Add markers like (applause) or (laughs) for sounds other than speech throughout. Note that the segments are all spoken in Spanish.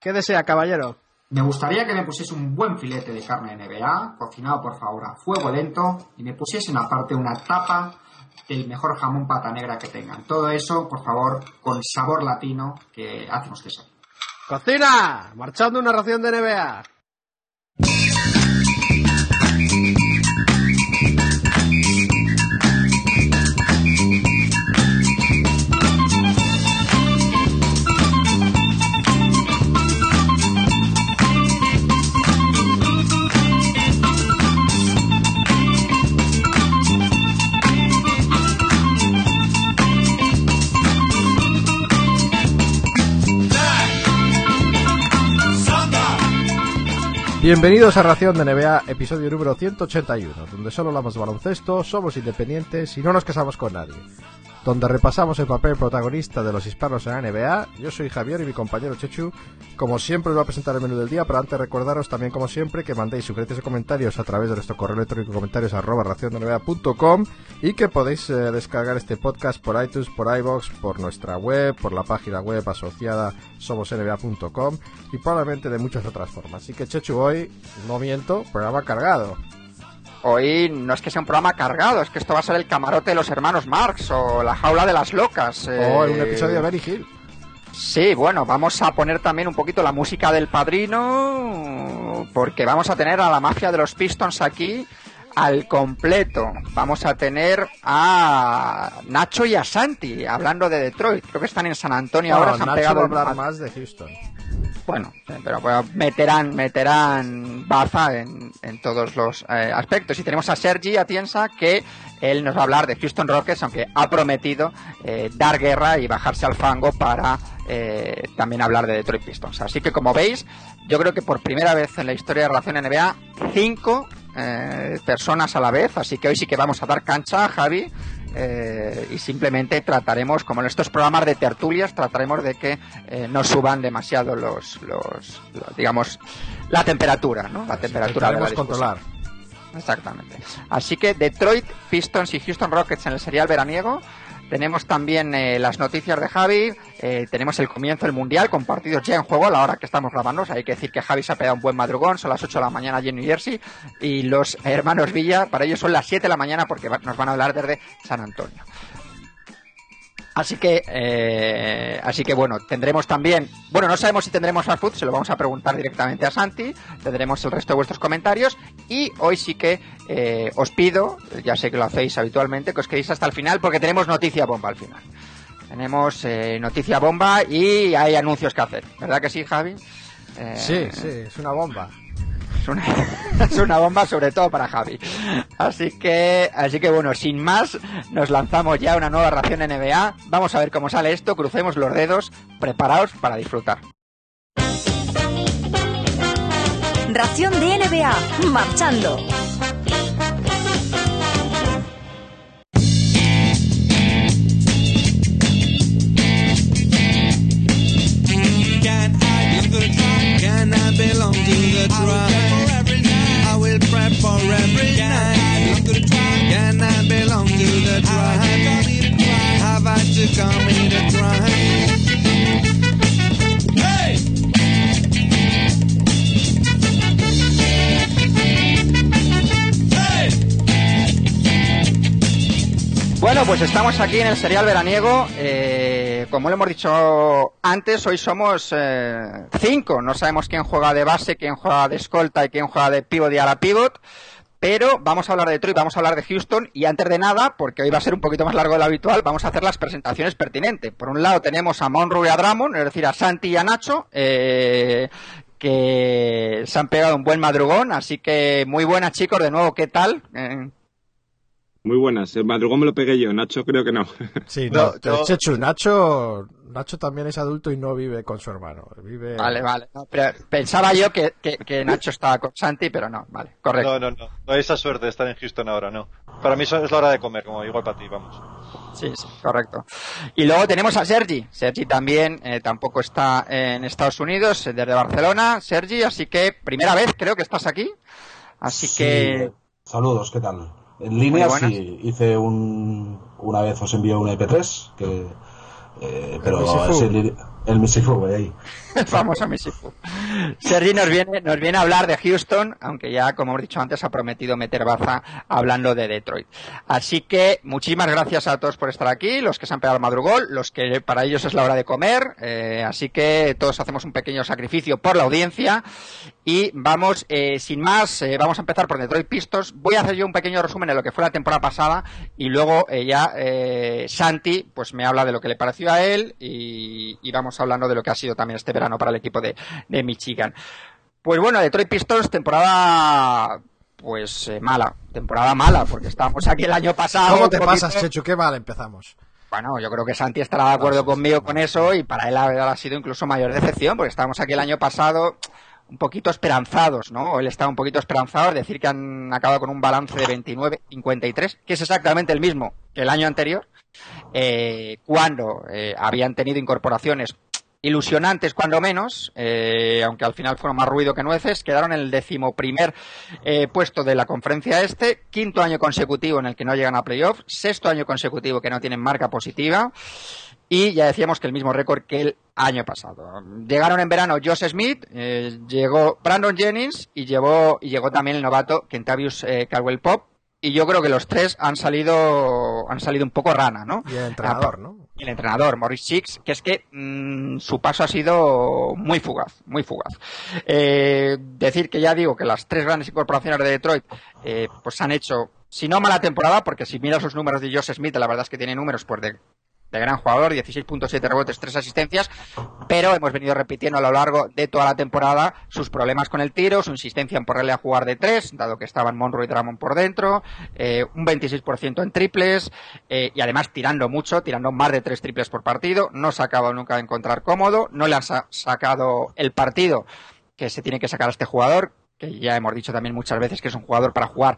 ¿Qué desea, caballero? Me gustaría que me pusiese un buen filete de carne de NBA, cocinado por favor a fuego lento, y me pusiesen aparte una tapa del mejor jamón pata negra que tengan. Todo eso, por favor, con sabor latino que hacemos que sea. ¡Cocina! Marchando una ración de NBA. Bienvenidos a Ración de NBA, episodio número 181, donde solo hablamos de baloncesto, somos independientes y no nos casamos con nadie. Donde repasamos el papel protagonista de los hispanos en la NBA. Yo soy Javier y mi compañero Chechu. Como siempre, os voy a presentar el menú del día, pero antes recordaros también, como siempre, que mandéis sugerencias o comentarios a través de nuestro correo electrónico comentarios arroba raciondenba.com y que podéis eh, descargar este podcast por iTunes, por iBox, por nuestra web, por la página web asociada somosnba.com y probablemente de muchas otras formas. Así que Chechu, hoy, no miento, programa cargado. Hoy no es que sea un programa cargado, es que esto va a ser el camarote de los hermanos Marx o la jaula de las locas. O un eh, episodio de Benny Hill. Sí, bueno, vamos a poner también un poquito la música del padrino, porque vamos a tener a la mafia de los Pistons aquí al completo. Vamos a tener a Nacho y a Santi hablando de Detroit. Creo que están en San Antonio ahora. Se han Nacho pegado va a el- hablar más de Houston. Bueno, pero meterán, meterán baza en, en todos los eh, aspectos. Y tenemos a Sergi Atienza que él nos va a hablar de Houston Rockets, aunque ha prometido eh, dar guerra y bajarse al fango para eh, también hablar de Detroit Pistons. Así que como veis, yo creo que por primera vez en la historia de Relación NBA, cinco eh, personas a la vez. Así que hoy sí que vamos a dar cancha, Javi. Eh, y simplemente trataremos, como en estos programas de tertulias, trataremos de que eh, no suban demasiado los, los, los- digamos, la temperatura, ¿no? La temperatura discusión. controlar. Exactamente. Así que Detroit, Pistons y Houston Rockets en el serial veraniego. Tenemos también eh, las noticias de Javi, eh, tenemos el comienzo del Mundial con partidos ya en juego a la hora que estamos grabando. Hay que decir que Javi se ha pegado un buen madrugón, son las 8 de la mañana allí en New Jersey. Y los hermanos Villa, para ellos son las 7 de la mañana porque nos van a hablar desde San Antonio. Así que, eh, así que bueno, tendremos también, bueno, no sabemos si tendremos fast food, se lo vamos a preguntar directamente a Santi, tendremos el resto de vuestros comentarios y hoy sí que eh, os pido, ya sé que lo hacéis habitualmente, que os quedéis hasta el final porque tenemos noticia bomba al final. Tenemos eh, noticia bomba y hay anuncios que hacer, ¿verdad que sí, Javi? Eh, Sí, sí, es una bomba. Es una, (laughs) es una bomba sobre todo para Javi. Así que, así que bueno, sin más, nos lanzamos ya a una nueva ración NBA. Vamos a ver cómo sale esto, crucemos los dedos, preparados para disfrutar. Ración de NBA, marchando. Can I be the tribe? Can I belong to the tribe? I will prep for every night. Can I belong to the tribe? Have I to commit a crime? Bueno, pues estamos aquí en el serial veraniego. Eh, como lo hemos dicho antes, hoy somos eh, cinco. No sabemos quién juega de base, quién juega de escolta y quién juega de pivot y a la pivot. Pero vamos a hablar de Detroit, vamos a hablar de Houston y antes de nada, porque hoy va a ser un poquito más largo de lo habitual, vamos a hacer las presentaciones pertinentes. Por un lado tenemos a Monroe y a Drummond, es decir, a Santi y a Nacho, eh, que se han pegado un buen madrugón, así que muy buenas chicos, de nuevo, ¿qué tal? Eh, Muy buenas. El madrugón me lo pegué yo. Nacho creo que no. (laughs) Sí, No, no, yo- Chechu, Nacho, Nacho también es adulto y no vive con su hermano. Vive... Vale, vale. No, pero pensaba yo que, que- que Nacho estaba con Santi, pero no, vale, correcto. No, no, no. No hay esa suerte de estar en Houston ahora, no. Para mí eso es la hora de comer, como igual para ti, vamos. Sí, sí, correcto. Y luego tenemos a Sergi. Sergi también eh, tampoco está en Estados Unidos, eh, desde Barcelona. Sergi, así que primera vez creo que estás aquí. Así Sí, que Saludos, ¿qué tal? En línea sí, hice un... Una vez os envié un MP3 que Eh, pero el, el Misifu, ahí. (laughs) El famoso Misifu. Sergi nos viene, nos viene a hablar de Houston, aunque ya, como hemos dicho antes, ha prometido meter baza hablando de Detroit. Así que muchísimas gracias a todos por estar aquí, los que se han pegado el madrugol, los que para ellos es la hora de comer, eh, así que todos hacemos un pequeño sacrificio por la audiencia y vamos, eh, sin más, eh, vamos a empezar por Detroit Pistons. Voy a hacer yo un pequeño resumen de lo que fue la temporada pasada y luego eh, ya eh, Santi pues me habla de lo que le pareció a él y, y vamos hablando de lo que ha sido también este verano para el equipo de, de Michigan. Pues bueno, Detroit Pistons, temporada pues eh, mala, temporada mala, porque estábamos aquí el año pasado. ¿Cómo te poquito- pasas, Chechu? Qué mal empezamos. bueno, yo creo que Santi estará de acuerdo conmigo con eso y para él ha sido incluso mayor decepción, porque estábamos aquí el año pasado un poquito esperanzados, ¿no? Él estaba un poquito esperanzado, es decir, que han acabado con un balance de 29-53, que es exactamente el mismo que el año anterior, eh, cuando eh, habían tenido incorporaciones ilusionantes cuando menos, eh, aunque al final fueron más ruido que nueces, quedaron en el decimoprimer eh, puesto de la conferencia este, quinto año consecutivo en el que no llegan a playoff, sexto año consecutivo que no tienen marca positiva y ya decíamos que el mismo récord que el año pasado. Llegaron en verano Josh Smith, eh, llegó Brandon Jennings y llegó, y llegó también el novato Kentavious eh, Caldwell Pop y yo creo que los tres han salido han salido un poco rana, ¿no? Y el entrenador, ¿no? El entrenador, Morris Six, que es que mm, su paso ha sido muy fugaz, muy fugaz. Eh, decir que ya digo que las tres grandes incorporaciones de Detroit eh, pues han hecho, si no mala temporada, porque si miras los números de Josh Smith, la verdad es que tiene números pues de, de gran jugador, 16.7 rebotes, 3 asistencias, pero hemos venido repitiendo a lo largo de toda la temporada sus problemas con el tiro, su insistencia en ponerle a jugar de tres, dado que estaban Monroe y Drummond por dentro, eh, un 26% en triples, eh, y además tirando mucho, tirando más de tres triples por partido, no se ha acabado nunca de encontrar cómodo, no le sa- sacado el partido que se tiene que sacar a este jugador, que ya hemos dicho también muchas veces que es un jugador para jugar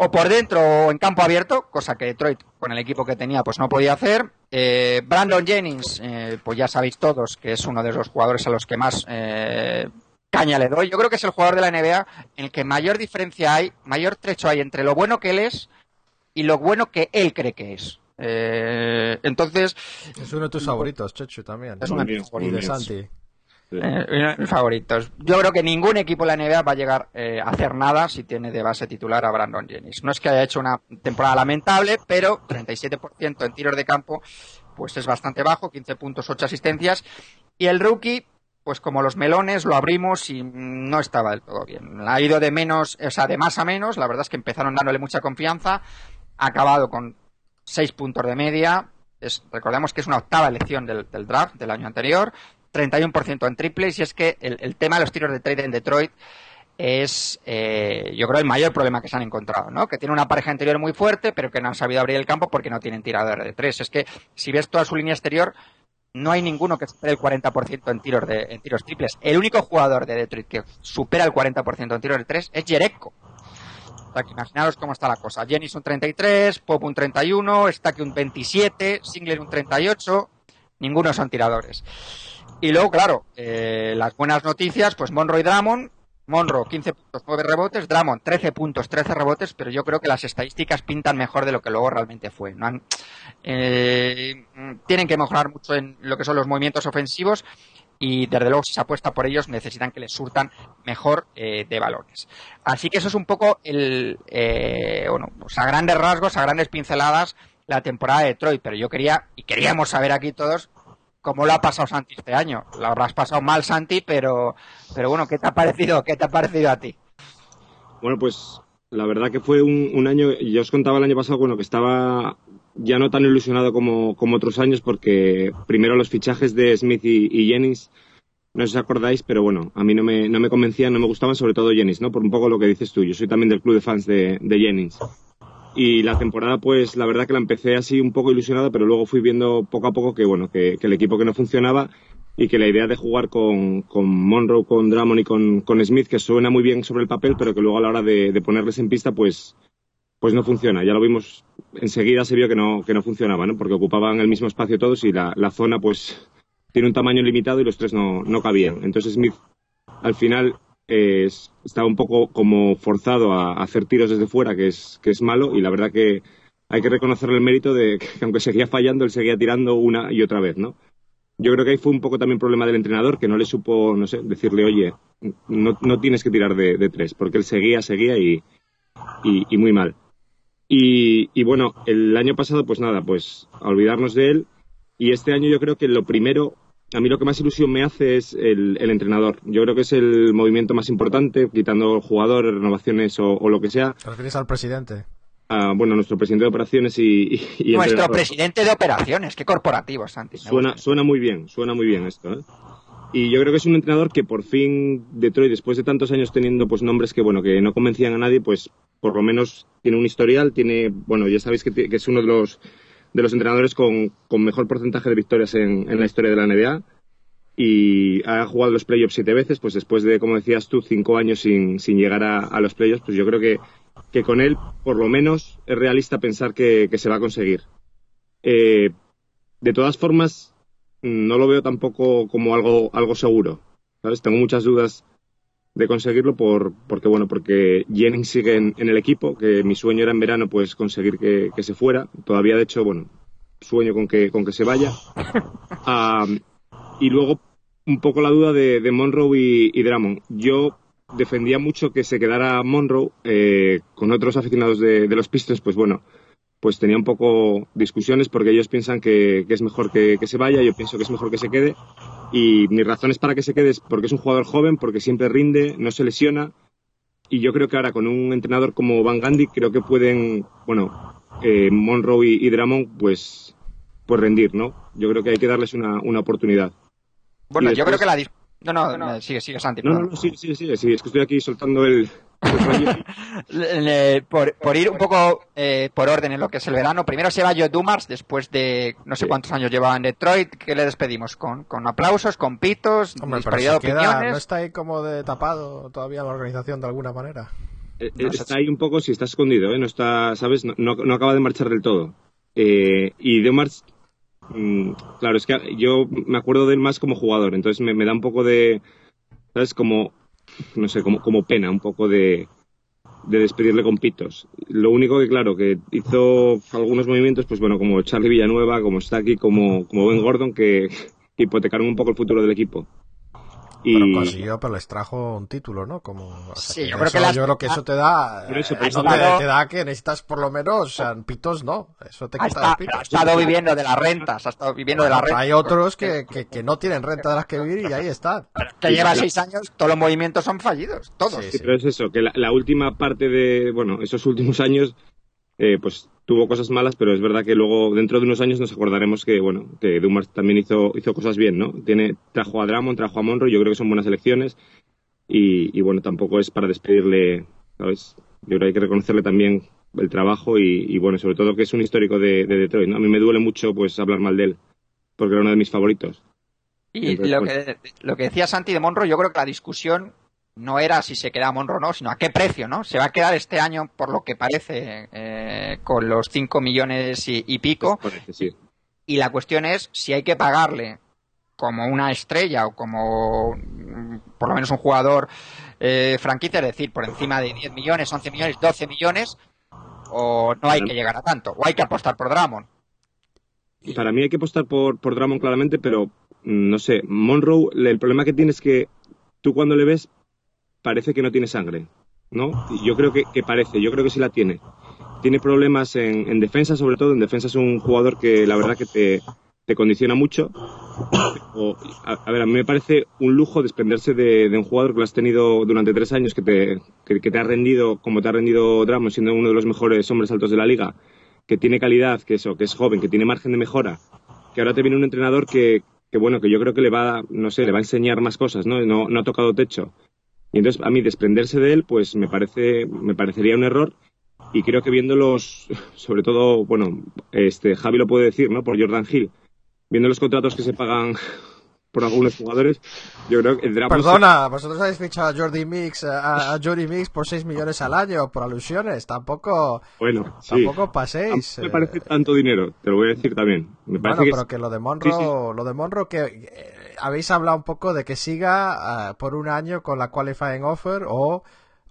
o por dentro o en campo abierto, cosa que Detroit con el equipo que tenía pues no podía hacer. Eh, Brandon Jennings, eh, pues ya sabéis todos que es uno de los jugadores a los que más eh, caña le doy. Yo creo que es el jugador de la NBA en el que mayor diferencia hay, mayor trecho hay entre lo bueno que él es y lo bueno que él cree que es. Eh, entonces, Es uno de tus favoritos, Chechu, también. Es uno de mis favoritos. Eh, mis favoritos. Yo creo que ningún equipo de la NBA va a llegar eh, a hacer nada si tiene de base titular a Brandon Jennings. No es que haya hecho una temporada lamentable, pero 37% en tiros de campo, pues es bastante bajo, 15 puntos, 8 asistencias. Y el rookie, pues como los melones, lo abrimos y no estaba del todo bien. Ha ido de menos, o sea, de más a menos. La verdad es que empezaron dándole mucha confianza. Ha acabado con 6 puntos de media. Es, recordemos que es una octava elección del draft del año anterior. 31% en triples y es que el, tema de los tiros de trade en Detroit es, eh, yo creo, el mayor problema que se han encontrado, ¿no? Que tiene una pareja interior muy fuerte, pero que no han sabido abrir el campo porque no tienen tiradores de tres. Es que si ves toda su línea exterior, no hay ninguno que supere el 40% en tiros, de, en tiros triples. El único jugador de Detroit que supera el 40% en tiros de tres es Jerebko. O sea, que imaginaros cómo está la cosa. Jennings un 33, Pop un 31, Stack un 27, Singler un 38, ninguno son tiradores. Y luego, claro, eh, las buenas noticias, pues Monroe y Drummond. Monroe 15 puntos, 9 rebotes, Drummond 13 puntos, 13 rebotes, pero yo creo que las estadísticas pintan mejor de lo que luego realmente fue. No han- eh, tienen que mejorar mucho en lo que son los movimientos ofensivos y desde luego si se apuesta por ellos necesitan que les surtan mejor eh, de balones. Así que eso es un poco el, eh, bueno, pues a grandes rasgos, a grandes pinceladas la temporada de Detroit, pero yo quería y queríamos saber aquí todos cómo lo ha pasado Santi este año. Lo habrás pasado mal Santi, pero, pero bueno, ¿qué te ha parecido? ¿Qué te ha parecido a ti? Bueno, pues la verdad que fue un, año, ya os contaba el año pasado, bueno, que estaba ya no tan ilusionado como, como otros años, porque primero los fichajes de Smith y, Jennings, no sé si os acordáis, pero bueno, a mí no me, no me convencían, no me gustaban, sobre todo Jennings, ¿no? Por un poco lo que dices tú, yo soy también del club de fans de Jennings. Y la temporada, pues la verdad que la empecé así un poco ilusionado, pero luego fui viendo poco a poco que, bueno, que, que el equipo que no funcionaba y que la idea de jugar con, con Monroe, con Drummond y con, con Smith, que suena muy bien sobre el papel, pero que luego a la hora de, de ponerles en pista, pues, pues no funciona. Ya lo vimos, enseguida se vio que no, que no funcionaba, ¿no? Porque ocupaban el mismo espacio todos y la, la zona, pues, tiene un tamaño limitado y los tres no, no cabían. Entonces Smith, al final, eh, estaba un poco como forzado a, a hacer tiros desde fuera, que es, que es malo, y la verdad que hay que reconocerle el mérito de (laughs) que aunque seguía fallando, él seguía tirando una y otra vez, ¿no? Yo creo que ahí fue un poco también problema del entrenador, que no le supo, no sé, decirle, oye, no, no tienes que tirar de, de tres, porque él seguía, seguía y, y, y muy mal. Y, y bueno, el año pasado, pues nada, pues a olvidarnos de él. Y este año yo creo que lo primero, a mí lo que más ilusión me hace es el, el entrenador. Yo creo que es el movimiento más importante, quitando jugadores, renovaciones o, o lo que sea. Te refieres al presidente. a, bueno, nuestro presidente de operaciones y, y- y Nuestro entrenador. presidente de operaciones, qué corporativo, Santi. Suena, suena muy bien, suena muy bien esto, ¿eh? Y yo creo que es un entrenador que por fin Detroit, después de tantos años teniendo pues nombres que bueno que no convencían a nadie, pues por lo menos tiene un historial, tiene, bueno, ya sabéis que, que es uno de los de los entrenadores con, con mejor porcentaje de victorias en, en la historia de la NBA y ha jugado los playoffs siete veces, pues después de, como decías tú, cinco años sin, sin llegar a, a los playoffs, pues yo creo que, que con él, por lo menos, es realista pensar que, que se va a conseguir. Eh, de todas formas, no lo veo tampoco como algo, algo seguro. ¿sabes? Tengo muchas dudas de conseguirlo por, porque, bueno, porque Jennings sigue en, en el equipo, que mi sueño era en verano pues conseguir que, que se fuera. Todavía, de hecho, bueno, sueño con que, con que se vaya. (laughs) Y luego un poco la duda de, de Monroe y, y Drummond. Yo defendía mucho que se quedara Monroe eh, con otros aficionados de, de los Pistons, pues bueno, pues tenía un poco discusiones porque ellos piensan que, que es mejor que, que se vaya, yo pienso que es mejor que se quede. Y mis razones para que se quede es porque es un jugador joven, porque siempre rinde, no se lesiona. Y yo creo que ahora con un entrenador como Van Gandhi, creo que pueden, bueno, eh, Monroe y, y Drummond, pues, pues rendir, ¿no? Yo creo que hay que darles una, una oportunidad. Bueno, yo creo que la... No, no, eh, sigue, sigue, Santi. No, no, no, sí, sí, sí, sí, es que estoy aquí soltando el... Eh, (laughs) por, por ir un poco eh, por orden en lo que es el verano, primero se va Joe Dumars después de no sé Sí. cuántos años llevaba en Detroit. ¿Qué le despedimos? ¿Con, con aplausos, con pitos, Hombre, pero disparidad de queda, opiniones? no está ahí como de tapado todavía la organización de alguna manera. Eh, No sé está ahí un poco, si está escondido, ¿eh? No está, ¿sabes? No, no, no acaba de marchar del todo. Eh, y de March, mm, claro, es que yo me acuerdo de él más como jugador, entonces me, da un poco de, ¿sabes? Como, no sé, como, como pena, un poco de, de despedirle con pitos. Lo único que, claro, que hizo algunos movimientos, pues bueno, como Charlie Villanueva, como Stacky, como, como Ben Gordon, que hipotecaron un poco el futuro del equipo. Y, Pero consiguió, pero les trajo un título, ¿no? Como, o sea, Sí, yo creo eso- que las- yo creo que eso te da, eso, eh, eso te, da que necesitas por lo menos, o sea, pitos no, eso te quita los ha pitos. estado viviendo de las rentas, ha estado viviendo de las rentas. Hay otros que, que, que no tienen renta de las que vivir y ahí están. Que lleva seis años, todos los movimientos son fallidos, todos. Sí, Sí, pero es eso, que la, la última parte de, bueno, esos últimos años, eh, pues tuvo cosas malas, pero es verdad que luego, dentro de unos años, nos acordaremos que, bueno, que Dumars también hizo, hizo cosas bien, ¿no? Tiene, trajo a Drummond, trajo a Monroe, yo creo que son buenas elecciones, y, y bueno, tampoco es para despedirle, ¿sabes? Yo creo que hay que reconocerle también el trabajo y, y, bueno, sobre todo que es un histórico de, de Detroit, ¿no? A mí me duele mucho, pues, hablar mal de él, porque era uno de mis favoritos. Y Entonces, lo bueno. que, lo que decía Santi de Monroe, yo creo que la discusión no era si se queda Monroe o no, sino a qué precio, ¿no? Se va a quedar este año, por lo que parece, eh, con los 5 millones y, y pico. Sí. Y la cuestión es si hay que pagarle como una estrella o como por lo menos un jugador eh, franquicia, es decir, por encima de 10 millones, 11 millones, 12 millones, o no hay que llegar a tanto, o hay que apostar por Drummond. Para mí hay que apostar por, por Drummond claramente, pero mm, no sé, Monroe, el problema que tiene es que tú cuando le ves parece que no tiene sangre, ¿no? Yo creo que, que parece, yo creo que sí la tiene. Tiene problemas en, en defensa, sobre todo. En defensa es un jugador que la verdad que te, condiciona mucho. A, a ver, a mí me parece un lujo desprenderse de, un jugador que lo has tenido durante tres años, que te, que, te ha rendido como te ha rendido Drummond, siendo uno de los mejores hombres altos de la liga, que tiene calidad, que eso, que es joven, que tiene margen de mejora, que ahora te viene un entrenador que, que bueno, que yo creo que le va, no sé, le va a enseñar más cosas. No, no ha tocado techo. Y entonces a mí desprenderse de él, pues me parece, me parecería un error. Y creo que viéndolos, (laughs) sobre todo, bueno, este Javi lo puede decir, ¿no? Por Jordan Hill, viendo los contratos que se pagan (laughs) por algunos jugadores, yo creo que el Drummond Perdona, vosotros habéis fichado a Jordi Mix, a, a Jordi Mix por 6 millones al año, por alusiones, tampoco, bueno, sí. tampoco paséis. Tampoco me eh. parece tanto dinero, te lo voy a decir también. Me parece Bueno, que pero es- que lo de Monroe, Sí, sí. lo de Monroe que eh, habéis hablado un poco de que siga ah, por un año con la qualifying offer o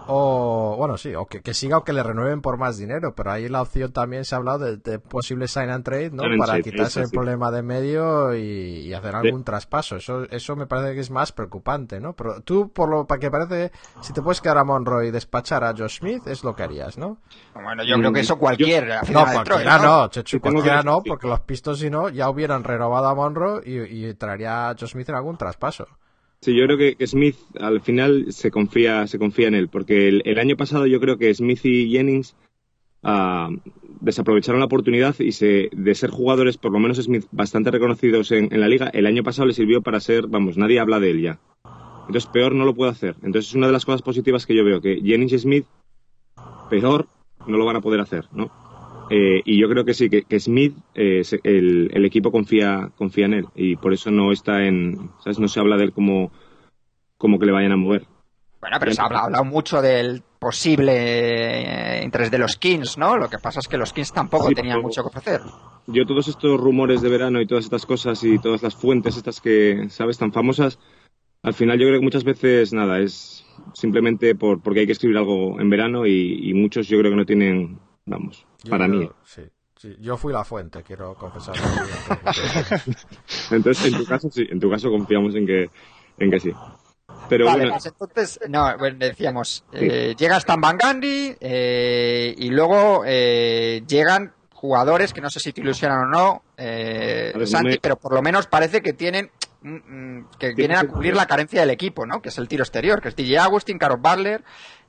O, bueno, sí, o que, que siga o que le renueven por más dinero, pero ahí la opción también se ha hablado de, de posible sign and trade, ¿no? Para trade, quitarse el sí. problema de medio y, y hacer De- algún traspaso. Eso, eso me parece que es más preocupante, ¿no? Pero tú, por lo para que parece, si te puedes quedar a Monroe y despachar a Josh Smith, es lo que harías, ¿no? Bueno, yo creo que eso cualquier No, cualquiera no, Yo Chechu, cualquiera no, porque los Pistons si no ya hubieran renovado a Monroe y, y traería a Josh Smith en algún traspaso. Sí, yo creo que, Smith al final se confía, se confía en él, porque el, año pasado yo creo que Smith y Jennings ah, desaprovecharon la oportunidad y se, de ser jugadores, por lo menos Smith, bastante reconocidos en, en la liga, el año pasado le sirvió para ser, vamos, nadie habla de él ya. Entonces peor no lo puede hacer. Entonces es una de las cosas positivas que yo veo, que Jennings y Smith, peor, no lo van a poder hacer, ¿no? Eh, y yo creo que sí, que, que Smith, eh, el, el equipo confía, confía en él y por eso no está en, ¿sabes? No se habla de él como, como que le vayan a mover. Bueno, pero se ha hablado, hablado mucho del posible eh, interés de los Kings, ¿no? Lo que pasa es que los Kings tampoco Sí, tenían mucho que ofrecer. Yo todos estos rumores de verano y todas estas cosas y todas las fuentes estas que, ¿sabes? Tan famosas, al final yo creo que muchas veces, nada, es simplemente por, porque hay que escribir algo en verano y, y muchos yo creo que no tienen, vamos, Yo para mí. Sí, sí, yo fui la fuente, quiero confesar. (laughs) Entonces, en tu caso sí, en tu caso confiamos en que, en que sí. Pero vale, bueno, pues entonces, no, bueno, decíamos, eh, llega Stan Van Gundy eh, y luego eh, llegan jugadores que no sé si te ilusionan o no, eh, ver, Santi, me- pero por lo menos parece que tienen mm, mm, que vienen a cubrir la carencia del equipo, ¿no? Que es el tiro exterior, que es DJ Agustin, Carol Butler,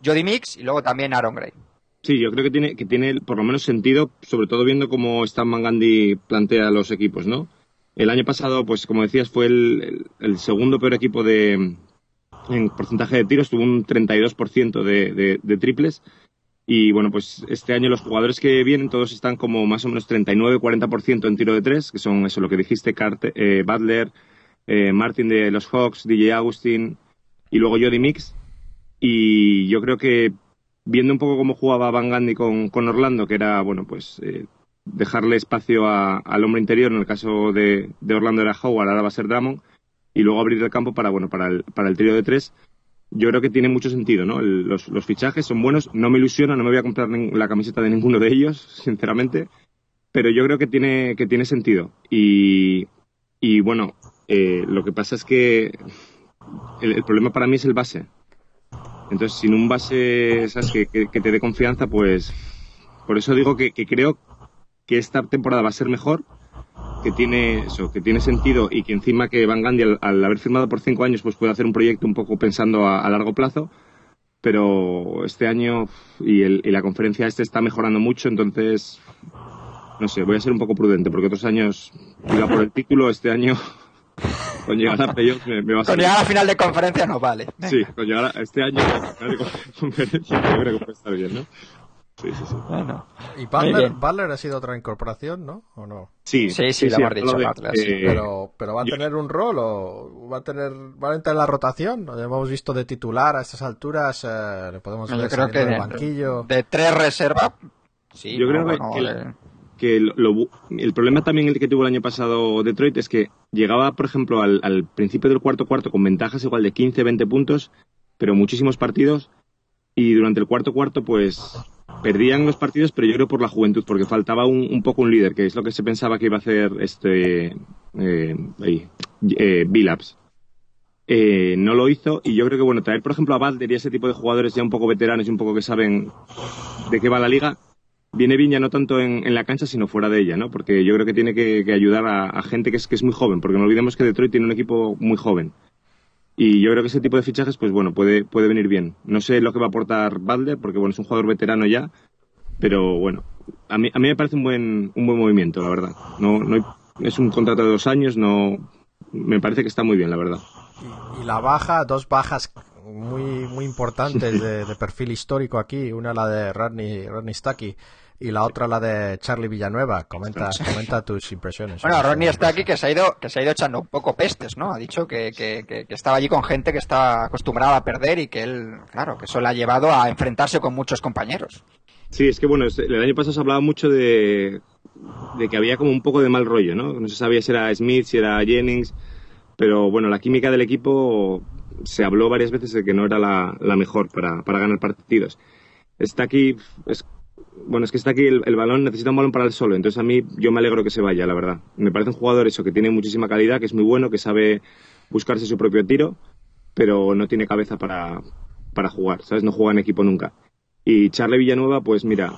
Jody Mix y luego también Aaron Gray. Sí, yo creo que tiene, que tiene por lo menos sentido, sobre todo viendo cómo Stan Van Gundy plantea los equipos, ¿no? El año pasado, pues como decías, fue el, segundo peor equipo de en porcentaje de tiros, tuvo un 32% de, de, de triples. Y bueno, pues este año los jugadores que vienen todos están como más o menos 39-40% en tiro de tres, que son eso lo que dijiste, Carte- eh, Butler, eh, Martin de los Hawks, DJ Agustin y luego Jody Mix. Y yo creo que viendo un poco cómo jugaba Van Gundy con, con Orlando, que era, bueno, pues eh, dejarle espacio a- al hombre interior, en el caso de, de Orlando era Howard, ahora va a ser Drummond, y luego abrir el campo para, bueno, para el, para el tiro de tres, yo creo que tiene mucho sentido, ¿no? Los, los fichajes son buenos, no me ilusiona, no me voy a comprar la camiseta de ninguno de ellos, (laughs) sinceramente, pero yo creo que tiene, que tiene sentido. Y, y bueno, eh, lo que pasa es que el, el problema para mí es el base. Entonces, sin un base. Que, te dé confianza, pues por eso digo que, creo que esta temporada va a ser mejor, que tiene eso, que tiene sentido y que encima que Van Gundy al, haber firmado por cinco años, pues puede hacer un proyecto un poco pensando a, a largo plazo. Pero este año y, el- y la conferencia este está mejorando mucho, entonces no sé, voy a ser un poco prudente porque otros años iba por el título, este año con llegar a (laughs) playoffs me, me va a Con salir. llegar a la final de conferencia no vale. Sí, con llegar a este año a final de conferencia yo creo que puede estar bien, ¿no? Sí, sí, sí. Bueno. Y Butler. Butler ha sido otra incorporación, ¿no? ¿O no? Sí, Sí, sí, lo hemos dicho, de- Butler, sí, eh, Pero, pero va a yo- tener un rol o va a tener, va a entrar en la rotación. Lo hemos visto de titular a estas alturas, eh, le podemos Yo ver creo que de, banquillo. de tres reservas, sí, Yo creo no, que- bueno, que la- eh, que lo- lo el problema también el que tuvo el año pasado Detroit es que llegaba, por ejemplo, al, principio del cuarto cuarto con ventajas igual de 15, 20 puntos, pero muchísimos partidos y durante el cuarto cuarto pues perdían los partidos, pero yo creo por la juventud, porque faltaba un, poco un líder, que es lo que se pensaba que iba a hacer este eh, eh. Eh, no lo hizo y yo creo que bueno traer por ejemplo a Balder y ese tipo de jugadores ya un poco veteranos y un poco que saben de qué va la liga viene bien ya no tanto en, en la cancha sino fuera de ella, ¿no? Porque yo creo que tiene que, que ayudar a, a gente que es, que es muy joven, porque no olvidemos que Detroit tiene un equipo muy joven. Y yo creo que ese tipo de fichajes, pues bueno, puede, puede venir bien. No sé lo que va a aportar Butler, porque bueno, es un jugador veterano ya, pero bueno, a mí, a mí me parece un buen, un buen movimiento, la verdad. No, no hay- es un contrato de dos años, no, me parece que está muy bien, la verdad. Y, y la baja, dos bajas muy, muy importantes (laughs) de, de perfil histórico aquí. Una la de Rodney, Rodney Stuckey y la otra la de Charlie Villanueva. Comenta, comenta tus impresiones. Bueno, Ronnie está aquí que se ha ido, que se ha ido echando un poco pestes, ¿no? Ha dicho que, que, que- que estaba allí con gente que está acostumbrada a perder y que él, claro, que eso le ha llevado a enfrentarse con muchos compañeros. Sí, es que bueno, el año pasado se hablaba mucho de, de que había como un poco de mal rollo, ¿no? No se sabía si era Smith, si era Jennings, pero bueno, la química del equipo se habló varias veces de que no era la, la mejor para, para ganar partidos. Está aquí, es, bueno, es que está aquí el, el balón, necesita un balón para el solo, entonces a mí yo me alegro que se vaya, la verdad. Me parece un jugador eso, que tiene muchísima calidad, que es muy bueno, que sabe buscarse su propio tiro, pero no tiene cabeza para, para jugar, ¿sabes? No juega en equipo nunca. Y Charlie Villanueva, pues mira,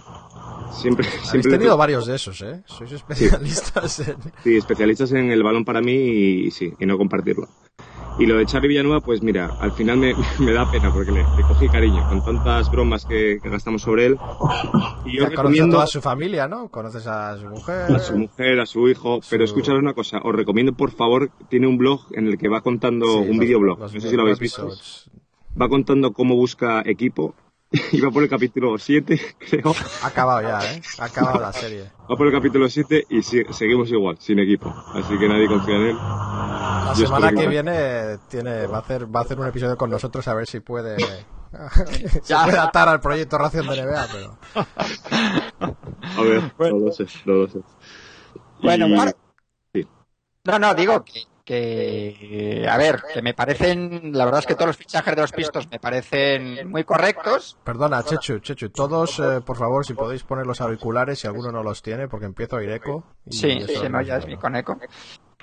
siempre... Siempre tenido varios de esos, ¿eh? Sois especialistas en... Sí, especialistas en el balón para mí y, sí, y no compartirlo. Y lo de Charlie Villanueva, pues mira, al final me, (laughs) me da pena porque le, le cogí cariño con tantas bromas que, que gastamos sobre él. Y yo a recomiendo toda su familia, ¿no? Conoces a su mujer. a su mujer, a su hijo, pero escuchad una cosa, os recomiendo por favor, tiene un blog en el que va contando, Sí, un videoblog, no sé si lo habéis visto, va contando cómo busca equipo, (laughs) y va por el capítulo 7, (laughs) creo, Ha acabado ya, ¿eh? Ha acabado la serie. va por el capítulo 7 y si- seguimos igual, sin equipo, así que nadie confía en él. La Yo semana que que- viene tiene, va a hacer, va a hacer un episodio con nosotros a ver si puede, (laughs) se Ya. puede atar al proyecto Ración de NBA, pero A ver, no lo sé, no lo sé. Bueno, Y- bueno. sí. No, no, digo que, que, a ver, que me parecen, la verdad es que todos los fichajes de los pistos me parecen muy correctos. perdona, Chechu, Chechu, todos, eh, por favor, si podéis poner los auriculares si alguno no los tiene, porque empiezo a oír eco. y Sí, se no me es mi coneco.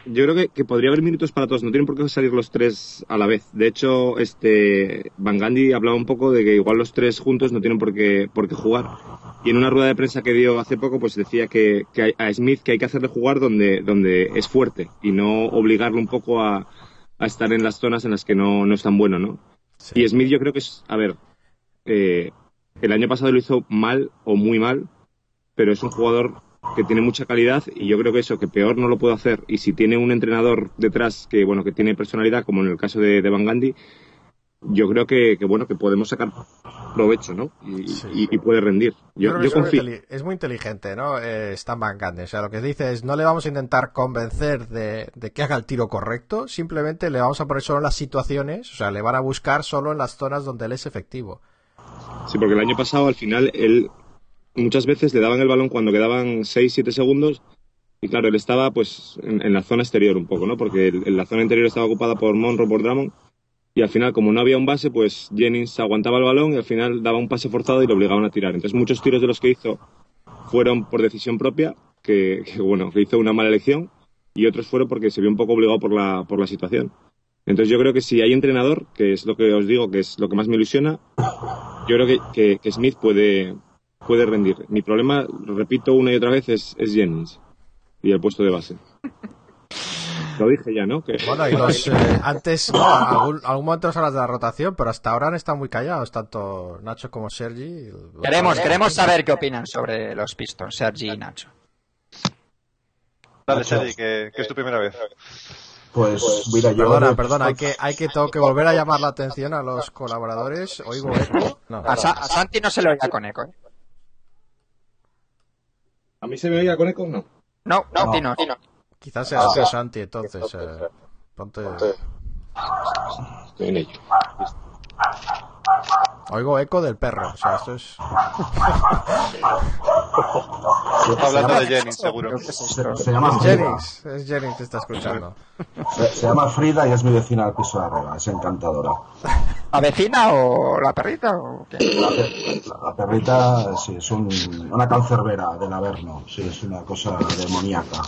Yo creo que, que podría haber minutos para todos, no tienen por qué salir los tres a la vez. De hecho, este Van Gandhi hablaba un poco de que igual los tres juntos no tienen por qué, por qué jugar. Y en una rueda de prensa que dio hace poco, pues decía que, que a Smith que hay que hacerle jugar donde, donde es fuerte y no obligarlo un poco a, a estar en las zonas en las que no, no es tan bueno, ¿no? Sí. Y Smith yo creo que es, a ver, eh, el año pasado lo hizo mal o muy mal, pero es un jugador que tiene mucha calidad y yo creo que eso, que peor no lo puede hacer. Y si tiene un entrenador detrás que, bueno, que tiene personalidad, como en el caso de, de Van Gandhi, yo creo que, que, bueno, que podemos sacar provecho, ¿no? Y, Sí. y- y puede rendir. Yo confío. es muy inteligente, ¿no? Eh, Stan Van Gundy. O sea, lo que dice es, no le vamos a intentar convencer de, de que haga el tiro correcto, simplemente le vamos a poner solo en las situaciones, o sea, le van a buscar solo en las zonas donde él es efectivo. Sí, porque el año pasado al final él muchas veces le daban el balón cuando quedaban 6, 7 segundos y claro, él estaba pues en, la zona exterior un poco, ¿no? Porque en la zona interior estaba ocupada por Monroe, por Drummond y al final como no había un base, pues Jennings aguantaba el balón y al final daba un pase forzado y lo obligaban a tirar. Entonces muchos tiros de los que hizo fueron por decisión propia, que, que, bueno, que hizo una mala elección y otros fueron porque se vio un poco obligado por la, por la situación. Entonces yo creo que si hay entrenador, que es lo que os digo, que es lo que más me ilusiona, yo creo que- que Smith puede, puede rendir. Mi problema, repito una y otra vez, es, es Jennings y el puesto de base. Lo dije ya, ¿no? Que, Bueno, y los, (laughs) eh, antes, no, algún, algún momento nos hablas de la rotación, pero hasta ahora han estado muy callados, tanto Nacho como Sergi. Queremos, queremos saber qué opinan sobre los Pistons, Sergi y Nacho. Dale. Sergi, que, que es tu primera vez. Pues mira, yo. Perdona, perdona, hay que, hay que, tengo que volver a llamar la atención a los colaboradores. Oigo eco. No, A, Sa- a Santi no se le oía con eco, ¿eh? ¿A mí se me oía con eco? No. No, no, Tino, Tino. quizás sea sea Santi, entonces. eh, ponte. Estoy en ello. Oigo eco del perro. O sea, esto es. Hablando de Jennings, seguro. Se, llama Es Frida. Jennings, es Jennings que está escuchando. Se, se llama Frida y es mi vecina al piso de arriba. Es encantadora. ¿La vecina o la perrita o qué? La, pe- la- la perrita, sí, es un- una cancerbera del Averno. Sí, es una cosa demoníaca.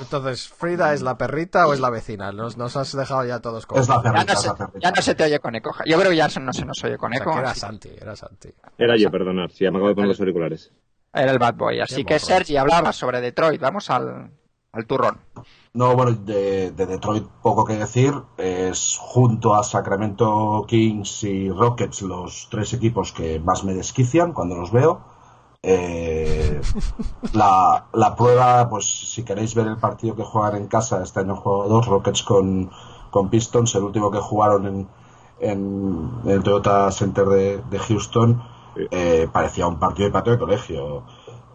Entonces, ¿Frida es la perrita o es la vecina? Nos, nos has dejado ya todos con. Es la Ya perrita, no, es se, la perrita. ya no se te oye con eco. Yo creo que ya no se nos oye con O sea, eco. era así- Santi, era Santi. Era yo, perdonad. Sí, ya me acabo de poner los auriculares. Era el bad boy. Así Qué que morro. Sergi hablaba sobre Detroit. Vamos al, al turrón. No, bueno, de, de Detroit poco que decir. Es junto a Sacramento Kings y Rockets los tres equipos que más me desquician cuando los veo. Eh, la, la prueba, pues si queréis ver el partido que juegan en casa, este año jugado dos, Rockets con, con Pistons, el último que jugaron en, en, en el Toyota Center de, de Houston, eh, parecía un partido de patio de colegio.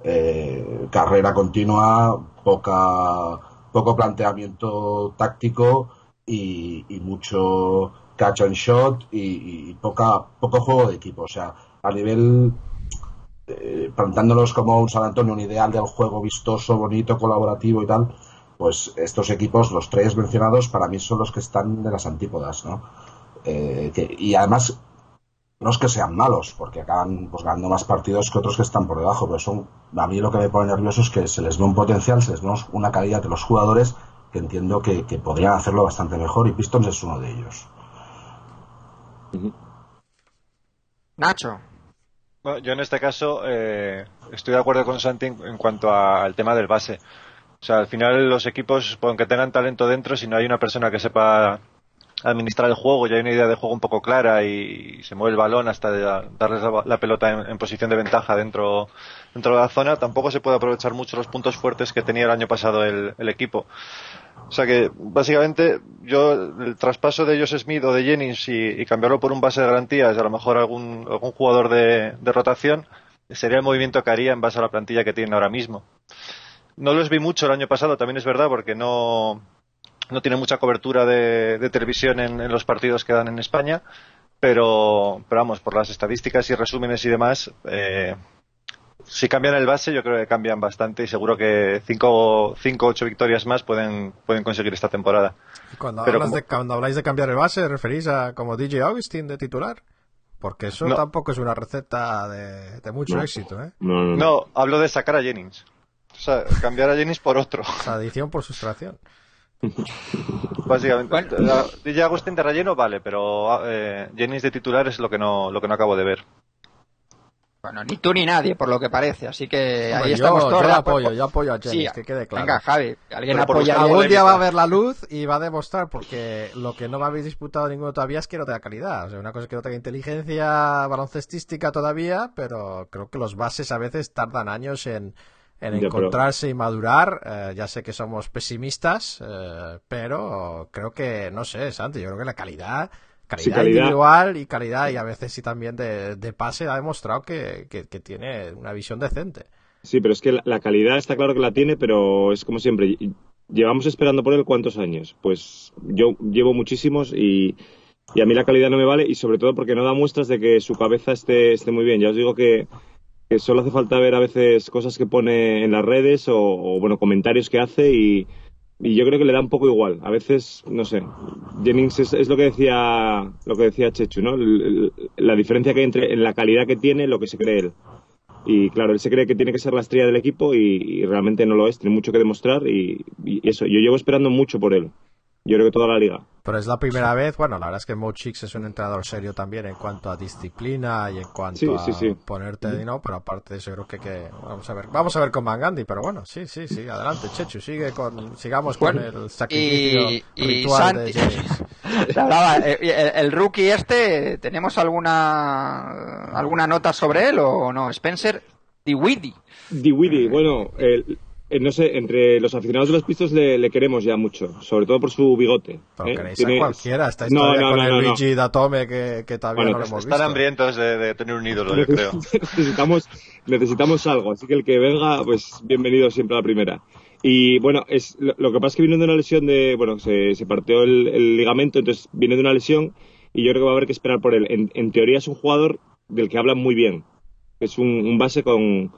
Eh, carrera continua, poca, poco planteamiento táctico y, y mucho catch and shot y, y poca, poco juego de equipo. O sea, a nivel eh, plantándolos como un San Antonio, un ideal del juego vistoso, bonito, colaborativo y tal, pues estos equipos, los tres mencionados, para mí son los que están de las antípodas, ¿no? Eh, y además, no es que sean malos, porque acaban pues, ganando más partidos que otros que están por debajo, pero son, a mí lo que me pone nervioso es que se les ve un potencial, se les ve una calidad de los jugadores que entiendo que, que podrían hacerlo bastante mejor y Pistons es uno de ellos. Nacho. Yo en este caso eh, estoy de acuerdo con Santi en, cuanto al tema del base. O sea, al final los equipos, aunque tengan talento dentro, si no hay una persona que sepa administrar el juego y hay una idea de juego un poco clara y, se mueve el balón hasta darles la, la pelota en, en posición de ventaja dentro, dentro de la zona, tampoco se puede aprovechar mucho los puntos fuertes que tenía el año pasado el, el equipo. O sea que, básicamente, yo el traspaso de Josh Smith o de Jennings y, cambiarlo por un base de garantías a lo mejor algún, algún jugador de, rotación sería el movimiento que haría en base a la plantilla que tienen ahora mismo. No los vi mucho el año pasado, también es verdad, porque no, no tiene mucha cobertura de, televisión en, en los partidos que dan en España, pero, pero vamos, por las estadísticas y resúmenes y demás, eh, si cambian el base, yo creo que cambian bastante y seguro que 5 o 8 victorias más pueden, pueden conseguir esta temporada. Y Cuando, Pero hablas como- de, cuando habláis de cambiar el base, ¿referís a como DJ Augustin de titular? Porque eso No. tampoco es una receta de, de mucho No. éxito, ¿eh? No, no, no. No, hablo de sacar a Jennings. O sea, cambiar a Jennings por otro, (laughs) O sea, adición por sustracción. (laughs) básicamente. Bueno. La- DJ Agustín de relleno vale, pero eh, Jennings de titular es lo que no, lo que no acabo de ver. Bueno, ni tú ni nadie, por lo que parece. Así que Hombre, ahí yo, estamos todos. yo apoyo, yo apoyo a Sí, que quede claro. Venga, Javi, alguien apoya. Algún día va a ver la luz y va a demostrar, porque lo que no me habéis disputado ninguno todavía es que no tenga calidad. O sea, una cosa es que no tenga inteligencia baloncestística todavía, pero creo que los bases a veces tardan años en, en encontrarse y madurar. Eh, ya sé que somos pesimistas, eh, pero creo que, no sé, Santi, yo creo que la calidad, calidad, Sí, calidad. individual y calidad y a veces sí también de, de pase ha demostrado que, que- que tiene una visión decente. Sí, pero es que la, la calidad está claro que la tiene, pero es como siempre. ll- Llevamos esperando por él cuántos años. Pues yo llevo muchísimos y, y a mí la calidad no me vale y sobre todo porque no da muestras de que su cabeza esté, esté muy bien. Ya os digo que, que solo hace falta ver a veces cosas que pone en las redes o, o, bueno, comentarios que hace y, y yo creo que le da un poco igual. A veces, no sé, Jennings es, es lo que decía lo que decía Chechu, ¿no? La diferencia que hay entre en la calidad que tiene lo que se cree él. Y claro, él se cree que tiene que ser la estrella del equipo y, realmente no lo es, tiene mucho que demostrar y eso, yo llevo esperando mucho por él. Yo creo que toda la liga. Pero es la primera vez, bueno, la verdad es que Mo Chicks es un entrenador serio también en cuanto a disciplina y en cuanto Sí, a sí, sí. ponerte, ¿no? Pero aparte de eso, creo que, que vamos a ver, vamos a ver con Van Gandhi, pero bueno, sí, sí, sí, adelante, Chechu, sigue con, sigamos Bueno, con el sacrificio y- y ritual de Santi-. Te hablaba, eh, el, el rookie este, ¿tenemos alguna alguna nota sobre él o no? Spencer Diwidi. Diwidi, bueno, el- el- no sé, entre los aficionados de los pistos le, le queremos ya mucho, sobre todo por su bigote. Pero ¿eh? queréis Tiene- a cualquiera, estáis No, todavía no, con no, el. Luigi Datome que, que todavía Bueno, no lo hemos Están visto. hambrientos de, de tener un ídolo, yo creo. (laughs) necesitamos, necesitamos algo, así que el que venga, pues bienvenido siempre a la primera. Y bueno, es lo, lo que pasa es que viene de una lesión de, bueno, se, se partió el, el ligamento, entonces viene de una lesión y yo creo que va a haber que esperar por él. En, en teoría es un jugador del que hablan muy bien, es un, un base con,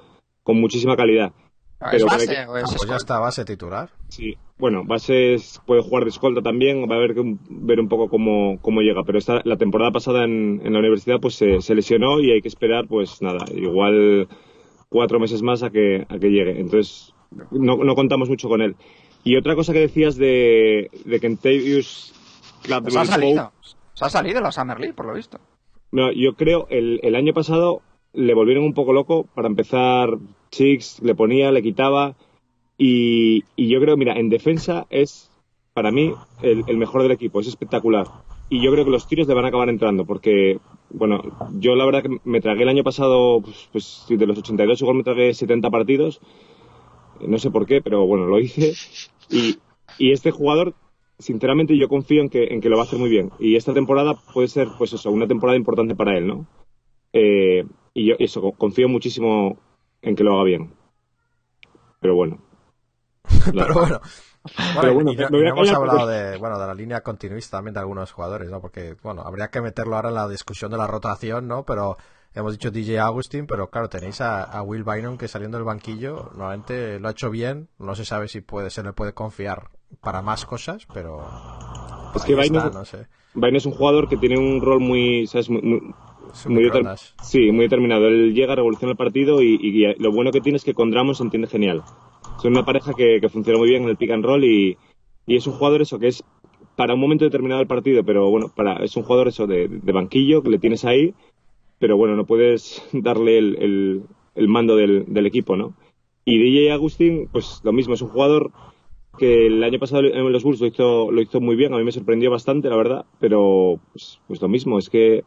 con muchísima calidad. ¿Es Pero base que- o es Ah, pues ya está base titular. Sí, bueno, bases puede jugar de escolta también, va a haber que un- ver un poco cómo, cómo llega, pero esta, la temporada pasada en, en la universidad pues se, se lesionó y hay que esperar pues nada, igual cuatro meses más a que, a que llegue, entonces no, no contamos mucho con él. Y otra cosa que decías de, de Kentavious Club Pues ha salido. Se ha salido la Summer League, por lo visto. no, yo creo el, el año pasado le volvieron un poco loco. Para empezar, Chicks le ponía, le quitaba. Y, y yo creo, mira, en defensa es para mí el, el mejor del equipo, es espectacular. Y yo creo que los tiros le van a acabar entrando, porque, bueno, yo la verdad que me tragué el año pasado, pues, pues de los 82 igual me tragué 70 partidos. No sé por qué, pero bueno, lo hice. Y, y este jugador, sinceramente, yo confío en que, en que lo va a hacer muy bien. Y esta temporada puede ser, pues eso, una temporada importante para él, ¿no? Eh, y yo, eso, co- confío muchísimo en que lo haga bien. Pero bueno. (laughs) Pero bueno. Pero Bueno, bueno, y no, me voy y a no hemos hablado porque- de, bueno, de la línea continuista también de algunos jugadores, ¿no? Porque, bueno, habría que meterlo ahora en la discusión de la rotación, ¿no? Pero hemos dicho DJ Agustín, pero claro, tenéis a, a Will Bynum que saliendo del banquillo, normalmente lo ha hecho bien, no se sabe si puede se le puede confiar para más cosas, pero Es que ahí Bynum- está, no sé. Bynum es un jugador que tiene un rol muy, ¿sabes? muy, muy- Es muy sí, muy determinado. Él llega, revoluciona el partido y, y lo bueno que tiene es que con Drummond se entiende genial. Son una pareja que, que funciona muy bien en el pick and roll y, y es un jugador eso que es para un momento determinado del partido, pero bueno, para, es un jugador eso de, de banquillo que le tienes ahí, pero bueno, no puedes (laughs) darle el, el- el mando del, del equipo, ¿no? Y DJ Agustín, pues lo mismo, es un jugador que el año pasado en los Bulls lo hizo, lo hizo muy bien, a mí me sorprendió bastante, la verdad, pero pues, pues lo mismo, es que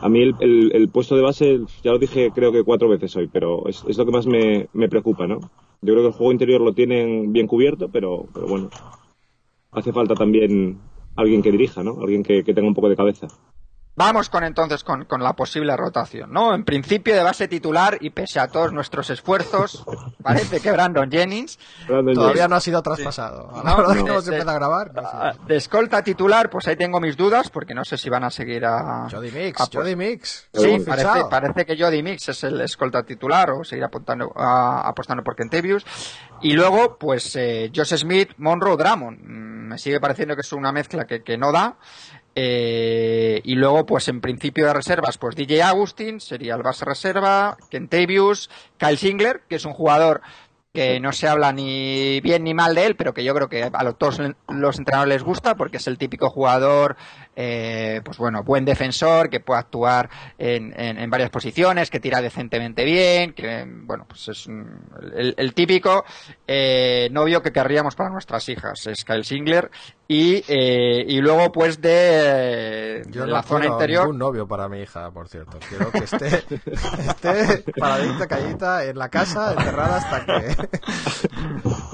a mí el, el- puesto de base, ya lo dije creo que cuatro veces hoy, pero es, lo que más me, me preocupa, ¿no? Yo creo que el juego interior lo tienen bien cubierto, pero, pero bueno, hace falta también alguien que dirija, ¿no? Alguien que tenga un poco de cabeza. Vamos con entonces con, con la posible rotación, ¿no? En principio de base titular y pese a todos nuestros esfuerzos, (laughs) parece que Brandon Jennings Brandon Todavía Jennings. no ha sido traspasado. A la No, hora de no. a grabar. no sé. ah, de escolta titular, pues ahí tengo mis dudas porque no sé si van a seguir a Jody Mix, a- Jody Mix. Sí, parece, que Jody Mix es el escolta titular o seguir apuntando, a- apostando por Kentavious. Y luego, pues, eh, Josh Smith, Monroe, Drummond. Mm, Me sigue pareciendo que es una mezcla que, que no da. Eh, y luego, pues, en principio de reservas, pues DJ Agustin sería el base reserva, Kentavious, Kyle Singler, que es un jugador que no se habla ni bien ni mal de él, pero que yo creo que a los- todos los entrenadores les gusta porque es el típico jugador, eh, pues bueno, buen defensor, que puede actuar en, en- en varias posiciones, que tira decentemente bien, que, bueno, pues es un- el, el típico eh, novio que querríamos para nuestras hijas, es Kyle Singler, y, eh, y luego pues de, Yo de no la zona interior. ningún novio para mi hija, por cierto. Quiero que esté, esté paradita, callita en la casa, encerrada hasta que...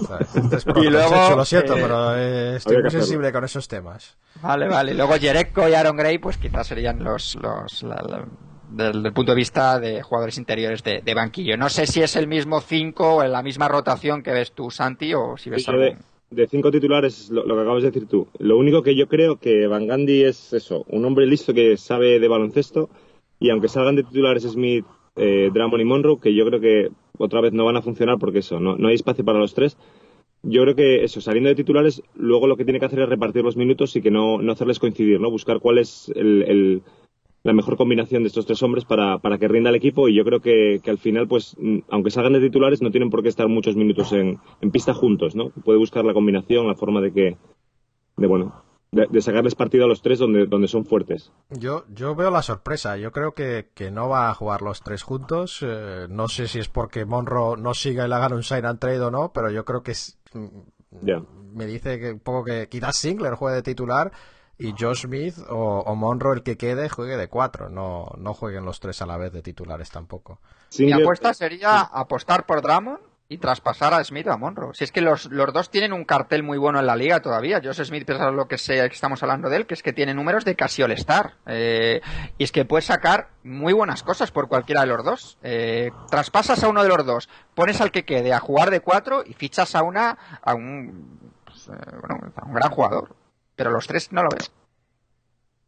(laughs) Y luego, lo siento, eh, pero eh, estoy muy sensible con esos temas. Vale, vale. Y luego Jerecko y Aaron Gray, pues quizás serían los, los la- la- del, del punto de vista de jugadores interiores de, de banquillo. No sé si es el mismo 5 o en la misma rotación que ves tú, Santi, o si ves Yo de, algún... de cinco titulares, lo, lo que acabas de decir tú. Lo único que yo creo que Van Gandhi es eso, un hombre listo que sabe de baloncesto y aunque salgan de titulares Smith, eh, Drummond y Monroe, que yo creo que otra vez no van a funcionar porque eso, no, no hay espacio para los tres. Yo creo que eso, saliendo de titulares, luego lo que tiene que hacer es repartir los minutos y que no, no hacerles coincidir, ¿no? Buscar cuál es el, la mejor combinación de estos tres hombres para, para que rinda el equipo y yo creo que, que al final, pues, aunque salgan de titulares, no tienen por qué estar muchos minutos en, en pista juntos, ¿no? Puede buscar la combinación, la forma de que, de bueno, de, de sacarles partido a los tres donde, donde son fuertes. Yo, yo veo la sorpresa. Yo creo que, que no va a jugar los tres juntos. Eh, no sé si es porque Monroe no siga y le hagan un sign and trade o no, pero yo creo que es, mm, me dice que un poco que quizás Singler juegue de titular y Josh Smith o, o Monroe el que quede juegue de cuatro. No, no jueguen los tres a la vez de titulares tampoco. Mi apuesta sería apostar por Drummond y traspasar a Smith o a Monroe. Si es que los, los dos tienen un cartel muy bueno en la liga todavía. Josh Smith, pese a lo que, sé, que estamos hablando de él, que es que tiene números de casi All-Star. Eh, y es que puede sacar muy buenas cosas por cualquiera de los dos. Eh, traspasas a uno de los dos, pones al que quede a jugar de cuatro y fichas a una a un, pues, eh, bueno, a un gran jugador. Pero los tres no lo veo.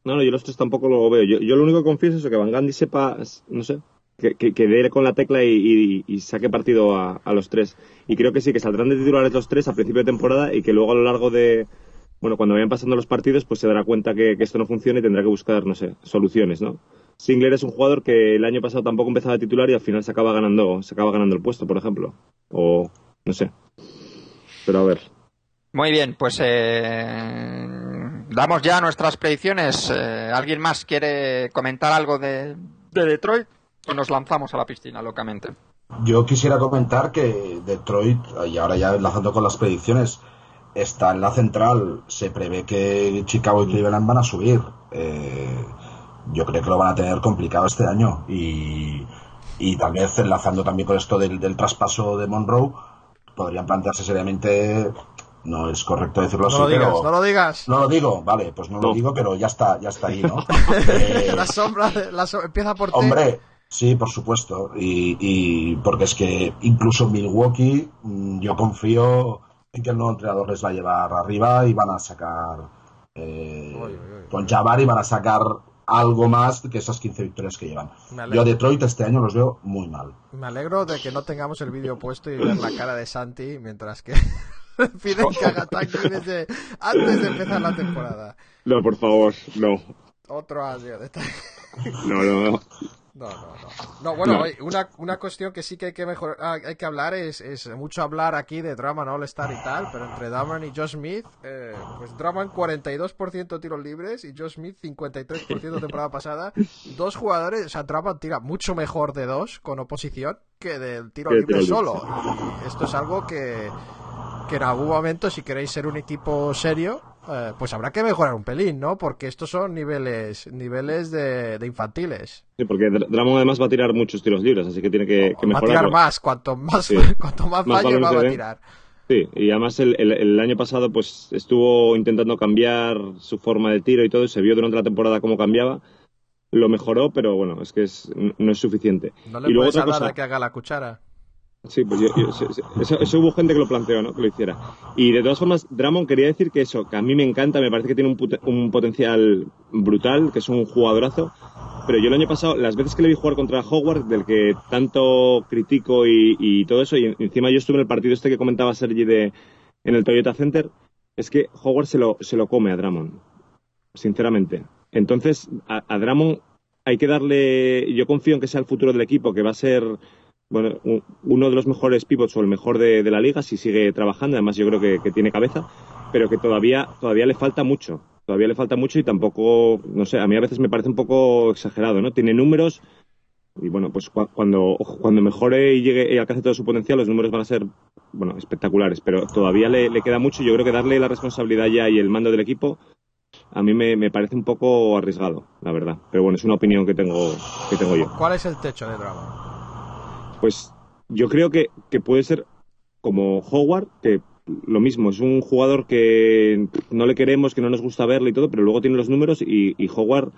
No, no, yo los tres tampoco lo veo. Yo, yo lo único que confío es que Van Gandhi sepa, no sé, que, que, con la tecla y, saque partido a, los tres. Y creo que sí, que saldrán de titulares los tres a principio de temporada y que luego a lo largo de, bueno, cuando vayan pasando los partidos, pues se dará cuenta que, que esto no funciona y tendrá que buscar, no sé, soluciones, ¿no? Singler es un jugador que el año pasado tampoco empezaba a titular y al final se acaba ganando, se acaba ganando el puesto, por ejemplo. O, no sé. Pero a ver. Muy bien, pues eh, damos ya nuestras predicciones. Eh, ¿Alguien más quiere comentar algo de, de Detroit? O nos lanzamos a la piscina locamente. Yo quisiera comentar que Detroit, y ahora ya enlazando con las predicciones, está en la central. Se prevé que Chicago y Cleveland van a subir. Eh, yo creo que lo van a tener complicado este año. Y, y tal vez enlazando también con esto del, del traspaso de Monroe, podrían plantearse seriamente. No es correcto decirlo No así, lo digas, pero. no lo digas. No lo digo, vale, pues no, lo digo, pero ya está, ya está ahí, ¿no? (laughs) Eh, la sombra, de- la so- empieza por T. Hombre, sí, por supuesto. Y, y porque es que incluso Milwaukee, mm, yo confío en que el nuevo entrenador les va a llevar arriba y van a sacar. eh, Uy, uy, uy. con Jabari van a sacar algo más que esas 15 victorias que llevan. Yo a Detroit este año los veo muy mal. Me alegro de que no tengamos el vídeo puesto y ver la cara de Santi mientras que (laughs) piden que haga desde antes de empezar la temporada. No, por favor, no. Otro año de. No, no, no. No, no, no. (laughs) No, bueno, No. una, una cuestión que sí que hay que mejorar, ah, hay que hablar es, es mucho hablar aquí de Drummond All-Star y tal, pero entre Drummond y Josh Smith, eh, pues Drummond 42% tiros libres y Josh Smith 53% temporada pasada. Dos jugadores, o sea, Drummond tira mucho mejor de dos con oposición que del tiro libre. solo. Y esto es algo que, que en algún momento, si queréis ser un equipo serio, eh, pues habrá que mejorar un pelín, ¿no? Porque estos son niveles, niveles de, de infantiles. Sí, porque Dr- Drummond además va a tirar muchos tiros libres, así que tiene que, que va a tirar más, cuanto más, Sí. (laughs) cuanto más, falle, va a tirar. Sí, y además el, el- el año pasado pues estuvo intentando cambiar su forma de tiro y todo, y se vio durante la temporada cómo cambiaba. Lo mejoró, pero bueno, es que es, no es suficiente. No y le luego puedes otra hablar cosa, de que haga la cuchara. Sí, pues yo- yo- eso, eso hubo gente que lo planteó, ¿no? Que lo hiciera. Y de todas formas, Drummond quería decir que eso, que a mí me encanta, me parece que tiene un, un potencial brutal, que es un jugadorazo. Pero yo el año pasado, las veces que le vi jugar contra Howard, del que tanto critico y, y todo eso, y encima yo estuve en el partido este que comentaba Sergi de, en el Toyota Center, es que Howard se lo, se lo come a Drummond, sinceramente. Entonces, a, a Drummond hay que darle, yo confío en que sea el futuro del equipo, que va a ser bueno, un- uno de los mejores pivots o el mejor de, de la liga si sigue trabajando. Además, yo creo que, que tiene cabeza, pero que todavía, todavía le falta mucho. Todavía le falta mucho y tampoco, no sé, a mí a veces me parece un poco exagerado, ¿no? Tiene números y bueno, pues cua- cuando, cuando mejore y llegue y alcance todo su potencial, los números van a ser, bueno, espectaculares, pero todavía le, le queda mucho. Yo creo que darle la responsabilidad ya y el mando del equipo a mí me, me parece un poco arriesgado, la verdad. Pero bueno, es una opinión que tengo, que tengo yo. ¿Cuál es el techo de Drummond? Pues yo creo que, puede ser como Howard, que lo mismo, es un jugador que no le queremos, que no nos gusta verle y todo, pero luego tiene los números y, Howard,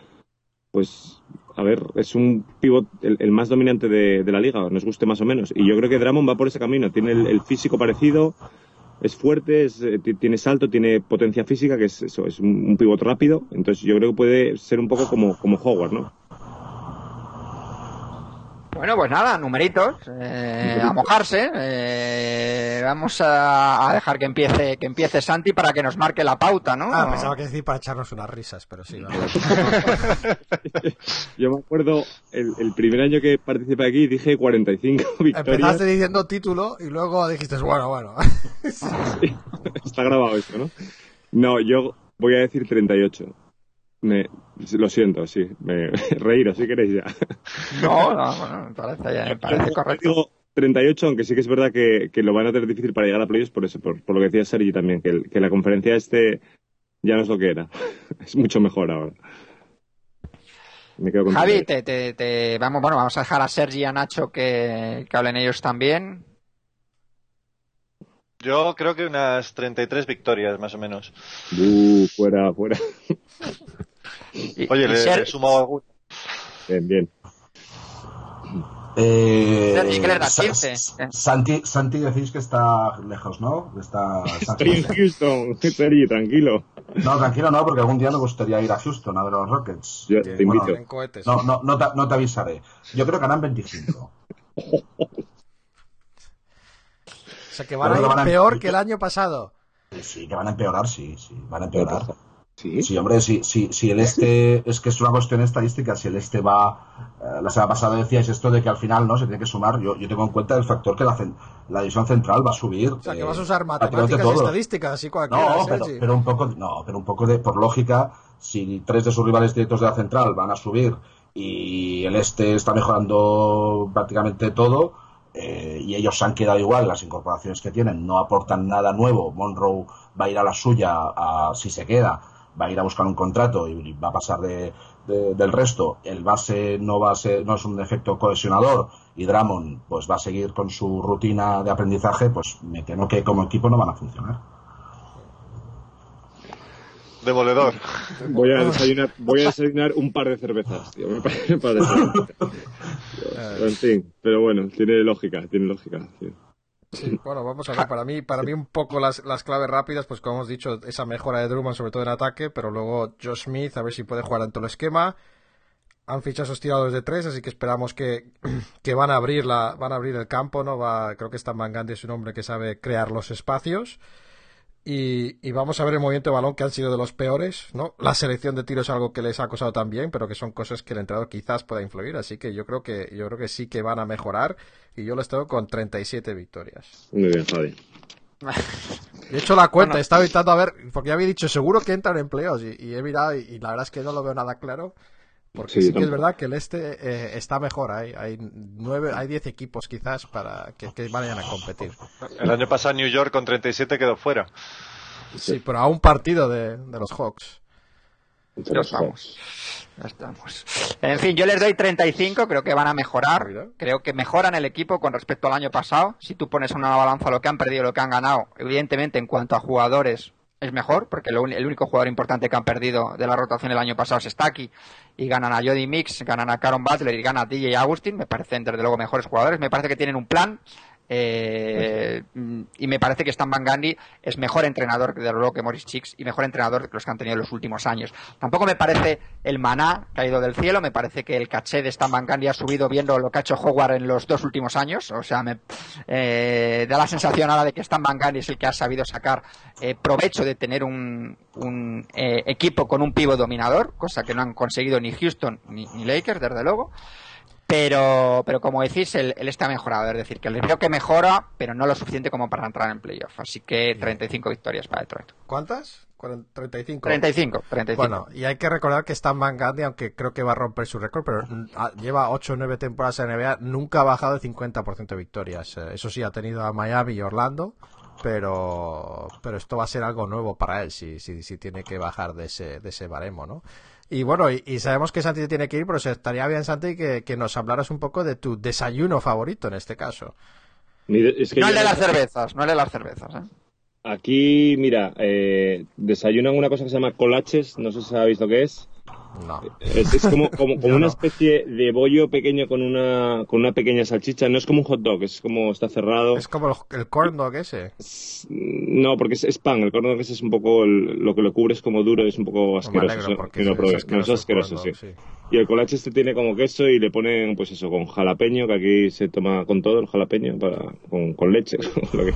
pues, a ver, es un pivot el, más dominante de, la liga, nos guste más o menos. Y yo creo que Drummond va por ese camino, tiene el, físico parecido, es fuerte, es, eh, ti- tiene salto, tiene potencia física, que es eso, es un, un pivot rápido, entonces yo creo que puede ser un poco como, como Howard, ¿no? Bueno, pues nada, numeritos, eh, a mojarse. eh, vamos a, a dejar que empiece, que empiece Santi para que nos marque la pauta, ¿no? Ah, pensaba que decir para echarnos unas risas, pero sí. (laughs) Yo me acuerdo el, el primer año que participé aquí dije 45 (laughs) victorias. Empezaste diciendo título y luego dijiste, bueno, bueno. (laughs) Está grabado esto, ¿no? No, yo voy a decir 38. Me, lo siento, sí. Me, (laughs) reíros si queréis ya. No, no, bueno, me parece, me parece correcto. Digo 38, aunque sí que es verdad que, que lo van a tener difícil para llegar a playoffs por eso, por, por lo que decía Sergi también, que, el- que la conferencia este ya no es lo que era. (laughs) Es mucho mejor ahora. Me quedo con Javi, 38. te, te, te- vamos, bueno, vamos a dejar a Sergi y a Nacho que, que hablen ellos también. Yo creo que unas 33 victorias, más o menos. Uh, fuera, fuera. (laughs) Y- Oye, y le, Ser- le sumo alguna. Bien, bien. Eh, Sergi, que le Sa- 15. Sa- Santi, Santi decís que está lejos, ¿no? Está en Houston, Sergi, tranquilo. No, tranquilo, no, porque algún día me gustaría ir a Houston a ver a los Rockets. Yo Eh, te bueno, invito. Cohetes. no, no, no, te, no te avisaré. Yo creo que harán 25. O sea, que van a que ir van a- peor que el año pasado. Sí, que van a empeorar, sí, sí, van a empeorar. Sí. Sí, hombre, si, si, si el este, (laughs) es que es una cuestión estadística, si el este va, eh, la semana pasada decíais esto de que al final no se tiene que sumar, yo, yo tengo en cuenta el factor que la, la división central va a subir. O sea, que eh, vas a usar matemáticas y estadísticas, así cualquiera, No, pero, pero un poco, no, pero un poco de, por lógica, si tres de sus rivales directos de la central van a subir y el este está mejorando prácticamente todo, eh, y ellos se han quedado igual, las incorporaciones que tienen no aportan nada nuevo, Monroe va a ir a la suya, a- si se queda, va a ir a buscar un contrato y va a pasar de, de- del resto, el base no va a ser, no es un efecto cohesionador y Drummond pues va a seguir con su rutina de aprendizaje, pues me temo que como equipo no van a funcionar. Demoledor. Voy a desayunar, voy a desayunar un par de cervezas, tío. Me parece un par de cervezas. (laughs) En fin, pero bueno, tiene lógica, tiene lógica. Sí, bueno, vamos a ver, para mí, para mí un poco las, las claves rápidas, pues como hemos dicho, esa mejora de Drummond, sobre todo en ataque, pero luego Josh Smith, a ver si puede jugar en todo el esquema. han fichado esos tiradores de tres, así que esperamos que, (clears throat) que van a abrir la, van a abrir el campo, ¿no? Va, creo que Stan Van Gundy es un hombre que sabe crear los espacios. Y, y vamos a ver el movimiento de balón que han sido de los peores, ¿no? La selección de tiros es algo que les ha acosado también, pero que son cosas que el entrenador quizás pueda influir, así que yo creo que yo creo que sí que van a mejorar y yo les tengo con 37 victorias. Muy bien, Javi. (laughs) De hecho la cuenta, Bueno. he estado intentando a ver, porque ya había dicho seguro que entran en playoffs y, y he mirado y, y la verdad es que no lo veo nada claro. Porque Sí, sí, que es verdad que el este eh, está mejor, hay, hay nueve, hay diez equipos quizás para que, que vayan a competir. El año pasado New York con 37 quedó fuera. Sí, pero a un partido de, de los Hawks. Ya estamos. Ya estamos. En fin, yo les doy 35, creo que van a mejorar. Creo que mejoran el equipo con respecto al año pasado. Si tú pones una balanza lo que han perdido y lo que han ganado, evidentemente en cuanto a jugadores es mejor, porque lo el único jugador importante que han perdido de la rotación el año pasado es Staki. Y ganan a Jody Mix, ganan a Caron Butler y ganan a DJ Agustin. Me parecen desde luego mejores jugadores. Me parece que tienen un plan. Eh, mm, y me parece que Stan Van Gundy es mejor entrenador de luego que Morris Chicks y mejor entrenador que los que han tenido en los últimos años. Tampoco me parece el maná caído del cielo, me parece que el caché de Stan Van Gundy ha subido viendo lo que ha hecho Howard en los dos últimos años. O sea, me eh, da la sensación ahora de que Stan Van Gundy es el que ha sabido sacar eh, provecho de tener un, un equipo con un pivo dominador, cosa que no han conseguido ni Houston ni, ni Lakers, desde luego. Pero, pero como decís, él, él está mejorado. Es decir, que les veo que mejora, pero no lo suficiente como para entrar en playoff. Así que 35 victorias para Detroit. ¿Cuántas? Cuaren- 35. 35, 35. Bueno, y hay que recordar que Stan Van Gundy, aunque creo que va a romper su récord, pero mm, ah, lleva 8 o 9 temporadas en NBA, nunca ha bajado el 50% de victorias. Eh, Eso sí, ha tenido a Miami y Orlando, pero, pero esto va a ser algo nuevo para él si, si, si tiene que bajar de ese, de ese baremo, ¿no? Y bueno, y, y sabemos que Santi tiene que ir, pero se estaría bien, Santi, que, que nos hablaras un poco de tu desayuno favorito en este caso. Mi de- es que no el de las cervezas, no el de las cervezas. ¿eh? Aquí, mira, eh, desayunan una cosa que se llama colaches, no sé si sabéis lo que es. No. Es, es como, como, (laughs) como Yo una no. especie de bollo pequeño con una, con una pequeña salchicha. No es como un hot dog, es como está cerrado. Es como el, el corn dog ese. No, porque es, es pan. El corn dog ese es un poco el- lo que lo cubre es como duro, es un poco asqueroso. alegro eso, porque que lo es- probé. es No, es asqueroso, el sí. dog, Y el colache este tiene como queso y le ponen, pues eso, con jalapeño, que aquí se toma con todo el jalapeño, para, con, con leche. (laughs) lo que-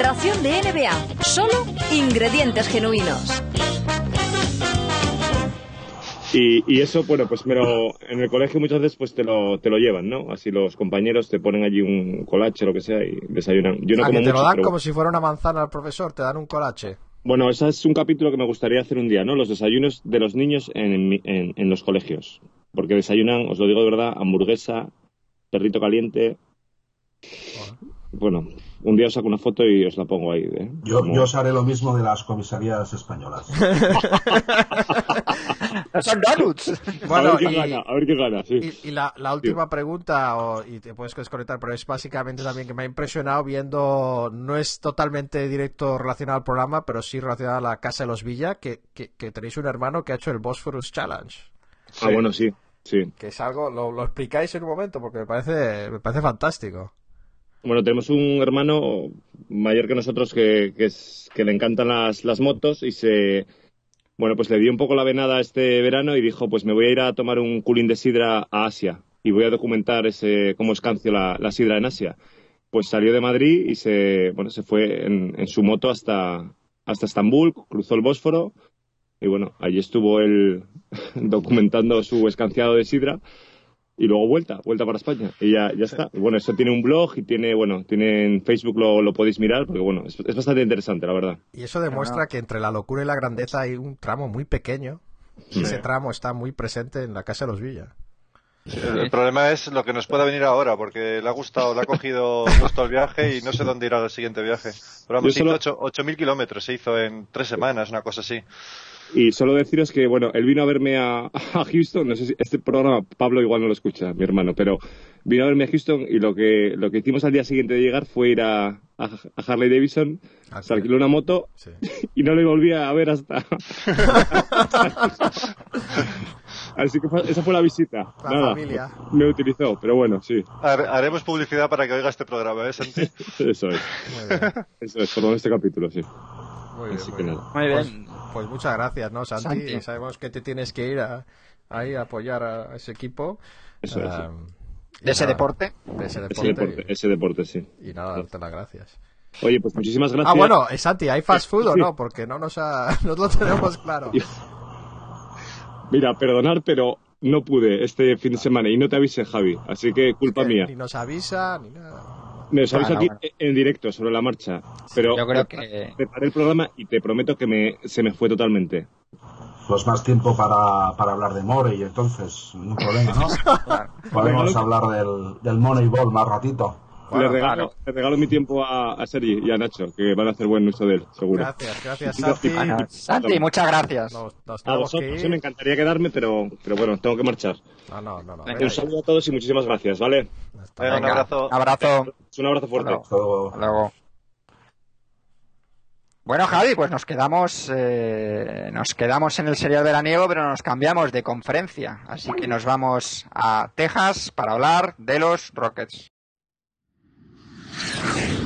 Ración de NBA. Solo ingredientes genuinos. Y, y eso, bueno, pues me lo, en el colegio muchas veces pues te lo, te lo llevan, ¿no? Así los compañeros te ponen allí un colache o lo que sea y desayunan. Yo no como que te mucho, lo dan pero- como si fuera una manzana al profesor, te dan un colache. Bueno, ese es un capítulo que me gustaría hacer un día, ¿no? Los desayunos de los niños en, en, en los colegios. Porque desayunan, os lo digo de verdad, hamburguesa, perrito caliente. Bueno, un día os saco una foto y os la pongo ahí. ¿eh? Yo, Como- yo os haré lo mismo de las comisarías españolas. (laughs) Son donuts. Bueno, a ver qué y, gana, a ver qué gana, sí. y- y la, la última pregunta, o- y te puedes desconectar, pero es básicamente también que me ha impresionado viendo, no es totalmente directo relacionado al programa, pero sí relacionado a la Casa de los Villa, que, que, que tenéis un hermano que ha hecho el Bosphorus Challenge. Ah, bueno, sí, sí. Que es algo, lo, lo explicáis en un momento, porque me parece, me parece fantástico. Bueno, tenemos un hermano mayor que nosotros que, es, que le encantan las, las motos y se... Bueno, pues le dio un poco la venada este verano y dijo, pues me voy a ir a tomar un culín de sidra a Asia y voy a documentar ese cómo escancio la, la sidra en Asia. Pues salió de Madrid y se, bueno, se fue en, en su moto hasta, hasta Estambul, cruzó el Bósforo y bueno, allí estuvo él (laughs) documentando su escanciado de sidra y luego vuelta, vuelta para España. Y ya, ya está. Bueno, esto tiene un blog y tiene, bueno, tiene en Facebook lo, lo podéis mirar, porque bueno, es, es bastante interesante, la verdad. Y eso demuestra que entre la locura y la grandeza hay un tramo muy pequeño, y ese tramo está muy presente en la Casa de los Villa. El problema es lo que nos pueda venir ahora, porque le ha gustado, le ha cogido (laughs) gusto al viaje y no sé dónde irá el siguiente viaje. Pero vamos, Yo solo- hizo ocho- 8.000 kilómetros, se hizo en tres semanas, una cosa así. Y solo deciros que, bueno, él vino a verme a, a Houston, no sé si este programa Pablo igual no lo escucha, mi hermano, pero vino a verme a Houston y lo que, lo que hicimos al día siguiente de llegar fue ir a, a, a Harley Davidson, Ah, se alquiló una moto Sí. (laughs) y no le volví a ver hasta... (laughs) Así que fue- esa fue la visita. La Nada, familia. me utilizó, pero bueno, sí, Har- Haremos publicidad para que oiga este programa, ¿eh, Santi? (laughs) eso es. Muy bien. Eso es, por lo menos este capítulo, sí. Muy bien, Así muy que bien. Muy Pues, bien. pues muchas gracias, ¿no, Santi? Santi. Sabemos que te tienes que ir a, ahí a apoyar a ese equipo. Eso es. Ah, y De ese nada, deporte. De ese Ese deporte. deporte, ese deporte, sí. Y, y nada, darte las gracias. Oye, pues muchísimas gracias. Ah, bueno, eh, Santi, ¿hay fast food o no? Porque no nos ha, (laughs) no lo tenemos claro. Mira, perdonar, pero no pude este fin de semana y no te avisé, Javi. Así que culpa Que mía. Ni nos avisa, ni nada. Me aviso Bueno, aquí en directo, sobre la marcha. Pero Yo creo que preparé el programa y te prometo que me, se me fue totalmente. Pues más tiempo para, para hablar de Morey, entonces, ningún problema, ¿no? (laughs) Podemos hablar del, del Moneyball más ratito. Bueno, le, regalo, le regalo mi tiempo a, a Sergi y a Nacho, que van a hacer buen uso de él, seguro. Gracias, gracias, Santi. Bueno, Santi, muchas gracias. Nos, nos A que vosotros sí, me encantaría quedarme, pero, pero bueno, tengo que marchar. No, no, no. Un saludo a todos y muchísimas gracias, ¿vale? Venga, un abrazo. abrazo. Un abrazo fuerte. Hasta luego. Hasta luego. Bueno, Javi, pues nos quedamos, eh, nos quedamos en el serial veraniego, pero nos cambiamos de conferencia. Así que nos vamos a Texas para hablar de los Rockets. Okay.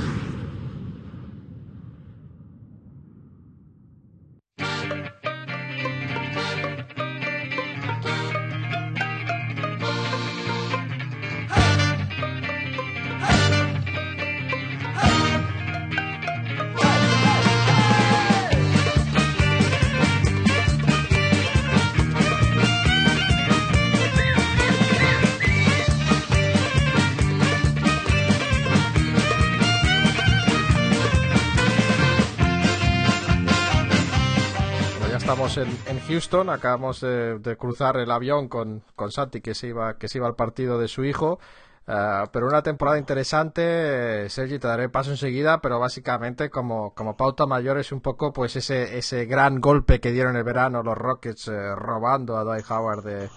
En, Houston, acabamos de, cruzar el avión con, con Santi que se iba que se iba al partido de su hijo. Eh, pero una temporada interesante, eh, Sergi, te daré paso enseguida, pero básicamente como, como pauta mayor es un poco pues ese, ese gran golpe que dieron el verano los Rockets eh, robando a Dwight Howard de,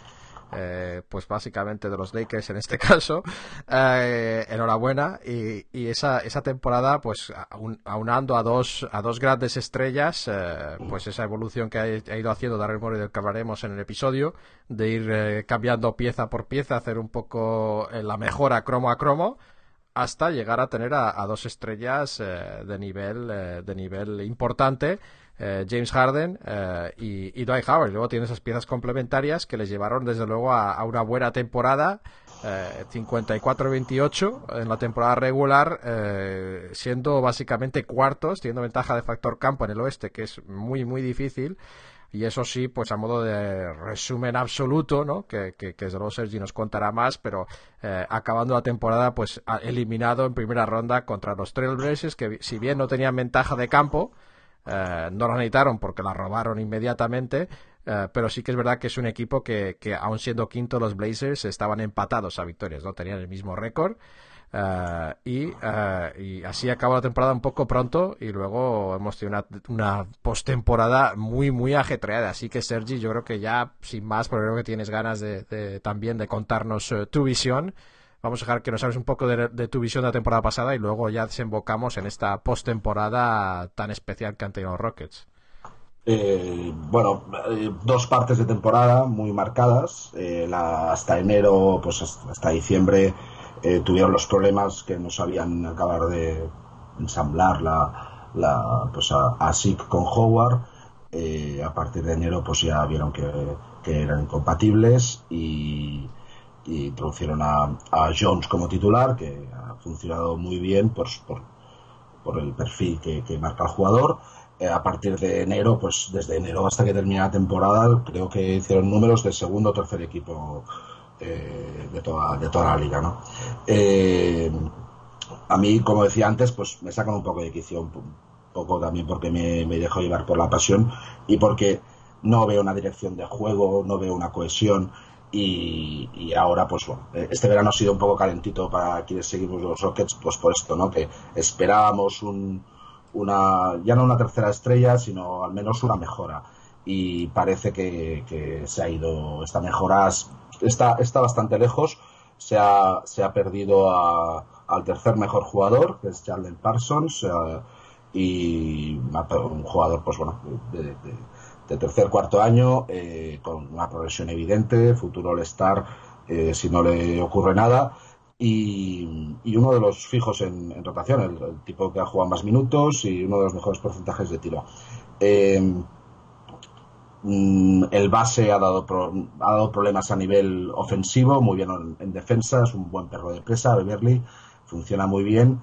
eh, pues básicamente de los Lakers en este (laughs) caso. Eh, enhorabuena y, esa, esa temporada pues aun- aunando a dos a dos grandes estrellas, eh, pues esa evolución que ha, ido haciendo Daryl Morey del que hablaremos en el episodio, de ir eh, cambiando pieza por pieza, hacer un poco eh, la mejora cromo a cromo hasta llegar a tener a, a dos estrellas de nivel de nivel importante eh, James Harden eh, y, y Dwight Howard. Luego tiene esas piezas complementarias que les llevaron desde luego a, una buena temporada. eh, 54-28 en la temporada regular, eh, siendo básicamente cuartos, teniendo ventaja de factor campo en el oeste, que es muy, muy difícil. Y eso sí, pues a modo de resumen absoluto, ¿no? Que, que, desde luego Sergi nos contará más, pero eh, acabando la temporada, pues eliminado en primera ronda contra los Trailblazers, que si bien no tenían ventaja de campo, eh, no la necesitaron porque la robaron inmediatamente, eh, pero sí que es verdad que es un equipo que, que aun siendo quinto los Blazers estaban empatados a victorias, no tenían el mismo récord. eh, y, así acabó la temporada un poco pronto y luego hemos tenido una, una postemporada muy muy ajetreada así que Sergi yo creo que ya sin más porque creo que tienes ganas de, también de contarnos tu visión Vamos a dejar que nos hables un poco de, tu visión de la temporada pasada y luego ya desembocamos en esta postemporada tan especial que han tenido los Rockets. Eh, bueno, eh, dos partes de temporada muy marcadas. Eh, hasta enero, pues hasta, diciembre, tuvieron los problemas que no sabían acabar de ensamblar la, la, pues a, con Howard. A partir de enero, pues ya vieron que, que eran incompatibles y, y introducieron a, Jones como titular, que ha funcionado muy bien por, por, el perfil que, marca el jugador. Eh, a partir de enero, pues desde enero hasta que termine la temporada, creo que hicieron números del segundo o tercer equipo eh, de, toda, de toda la liga, ¿no? Eh, a mí, como decía antes, pues me sacan un poco de quicio, un poco también porque me, me dejo llevar por la pasión y porque no veo una dirección de juego, no veo una cohesión y, ahora, pues bueno, este verano ha sido un poco calentito para quienes seguimos los Rockets, pues por esto, ¿no? Que esperábamos un, una, ya no una tercera estrella, sino al menos una mejora. Y parece que, que se ha ido, esta mejora está, está bastante lejos. Se ha, se ha perdido a- al tercer mejor jugador, que es Jalen Parsons, eh, y un jugador, pues bueno, de- de tercer cuarto año, eh, con una progresión evidente, futuro All-Star, eh, si no le ocurre nada. y, y uno de los fijos en, rotación, el, el tipo que ha jugado más minutos y uno de los mejores porcentajes de tiro. Eh, mm, el base ha dado, pro- ha dado problemas a nivel ofensivo, muy bien en, en defensa, es un buen perro de presa, Beverly, funciona muy bien,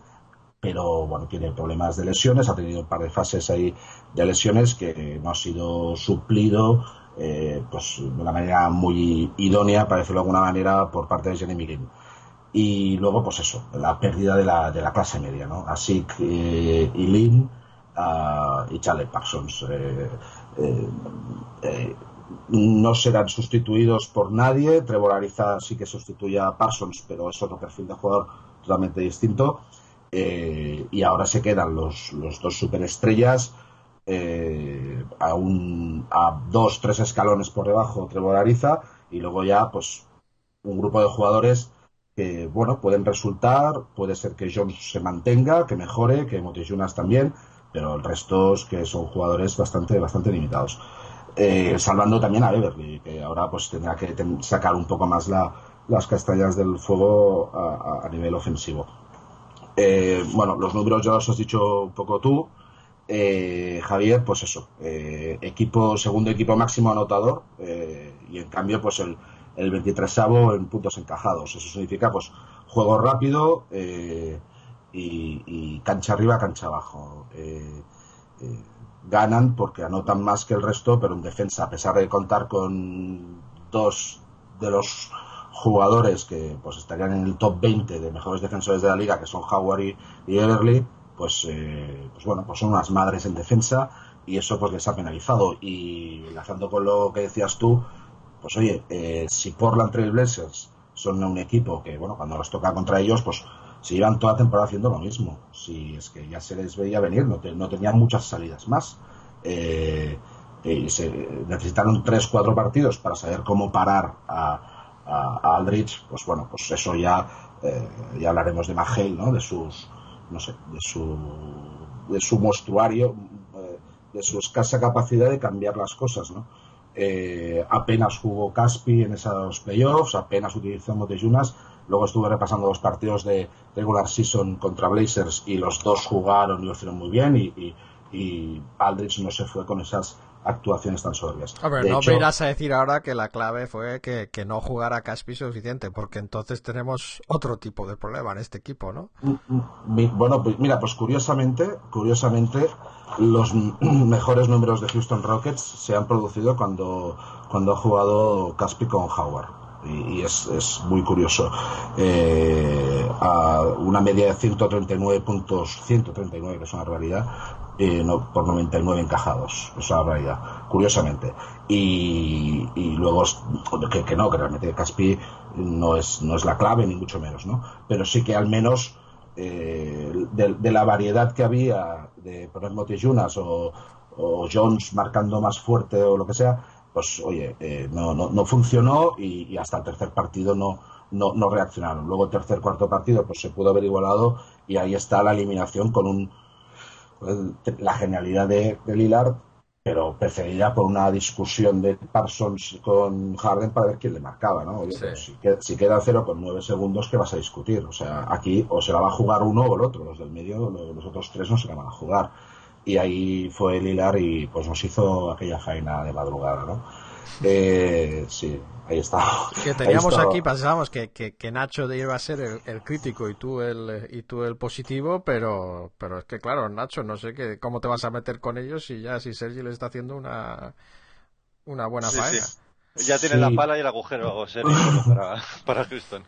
pero bueno, tiene problemas de lesiones, ha tenido un par de fases ahí de lesiones que no ha sido suplido eh, pues de una manera muy idónea, para decirlo de alguna manera, por parte de Jeremy Green. Y luego, pues eso, la pérdida de la, de la clase media, ¿no? Así que y Lynn ah, y Charlie Parsons. eh, eh, eh, no serán sustituidos por nadie. Trevor Ariza sí que sustituye a Parsons, pero es otro perfil de jugador totalmente distinto. Eh, y ahora se quedan los, los dos superestrellas eh, a, un, a dos, tres escalones por debajo Trevor Ariza y luego ya pues un grupo de jugadores que bueno pueden resultar, puede ser que Jones se mantenga, que mejore, que Motijunas también, pero el resto es que son jugadores bastante, bastante limitados. Eh, salvando también a Beverly, que ahora pues tendrá que sacar un poco más la- las castañas del fuego a nivel ofensivo. Eh, bueno, los números ya los has dicho un poco tú. Eh, Javier, pues eso, eh, equipo, segundo equipo máximo anotador y en cambio pues el, el 23 en puntos encajados. Eso significa pues juego rápido y, y cancha arriba, cancha abajo. Ganan porque anotan más que el resto, pero en defensa, a pesar de contar con dos de los jugadores que pues estarían en el top 20 de mejores defensores de la liga, que son Howard y, Everly, pues, eh, pues bueno, pues son unas madres en defensa y eso pues les ha penalizado. Y enlazando con lo que decías tú, pues oye, eh, si Portland Trail Blazers son un equipo que, bueno, cuando nos toca contra ellos, pues se llevan toda temporada haciendo lo mismo. Si es que ya se les veía venir, no, te- no tenían muchas salidas más. Eh, eh, se, necesitaron tres, cuatro partidos para saber cómo parar a, a- a Aldrich. Pues bueno, pues eso ya, eh, ya hablaremos de Magel, ¿no? De sus, no sé, de su, de su monstruario, eh, de su escasa capacidad de cambiar las cosas, ¿no? Eh, apenas jugó Caspi en esos playoffs, apenas utilizó Motejunas. Luego estuve repasando los partidos de regular season contra Blazers y los dos jugaron y lo hicieron muy bien. Y, y, y Aldrich no se fue con esas actuaciones tan soberbias. Hombre, De no hecho, me irás a decir ahora que la clave fue que, que no jugara Caspi suficiente, porque entonces tenemos otro tipo de problema en este equipo, ¿no? Mi- Bueno, pues mira, pues curiosamente, curiosamente, los (clears throat) mejores números de Houston Rockets se han producido cuando, cuando ha jugado Caspi con Howard. Y, y es, es muy curioso. Eh, a una media de 139 puntos, 139, que es una realidad, eh, no, por 99 encajados. Es una realidad, curiosamente. Y, luego, que, que no, que realmente Caspi no es, no es la clave, ni mucho menos, ¿no? Pero sí que al menos eh, de, de la variedad que había de poner Motijunas o, o Jones marcando más fuerte o lo que sea, pues oye, eh, no, no, no funcionó y, y hasta el tercer partido no, no, no reaccionaron. Luego el tercer, cuarto partido pues se pudo haber igualado y ahí está la eliminación con un la genialidad de, de Lillard, pero preferida por una discusión de Parsons con Harden para ver quién le marcaba, ¿no? Oye, Sí. pues si, que- si queda cero con nueve segundos, ¿qué vas a discutir? O sea, aquí o se la va a jugar uno o el otro, los del medio, lo- los otros tres no se la van a jugar. Y ahí fue Lillard y pues nos hizo aquella faena de madrugada, ¿no? (laughs) Eh, sí, ahí está. Que teníamos aquí, pensábamos que, que, que Nacho iba a ser el, el crítico y tú el y tú el positivo, pero pero es que claro, Nacho, no sé qué, cómo te vas a meter con ellos si ya si Sergi le está haciendo una una buena Sí, faena. sí. Ya tiene Sí. la pala y el agujero serio (laughs) para, para Houston.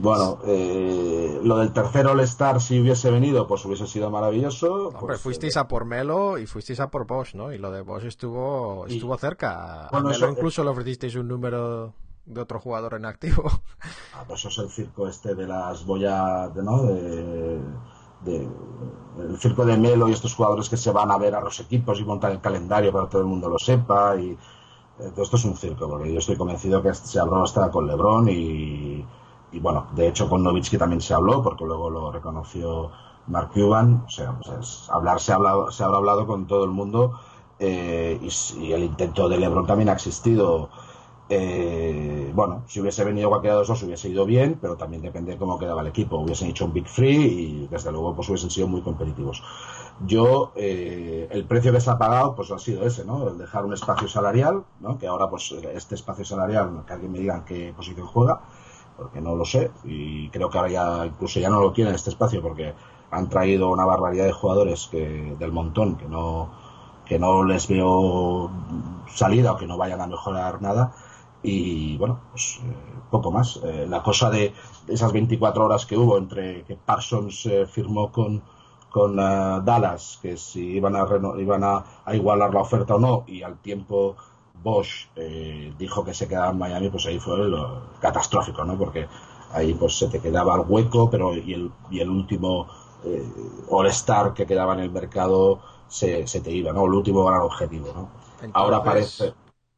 Bueno, eh, lo del tercer All-Star, si hubiese venido, pues hubiese sido maravilloso. Hombre, pues, fuisteis a por Melo y fuisteis a por Bosch, ¿no? Y lo de Bosch estuvo Y- estuvo cerca. A Bueno, Melo eso- incluso le ofrecisteis un número de otro jugador en activo. (laughs) Ah, pues eso es el circo este de las boyas, de, ¿no? De, de- el circo de Melo y estos jugadores que se van a ver a los equipos y montan el calendario para que todo el mundo lo sepa. Y eh, todo esto es un circo, porque yo estoy convencido que se habló hasta con LeBron y, y bueno, de hecho con Novitsky también se habló, porque luego lo reconoció Mark Cuban. O sea, pues es- hablar se, ha hablado, se habrá hablado con todo el mundo eh, y, y el intento de LeBron también ha existido. Eh, bueno, si hubiese venido cualquiera de los dos hubiese ido bien, pero también depende de cómo quedaba el equipo. Hubiesen hecho un Big Free y desde luego pues hubiesen sido muy competitivos. Yo, eh, el precio que se ha pagado pues ha sido ese, ¿no? El dejar un espacio salarial, ¿no? Que ahora pues este espacio salarial, que alguien me diga en qué posición juega, porque no lo sé y creo que ahora ya incluso ya no lo tienen este espacio porque han traído una barbaridad de jugadores que del montón que no que no les veo salida o que no vayan a mejorar nada y bueno, pues eh, poco más. Eh, la cosa de esas 24 horas que hubo entre que Parsons eh, firmó con, con eh, Dallas, que si iban a, iban a igualar la oferta o no, y al tiempo Bosch eh, dijo que se quedaba en Miami, pues ahí fue lo catastrófico, ¿no? Porque ahí pues se te quedaba el hueco, pero y el, y el último eh, All-Star que quedaba en el mercado se, se te iba, ¿no? El último gran objetivo, ¿no? Ahora parece...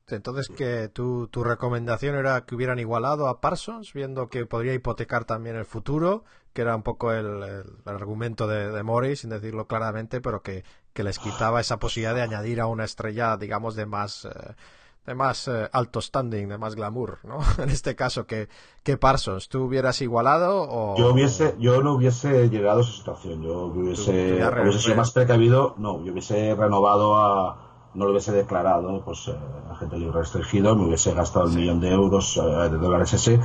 Entonces, que tu, tu recomendación era que hubieran igualado a Parsons, viendo que podría hipotecar también el futuro, que era un poco el, el- el argumento de, de Morris, sin decirlo claramente, pero que, que les quitaba esa posibilidad de añadir a una estrella, digamos, de más, eh, de más eh, alto standing, de más glamour, ¿no? (laughs) En este caso, que, que Parsons, ¿tú hubieras igualado o...? Yo hubiese, yo no hubiese llegado a esa situación. Yo hubiese, hubiese sido más precavido. No, yo hubiese renovado a, no lo hubiese declarado, pues eh, agente libre restringido, me hubiese gastado el millón de euros, eh, de dólares ese,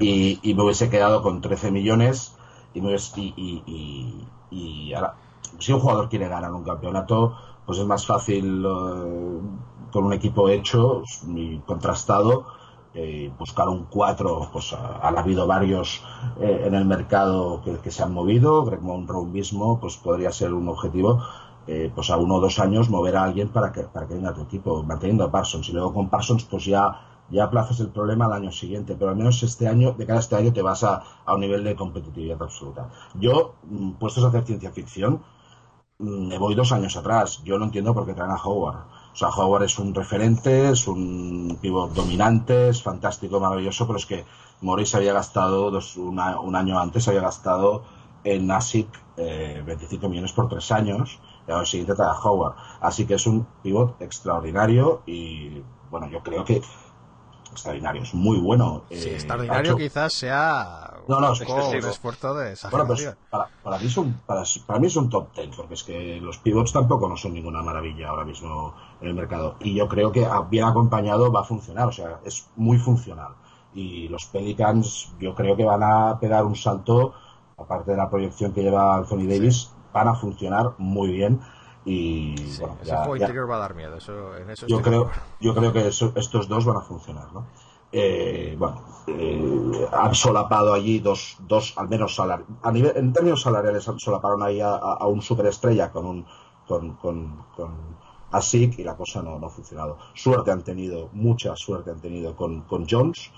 y, y me hubiese quedado con 13 millones y me hubiese, y, y, y- y ahora, si un jugador quiere ganar un campeonato, pues es más fácil eh, con un equipo hecho y contrastado eh, buscar un 4, pues ha- han habido varios eh, en el mercado que, se han movido, Greg Monroe mismo, pues podría ser un objetivo, eh, pues a uno o dos años mover a alguien para que, para que venga a tu equipo, manteniendo a Parsons, y luego con Parsons pues ya ya aplazas el problema al año siguiente, pero al menos este año, de cara a este año, te vas a, a un nivel de competitividad absoluta. Yo, mm, puestos a hacer ciencia ficción, me voy dos años atrás. Yo no entiendo por qué traen a Howard. O sea, Howard es un referente, es un pivot dominante, es fantástico, maravilloso, pero es que Morris había gastado, dos- una- un año antes, había gastado en Nasic eh, 25 millones por tres años, y al siguiente trae a Howard. Así que es un pivot extraordinario y, bueno, yo creo que extraordinario, es muy bueno. Sí, Eh, extraordinario quizás sea No, no, un es un esfuerzo de bueno, pues para, para mí son para, para mí son top 10, porque es que los pivots tampoco no son ninguna maravilla ahora mismo en el mercado. Y yo creo que bien acompañado va a funcionar, o sea, es muy funcional. Y los Pelicans yo creo que van a pegar un salto, aparte de la proyección que lleva Anthony Davis, van a funcionar muy bien. Y Sí, bueno, ese ya- juego ya- interior va a dar miedo, eso, en eso yo creo, yo creo que eso- estos dos van a funcionar, ¿no? Eh, bueno, eh, han solapado allí dos, dos al menos salar- a nivel, en términos salariales han solaparon ahí a, a- un superestrella con un con, con, con Asik y la cosa no, no ha funcionado. Suerte han tenido, mucha suerte han tenido con, con Jones,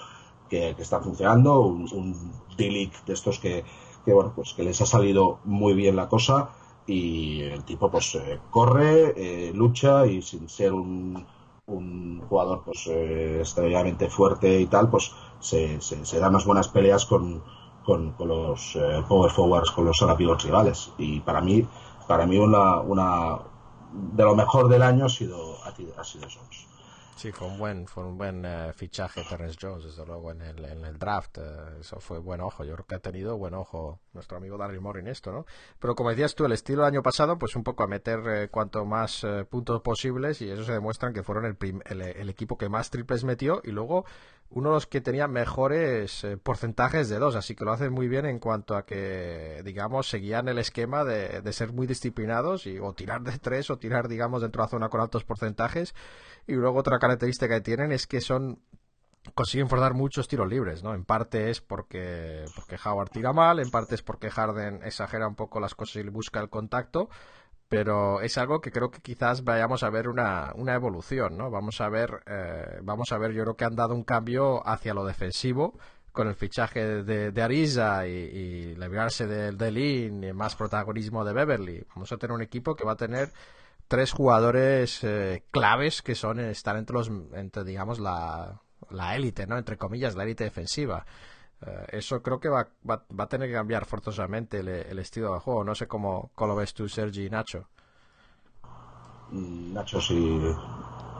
que, que está funcionando, un, un D-League de estos que, que bueno, pues que les ha salido muy bien la cosa y el tipo pues eh, corre, eh, lucha y sin ser un, un jugador pues eh, extremadamente fuerte y tal, pues se, se, se da unas buenas peleas con, con, con los eh, power forwards, con los pivots rivales y para mí para mí una, una de lo mejor del año ha sido ha sido, Jones. Sí, fue un buen, fue un buen eh, fichaje Terrence Jones, desde luego, en el, en el draft. eh, eso fue buen ojo. Yo creo que ha tenido buen ojo nuestro amigo Daryl Morey en esto, ¿no? Pero como decías tú, el estilo del año pasado, pues un poco a meter eh, cuanto más eh, puntos posibles y eso se demuestran que fueron el, prim- el, el equipo que más triples metió y luego uno de los que tenía mejores eh, porcentajes de dos, así que lo hacen muy bien en cuanto a que, digamos, seguían el esquema de, de ser muy disciplinados y o tirar de tres o tirar, digamos, dentro de la zona con altos porcentajes. Y luego otra característica que tienen es que son consiguen forzar muchos tiros libres, ¿no? En parte es porque, porque Howard tira mal, en parte es porque Harden exagera un poco las cosas y busca el contacto, pero es algo que creo que quizás vayamos a ver una, una evolución, ¿no? Vamos a ver, eh, vamos a ver, yo creo que han dado un cambio hacia lo defensivo con el fichaje de, de Ariza y, y librarse del de Lin y más protagonismo de Beverly. Vamos a tener un equipo que va a tener tres jugadores eh, claves que son están entre los entre digamos la la élite, ¿no? Entre comillas, la élite defensiva. Eh, eso creo que va, va, va, a tener que cambiar forzosamente el, el, estilo de juego. No sé cómo, cómo lo ves tú, Sergi y Nacho. Mm, Nacho, si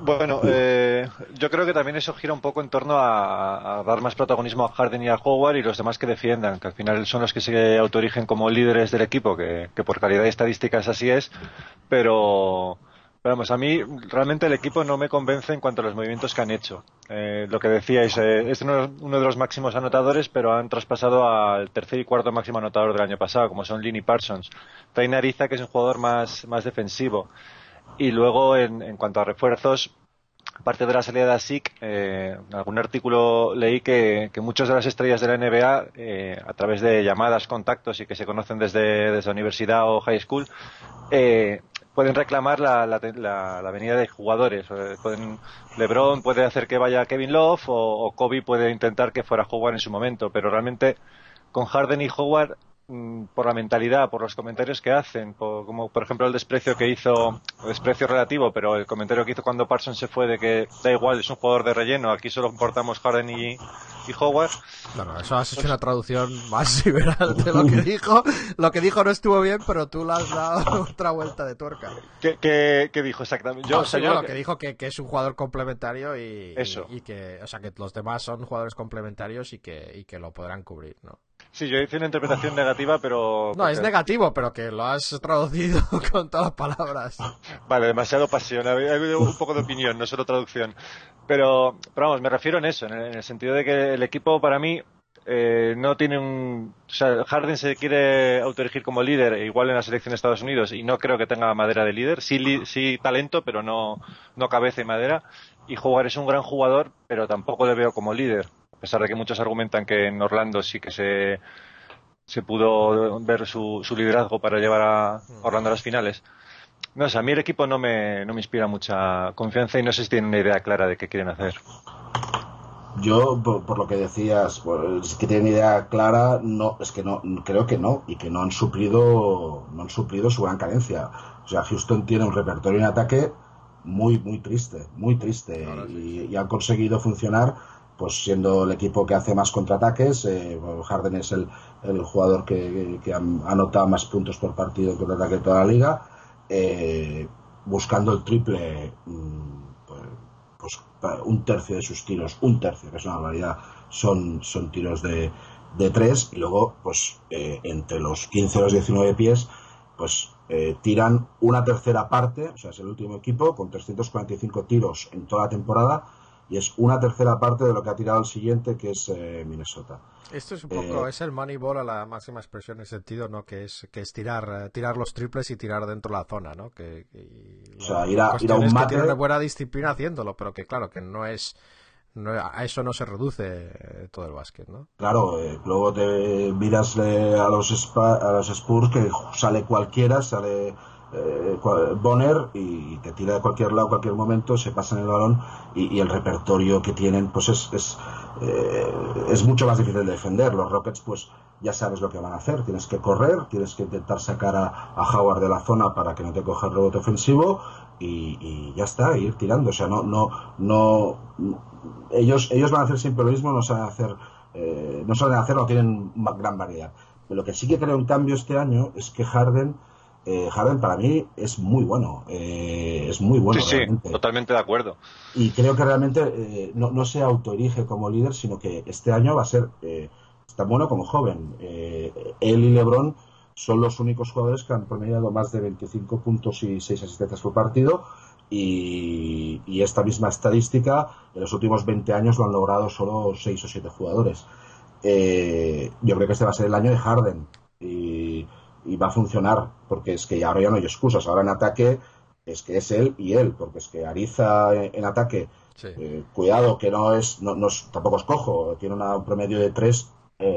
Bueno, eh, yo creo que también eso gira un poco en torno a, a dar más protagonismo a Harden y a Howard y los demás que defiendan, que al final son los que se autorigen como líderes del equipo, que, que por calidad y estadísticas así es, pero, vamos, a mí realmente el equipo no me convence en cuanto a los movimientos que han hecho. Eh, lo que decíais, eh, es uno, uno de los máximos anotadores, pero han traspasado al tercer y cuarto máximo anotador del año pasado, como son Lini Parsons. Traen Ariza, que es un jugador más, más defensivo. Y luego, en, en cuanto a refuerzos, aparte de la salida de ASIC, eh, en algún artículo leí que, muchas de las estrellas de la NBA, eh, a través de llamadas, contactos y que se conocen desde, desde universidad o high school, eh, pueden reclamar la, la, venida de jugadores. Pueden, LeBron puede hacer que vaya Kevin Love o, o Kobe puede intentar que fuera Howard en su momento, pero realmente con Harden y Howard por la mentalidad, por los comentarios que hacen, por- como por ejemplo el desprecio que hizo, desprecio relativo, pero el comentario que hizo cuando Parsons se fue de que da igual, es un jugador de relleno, aquí solo importamos Harden y, y Howard. Bueno, eso has hecho una traducción más (laughs) liberal de lo que dijo. Lo que dijo no estuvo bien, pero tú le has dado (laughs) otra vuelta de tuerca. ¿Qué, qué, qué dijo exactamente? Yo, No, o sea, sí, yo- bueno, que dijo que, que es un jugador complementario y, Eso. y, y que, o sea, que los demás son jugadores complementarios y que, y que lo podrán cubrir, ¿no? Sí, yo hice una interpretación negativa, pero... No, es negativo, pero que lo has traducido (laughs) con todas las palabras. Vale, demasiado pasión. Ha habido un poco de opinión, no solo traducción. Pero, pero vamos, me refiero en eso, en el, en el sentido de que el equipo para mí eh, no tiene un... O sea, Harden se quiere autoerigir como líder, e igual en la selección de Estados Unidos, y no creo que tenga madera de líder. Sí, li- sí talento, pero no, no cabeza y madera. Y Howard es un gran jugador, pero tampoco le veo como líder. A pesar de que muchos argumentan que en Orlando sí que se, se pudo ver su, su liderazgo para llevar a Orlando a las finales. No sé, a mí el equipo no me, no me inspira mucha confianza y no sé si tienen una idea clara de qué quieren hacer. Yo, por, por lo que decías, pues, que tienen idea clara, no, es que no, creo que no, y que no han suplido, no han suplido su gran carencia. O sea, Houston tiene un repertorio en ataque muy, muy triste, muy triste, y, y han conseguido funcionar, pues siendo el equipo que hace más contraataques, eh, Harden es el, el jugador que, anota más puntos por partido en contraataque de toda la liga, eh, buscando el triple, mm, pues, pues un tercio de sus tiros, un tercio, que es una barbaridad, son, son tiros de, de tres y luego pues eh, entre los 15 y los 19 pies pues eh, tiran una tercera parte, o sea, es el último equipo con 345 tiros en toda la temporada y es una tercera parte de lo que ha tirado el siguiente que es eh, Minnesota. Esto es un poco, Eh, es el Moneyball a la máxima expresión en sentido, ¿no? Que es, que es tirar, eh, tirar los triples y tirar dentro de la zona, ¿no? Que, y, O sea, ir a- ir a un es que tiene una buena disciplina haciéndolo, pero que claro, que no es, no, a eso no se reduce eh, todo el básquet, ¿no? Claro, eh, luego te miras eh, a los Spa- a los Spurs que sale cualquiera, sale eh, Bonner y te tira de cualquier lado, cualquier momento, se pasan el balón y, el repertorio que tienen pues es es, eh, es mucho más difícil de defender. Los Rockets pues ya sabes lo que van a hacer, tienes que correr, tienes que intentar sacar a, Howard de la zona para que no te coja el rebote ofensivo y, ya está, ir tirando, o sea, no no no ellos ellos van a hacer siempre lo mismo, no saben hacer eh, no saben hacer, no tienen gran variedad. Pero lo que sí que creo un cambio este año es que Harden, eh, Harden para mí es muy bueno, eh, es muy bueno sí, sí, realmente. totalmente de acuerdo. Y creo que realmente eh, no, no se autoerige como líder, sino que este año va a ser eh, tan bueno como joven. Él y LeBron son los únicos jugadores que han promediado más de 25 puntos y 6 asistencias por partido. Y, y esta misma estadística en los últimos 20 años lo han logrado solo 6 o 7 jugadores. Yo creo que este va a ser el año de Harden y, y va a funcionar porque es que ahora ya no hay excusas. Ahora en ataque es que es él y él, porque es que Ariza en, en ataque, Sí. eh, cuidado que no es, no, no es- tampoco es cojo, tiene una- un promedio de 3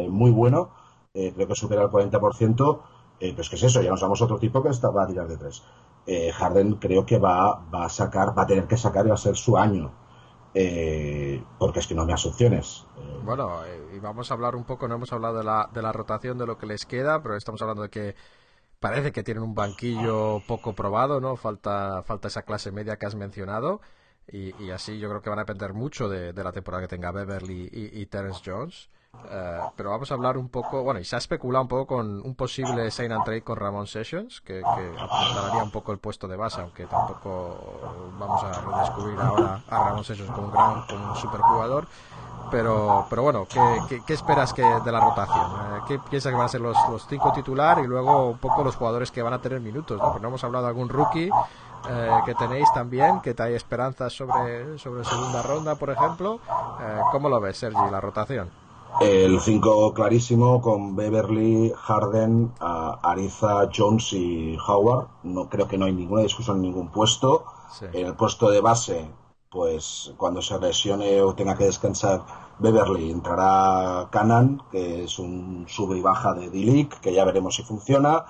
muy bueno, eh, creo que supera el 40%, eh, pues que es eso, ya nos damos otro tipo que está, va a tirar de 3. Harden creo que va, va a sacar, va a tener que sacar y va a ser su año, eh, porque es que no hay más opciones. Eh, Bueno, eh, y vamos a hablar un poco, no hemos hablado de la, de la rotación, de lo que les queda, pero estamos hablando de que parece que tienen un banquillo poco probado, ¿no? Falta, falta esa clase media que has mencionado. Y, así yo creo que van a depender mucho de, de la temporada que tenga Beverly y, y Terence Jones. Eh, pero vamos a hablar un poco, bueno, y se ha especulado un poco con un posible sign and trade con Ramón Sessions, que, que apuntaría un poco el puesto de base, aunque tampoco vamos a redescubrir ahora a Ramón Sessions como un gran, como un superjugador. Pero, pero bueno, ¿qué, qué, qué esperas que de la rotación? Eh, ¿Qué piensas que van a ser los, los cinco titular y luego un poco los jugadores que van a tener minutos? ¿no? Porque no hemos hablado de algún rookie eh, que tenéis también, que te hay esperanzas sobre, sobre segunda ronda, por ejemplo. Eh, ¿Cómo lo ves, Sergi, la rotación? El 5 clarísimo con Beverly, Harden, Ariza, Jones y Howard. No creo que no hay ninguna discusión en ningún puesto. Sí. En el puesto de base, pues cuando se lesione o tenga que descansar Beverly, entrará Canan, que es un sube y baja de D-League, que ya veremos si funciona.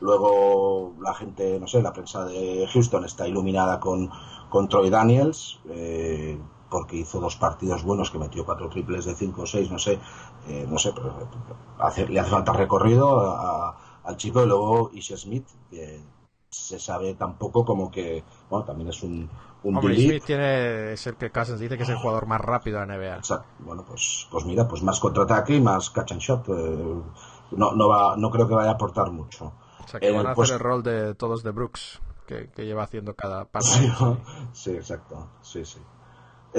Luego la gente, no sé, la prensa de Houston está iluminada con, con Troy Daniels, eh, porque hizo dos partidos buenos, que metió cuatro triples de 5 o 6, no sé, eh, no sé, pero hace- le hace falta recorrido a- a- al chico. Y luego Ish Smith, que se sabe tampoco como que, bueno, también es un, un Hombre. Smith tiene, es el que Cousins dice que es el jugador más rápido de la NBA. Exacto. Bueno, pues, pues mira, pues más contraataque y más catch and shot. eh, no, no, va, no creo que vaya a aportar mucho. O sea, que En van el a puesto- hacer el rol de todos de Brooks, que, que lleva haciendo cada (laughs) paso. Sí, exacto. Sí, sí.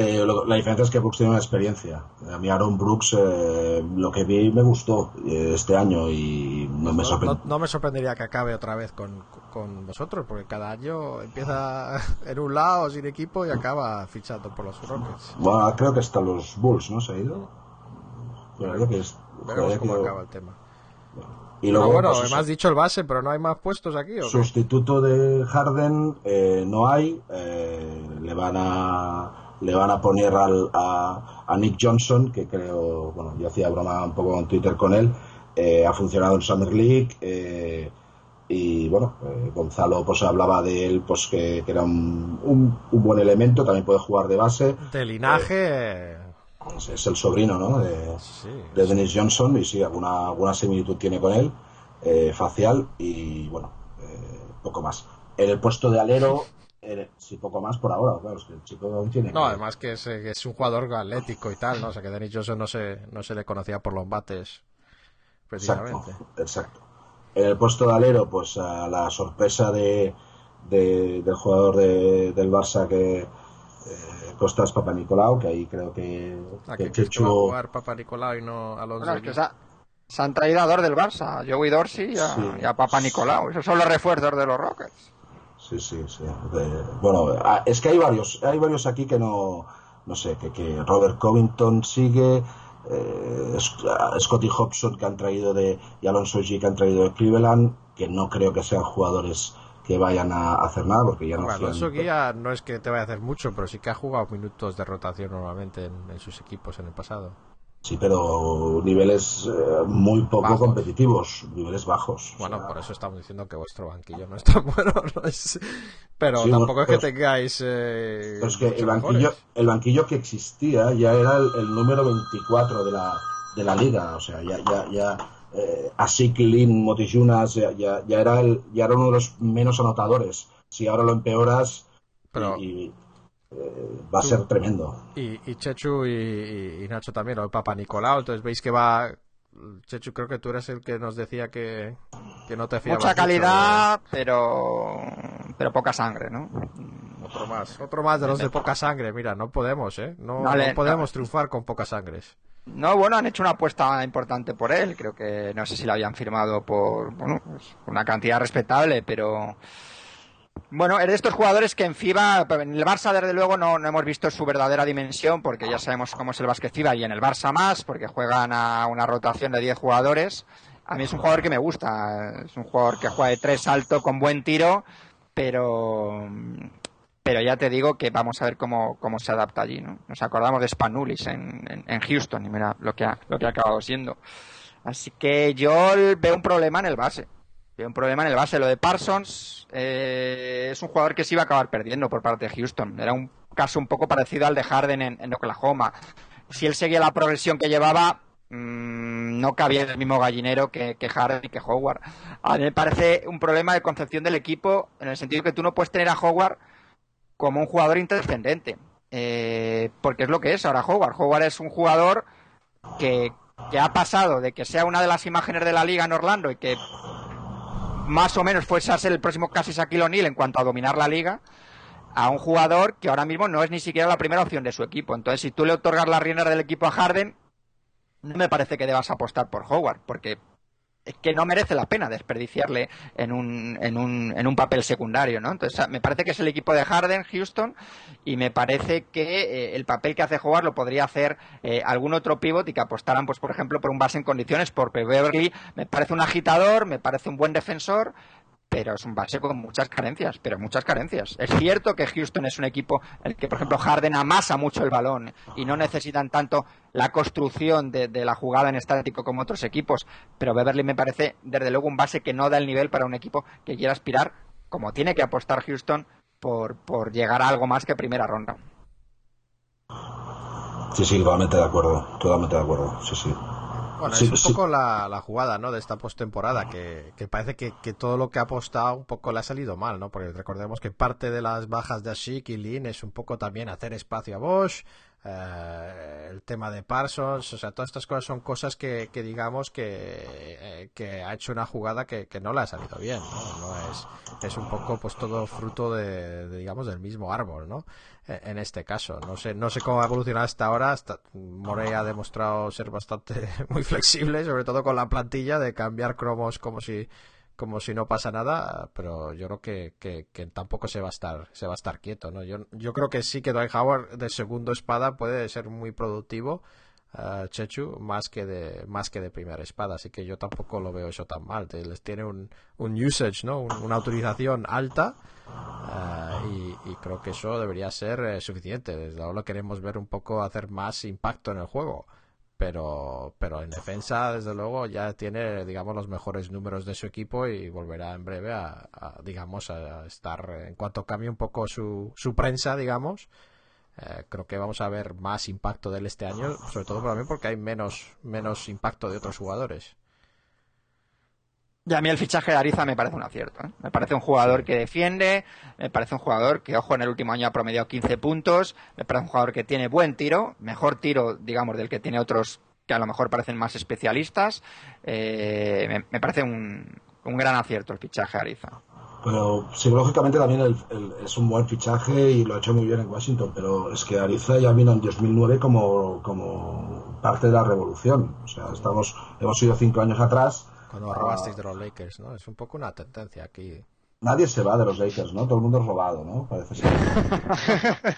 Eh, lo- la diferencia es que Brooks tiene una experiencia. A mí Aaron Brooks, eh, lo que vi me gustó eh, este año y no me No, sorprendió. no- no me sorprendería que acabe otra vez con, con vosotros, porque cada año empieza (laughs) en un lado sin equipo y acaba fichando por los Rockets. Bueno, creo que hasta los Bulls, ¿no? Se ha ido. Juraría que es- Veremos juraría cómo que- acaba el tema. Y Pero luego, bueno, pues, me has dicho el base, pero no hay más puestos aquí. ¿o? Sustituto de Harden eh, no hay. eh, le van a le van a poner al, a, a Nick Johnson, que creo, bueno, yo hacía broma un poco en Twitter con él. eh, ha funcionado en Summer League. eh, y bueno, eh, Gonzalo pues hablaba de él, pues que, que era un, un, un buen elemento, también puede jugar de base. De linaje. Es, es el sobrino, ¿no? De, Sí. de Dennis Johnson y sí, alguna, alguna similitud tiene con él, eh, facial y bueno, eh, poco más. En el puesto de alero, eh, sí, poco más por ahora, claro, es que el chico aún tiene... No, que- además que es, eh, que es un jugador atlético y tal, ¿no? O sea, que Dennis Johnson no se, no se le conocía por los bates, precisamente. Exacto, exacto. En el puesto de alero, pues a la sorpresa de, de- del jugador de- del Barça que eh, Costas Papanicolau, que ahí creo que, ¿A que que Chechu- va a jugar Papa Nicolau y no Alonso? Bueno, es que se, ha- se han traído a dos del Barça, a Joey Dorsey y a, Sí. y a Papa Nicolau. Esos son los refuerzos de los Rockets. Sí, sí, sí. De- bueno, es que hay varios, hay varios aquí que no, no sé, que, que Robert Covington sigue, eh, Sc- Scotty Hobson que han traído de, y Alonso G que han traído de Cleveland, que no creo que sean jugadores que vayan a hacer nada porque ya no Bueno, Alonso Guía no es que te vaya a hacer mucho, pero sí que ha jugado minutos de rotación normalmente en, en sus equipos en el pasado. Sí, pero niveles eh, muy poco Bajos. competitivos, niveles bajos. o Bueno, sea, por eso estamos diciendo que vuestro banquillo no es tan (laughs) bueno. ¿no? Es- Pero Sí, tampoco es que tengáis. Eh, Pero es que el banquillo, mejores. el banquillo que existía ya era el, el número 24 de la, de la liga. O sea, ya, ya, ya eh, Asik, Lin, Motijunas, ya, ya, ya era el, ya era uno de los menos anotadores. Si ahora lo empeoras, Pero- y, y, eh, va a ser tremendo. Y, y Chechu y, Nacho también, o el Papa Nicolau. Entonces veis que va. Chechu, creo que tú eres el que nos decía que, que no te fiabas Mucha mucho calidad, pero pero poca sangre, ¿no? Otro más, otro más de los de poca sangre. Mira, no podemos, ¿eh? No, Vale, no podemos no. triunfar con pocas sangres. No, bueno, han hecho una apuesta importante por él. Creo que no sé si la habían firmado por bueno, pues, una cantidad respetable, pero bueno, es de estos jugadores que en FIBA, en el Barça desde luego no, no hemos visto su verdadera dimensión, porque ya sabemos cómo es el básquet FIBA y en el Barça más, porque juegan a una rotación de 10 jugadores. A mí es un jugador que me gusta, es un jugador que juega de tres alto con buen tiro, pero pero ya te digo que vamos a ver cómo, cómo se adapta allí, ¿no? Nos acordamos de Spanulis en, en, en Houston y mira lo que ha, lo que ha acabado siendo. Así que yo veo un problema en el base. Un problema en el base. Lo de Parsons eh, es un jugador que se iba a acabar perdiendo por parte de Houston. Era un caso un poco parecido al de Harden en, en Oklahoma. Si él seguía la progresión que llevaba, mmm, no cabía en el mismo gallinero que, que Harden y que Howard. A mí me parece un problema de concepción del equipo en el sentido que tú no puedes tener a Howard como un jugador intrascendente. Eh, porque es lo que es ahora Howard. Howard es un jugador que que ha pasado de que sea una de las imágenes de la liga en Orlando y que más o menos fuese a ser el próximo casi Shaquille O'Neal en cuanto a dominar la liga, a un jugador que ahora mismo no es ni siquiera la primera opción de su equipo. Entonces, si tú le otorgas la rienda del equipo a Harden, no me parece que debas apostar por Howard, porque que no merece la pena desperdiciarle en un, en un, en un papel secundario, ¿no? Entonces, me parece que es el equipo de Harden, Houston, y me parece que eh, el papel que hace Howard lo podría hacer eh, algún otro pivot y que apostaran, pues, por ejemplo, por un base en condiciones, porque Beverly me parece un agitador, me parece un buen defensor, pero es un base con muchas carencias, pero muchas carencias. Es cierto que Houston es un equipo en el que, por ejemplo, Harden amasa mucho el balón y no necesitan tanto la construcción de, de, la jugada en estático como otros equipos, pero Beverly me parece, desde luego, un base que no da el nivel para un equipo que quiera aspirar, como tiene que apostar Houston, por, por llegar a algo más que primera ronda. Sí, sí, totalmente de acuerdo, totalmente de acuerdo, sí, sí. Bueno, Sí, es un sí. poco la, la jugada, ¿no? De esta postemporada, que, que parece que, que todo lo que ha apostado un poco le ha salido mal, ¿no? Porque recordemos que parte de las bajas de Ashik y Lin es un poco también hacer espacio a Bosch, eh, el tema de Parsons, o sea, todas estas cosas son cosas que, que digamos que, eh, que ha hecho una jugada que, que no le ha salido bien, ¿no? No es, es un poco pues todo fruto de, de, digamos del mismo árbol, ¿no? Eh, En este caso, no sé, no sé cómo ha evolucionado hasta ahora, hasta Morey ha demostrado ser bastante (laughs) muy flexible, sobre todo con la plantilla de cambiar cromos como si como si no pasa nada, pero yo creo que, que, tampoco se va a estar se va a estar quieto, ¿no? Yo, yo creo que sí que Dwight Howard de segundo espada puede ser muy productivo uh, Chechu más que de más que de primera espada, así que yo tampoco lo veo eso tan mal. Les tiene un, un usage, ¿no? Un- una autorización alta uh, y, creo que eso debería ser eh, suficiente. Desde lo queremos ver un poco hacer más impacto en el juego. Pero, pero en defensa, desde luego, ya tiene, digamos, los mejores números de su equipo y volverá en breve a, digamos, a estar, en cuanto cambie un poco su, su prensa, digamos, eh, creo que vamos a ver más impacto de él este año, sobre todo también porque hay menos, menos impacto de otros jugadores. Y a mí el fichaje de Ariza me parece un acierto. ¿eh? Me parece un jugador que defiende, me parece un jugador que, ojo, en el último año ha promediado 15 puntos, me parece un jugador que tiene buen tiro, mejor tiro, digamos, del que tiene otros que a lo mejor parecen más especialistas. Eh, me, parece un, un, gran acierto el fichaje de Ariza. Pero psicológicamente también el, es un buen fichaje y lo ha hecho muy bien en Washington, pero es que Ariza ya vino en 2009 como, como parte de la revolución. O sea, estamos, hemos ido cinco años atrás cuando robasteis de los Lakers, ¿no? Es un poco una tendencia aquí. Nadie se va de los Lakers, ¿no? Todo el mundo es robado, ¿no? Parece ser. (laughs)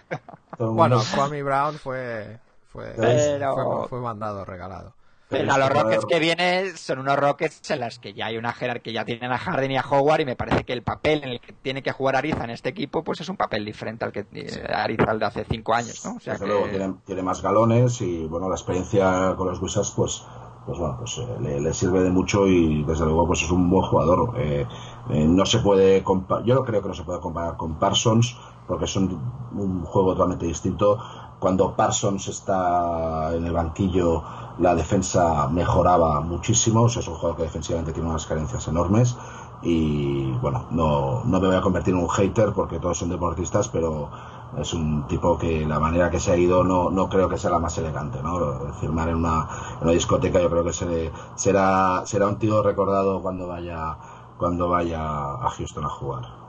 mundo... Bueno, Kwame Brown fue fue, Pero... fue, fue, mandado, regalado. Pero a los Rockets que viene son unos Rockets en las que ya hay una jerarquía, ya tienen a Harden y a Howard y me parece que el papel en el que tiene que jugar Ariza en este equipo pues es un papel diferente al que. Ariza al de hace cinco años, ¿no? O sea que... luego tiene, tiene, más galones y bueno, la experiencia con los Wizards pues pues bueno, pues eh, le, sirve de mucho y desde luego pues es un buen jugador. Eh, eh, no se puede yo no creo que no se pueda comparar con Parsons porque son un juego totalmente distinto. Cuando Parsons está en el banquillo, la defensa mejoraba muchísimo. O sea, es un jugador que defensivamente tiene unas carencias enormes. Y bueno, no, no me voy a convertir en un hater porque todos son deportistas, pero es un tipo que la manera que se ha ido no, no creo que sea la más elegante, ¿no? Firmar en una, en una discoteca yo creo que se, será, será un tío recordado cuando vaya, cuando vaya a Houston a jugar.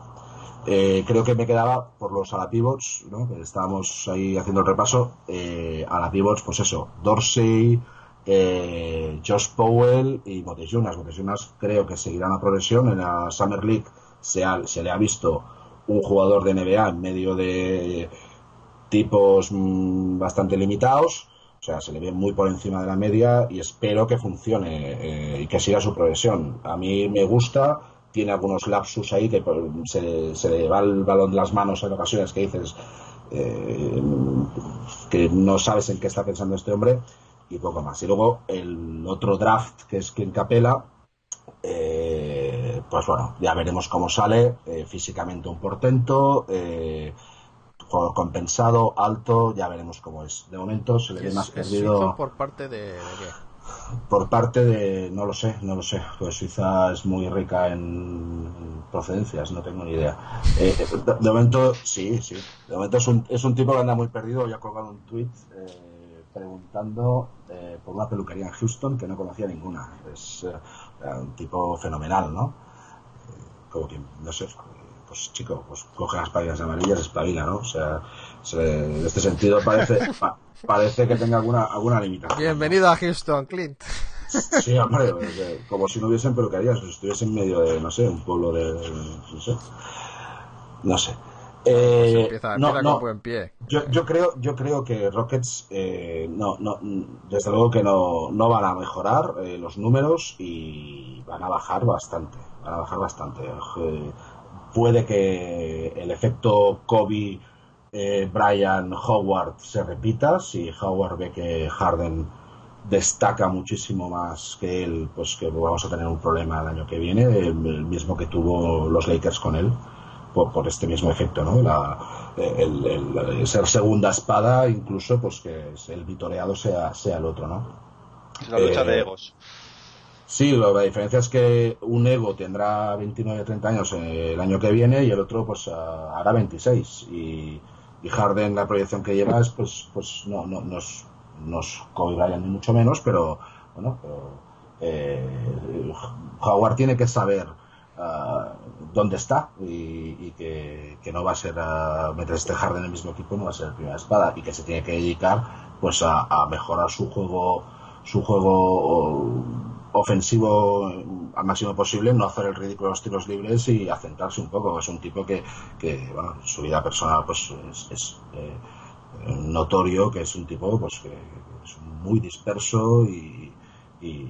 Eh, creo que me quedaba por los alapivots, ¿no? Estábamos ahí haciendo el repaso. Eh, alapivots, pues eso, Dorsey, eh, Josh Powell y Motejunas. Motejunas creo que seguirán la progresión. En la Summer League se, ha, se le ha visto un jugador de NBA en medio de tipos mmm, bastante limitados. O sea, se le ve muy por encima de la media y espero que funcione eh, y que siga su progresión. A mí me gusta, tiene algunos lapsus ahí que se, se le va el balón de las manos en ocasiones que dices eh, que no sabes en qué está pensando este hombre y poco más. Y luego el otro draft que es quien capela, eh, pues bueno, ya veremos cómo sale. Eh, físicamente un portento, eh, jugador compensado, alto, ya veremos cómo es. De momento se le ve más perdido. por parte de, de qué? Por parte de, no lo sé, no lo sé. Pues Suiza es muy rica en procedencias, no tengo ni idea. Eh, de, de, momento, sí, sí. De momento es un, es un tipo que anda muy perdido. Ya ha colgado un tweet. Eh, preguntando eh, por una peluquería en Houston que no conocía ninguna. Es eh, un tipo fenomenal, ¿no? Como que, no sé, pues chico, pues coge las páginas amarillas, espabila, ¿no? O sea, se- en este sentido parece, (laughs) pa- parece que tenga alguna, alguna limitación. Bienvenido a Houston, Clint. Sí, hombre, como si no hubiesen peluquerías, si estuviese en medio de, no sé, un pueblo de, no sé, no sé. Eh, Empieza, no, empieza no, con buen pie. yo, yo creo, yo creo que Rockets, eh, no, no, desde luego que no, no van a mejorar eh, los números y van a bajar bastante, van a bajar bastante. Eh, puede que el efecto Kobe, eh, Brian, Howard se repita si Howard ve que Harden destaca muchísimo más que él, pues que vamos a tener un problema el año que viene, el mismo que tuvo los Lakers con él, por, por este mismo efecto, ¿no? La, el, el- el ser segunda espada, incluso, pues que el vitoreado sea, sea el otro, ¿no? Es la lucha Eh, de egos. Sí, lo- la diferencia es que un ego tendrá 29 o 30 años eh, el año que viene y el otro pues ah, hará 26. Y, y Harden, la proyección que lleva es pues, pues no, no, no es, no es Kobe Bryant ni mucho menos, pero bueno, pero, eh, Howard tiene que saber ah, dónde está y, y que, no va a ser ah, mientras esté Harden en el mismo equipo no va a ser la primera espada y que se tiene que dedicar pues a, a mejorar su juego su juego ofensivo al máximo posible, no hacer el ridículo en los tiros libres y a centrarse un poco. Es un tipo que, que bueno, su vida personal pues es, es, eh, notorio que es un tipo pues que, es muy disperso y, y-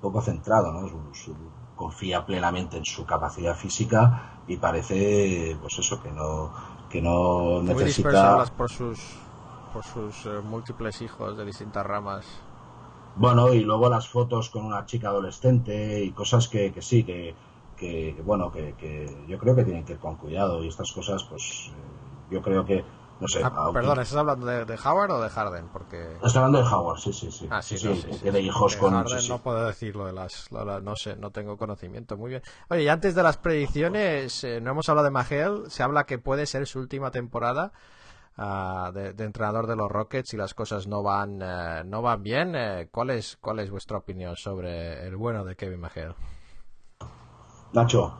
poco centrado, ¿no? Su- confía plenamente en su capacidad física y parece pues eso que no que no necesita por sus, por sus eh, múltiples hijos de distintas ramas. Bueno, y luego las fotos con una chica adolescente y cosas que, que sí, que, que, que, bueno, que, que yo creo que tienen que ir con cuidado y estas cosas, pues eh, yo creo que, no sé. Ah, aunque- perdón, ¿estás hablando de, de Howard o de Harden? Porque... Estoy hablando de Howard, sí, sí, sí. Ah, sí, sí, no, sí, sí, sí. hijos De con... Harden sí, sí. no puedo decirlo de las, la- la- no sé, no tengo conocimiento. Muy bien. Oye, y antes de las predicciones, eh, no hemos hablado de Magel. Se habla que puede ser su última temporada ah, de, de entrenador de los Rockets y las cosas no van, eh, no van bien. Eh, ¿cuál es, cuál es vuestra opinión sobre el bueno de Kevin Magel? Nacho,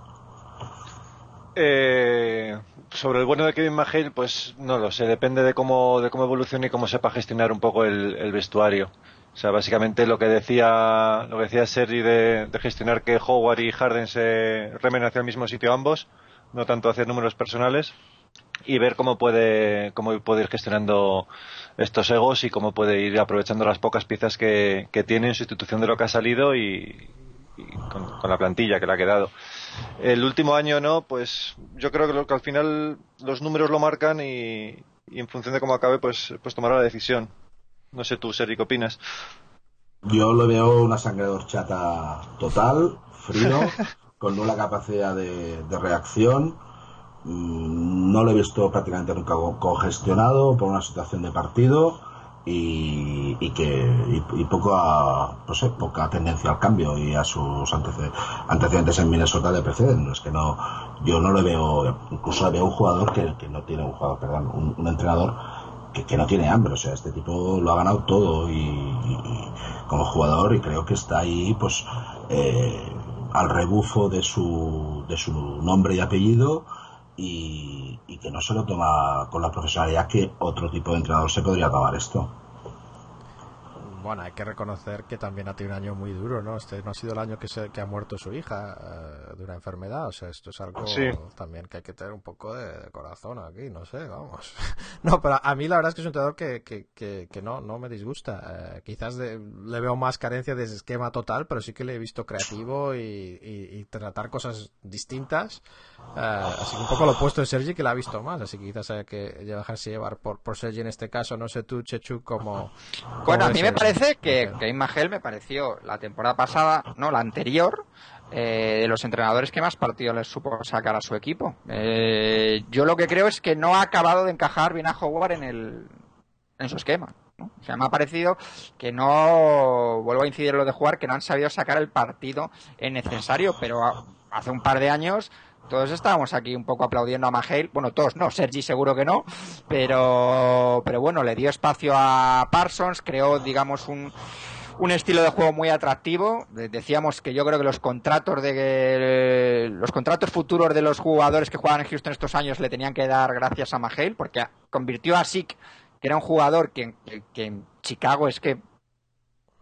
Eh, sobre el bueno de Kevin McHale, pues no lo sé, depende de cómo, de cómo evolucione y cómo sepa gestionar un poco el, vestuario. O sea, básicamente lo que decía, lo que decía Sergi de, gestionar que Howard y Harden se remen hacia el mismo sitio ambos, no tanto hacia números personales, y ver cómo puede, cómo puede ir gestionando estos egos y cómo puede ir aprovechando las pocas piezas que, que tiene en sustitución de lo que ha salido y, con la plantilla que le ha quedado. El último año no, pues yo creo que, lo, que al final los números lo marcan y, y en función de cómo acabe, pues, pues tomará la decisión. No sé tú, Sergi, ¿qué opinas? yo lo veo una sangre de horchata total, frío, (laughs) con nula capacidad de, de reacción. Mm, No lo he visto prácticamente nunca co- congestionado por una situación de partido y, y que y, poco a, no sé, poca tendencia al cambio y a sus antece- antecedentes en Minnesota le preceden. Es que no, yo no le veo, incluso le veo un jugador que, que no tiene un jugador, perdón, un, entrenador que, que no tiene hambre. O sea, este tipo lo ha ganado todo y como jugador y creo que está ahí, pues, eh, al rebufo de su, de su nombre y apellido y, y que no se lo toma con la profesionalidad que otro tipo de entrenador se podría tomar esto. Bueno, hay que reconocer que también ha tenido un año muy duro, ¿no? Este no ha sido el año que, se, que ha muerto su hija eh, de una enfermedad, o sea, esto es algo Sí. también que hay que tener un poco de, de corazón aquí, no sé, vamos. (laughs) No, pero a mí la verdad es que es un entrenador que, que, que, que no, no me disgusta. Eh, quizás de- le veo más carencia de ese esquema total, pero sí que le he visto creativo y, y- y tratar cosas distintas. Eh, así que un poco lo opuesto de Sergi, que la ha visto más, así que quizás haya que dejarse llevar por, por Sergi en este caso, no sé tú, Chechu, como... Bueno, a mí me parece que Kevin Magel me pareció la temporada pasada, no, la anterior, eh, de los entrenadores que más partidos les supo sacar a su equipo. Eh, yo lo que creo es que no ha acabado de encajar bien a Howard en, el, en su esquema. ¿no? O sea, me ha parecido que no, vuelvo a incidir en lo de jugar, que no han sabido sacar el partido en necesario, pero a- hace un par de años todos estábamos aquí un poco aplaudiendo a Mahale. Bueno, todos no, Sergi seguro que no, pero, pero bueno, le dio espacio a Parsons, creó, digamos, un, un estilo de juego muy atractivo. De- Decíamos que yo creo que los contratos de los contratos futuros de los jugadores que juegan en Houston estos años le tenían que dar gracias a Mahale, porque convirtió a Sik, que era un jugador que- que en Chicago es que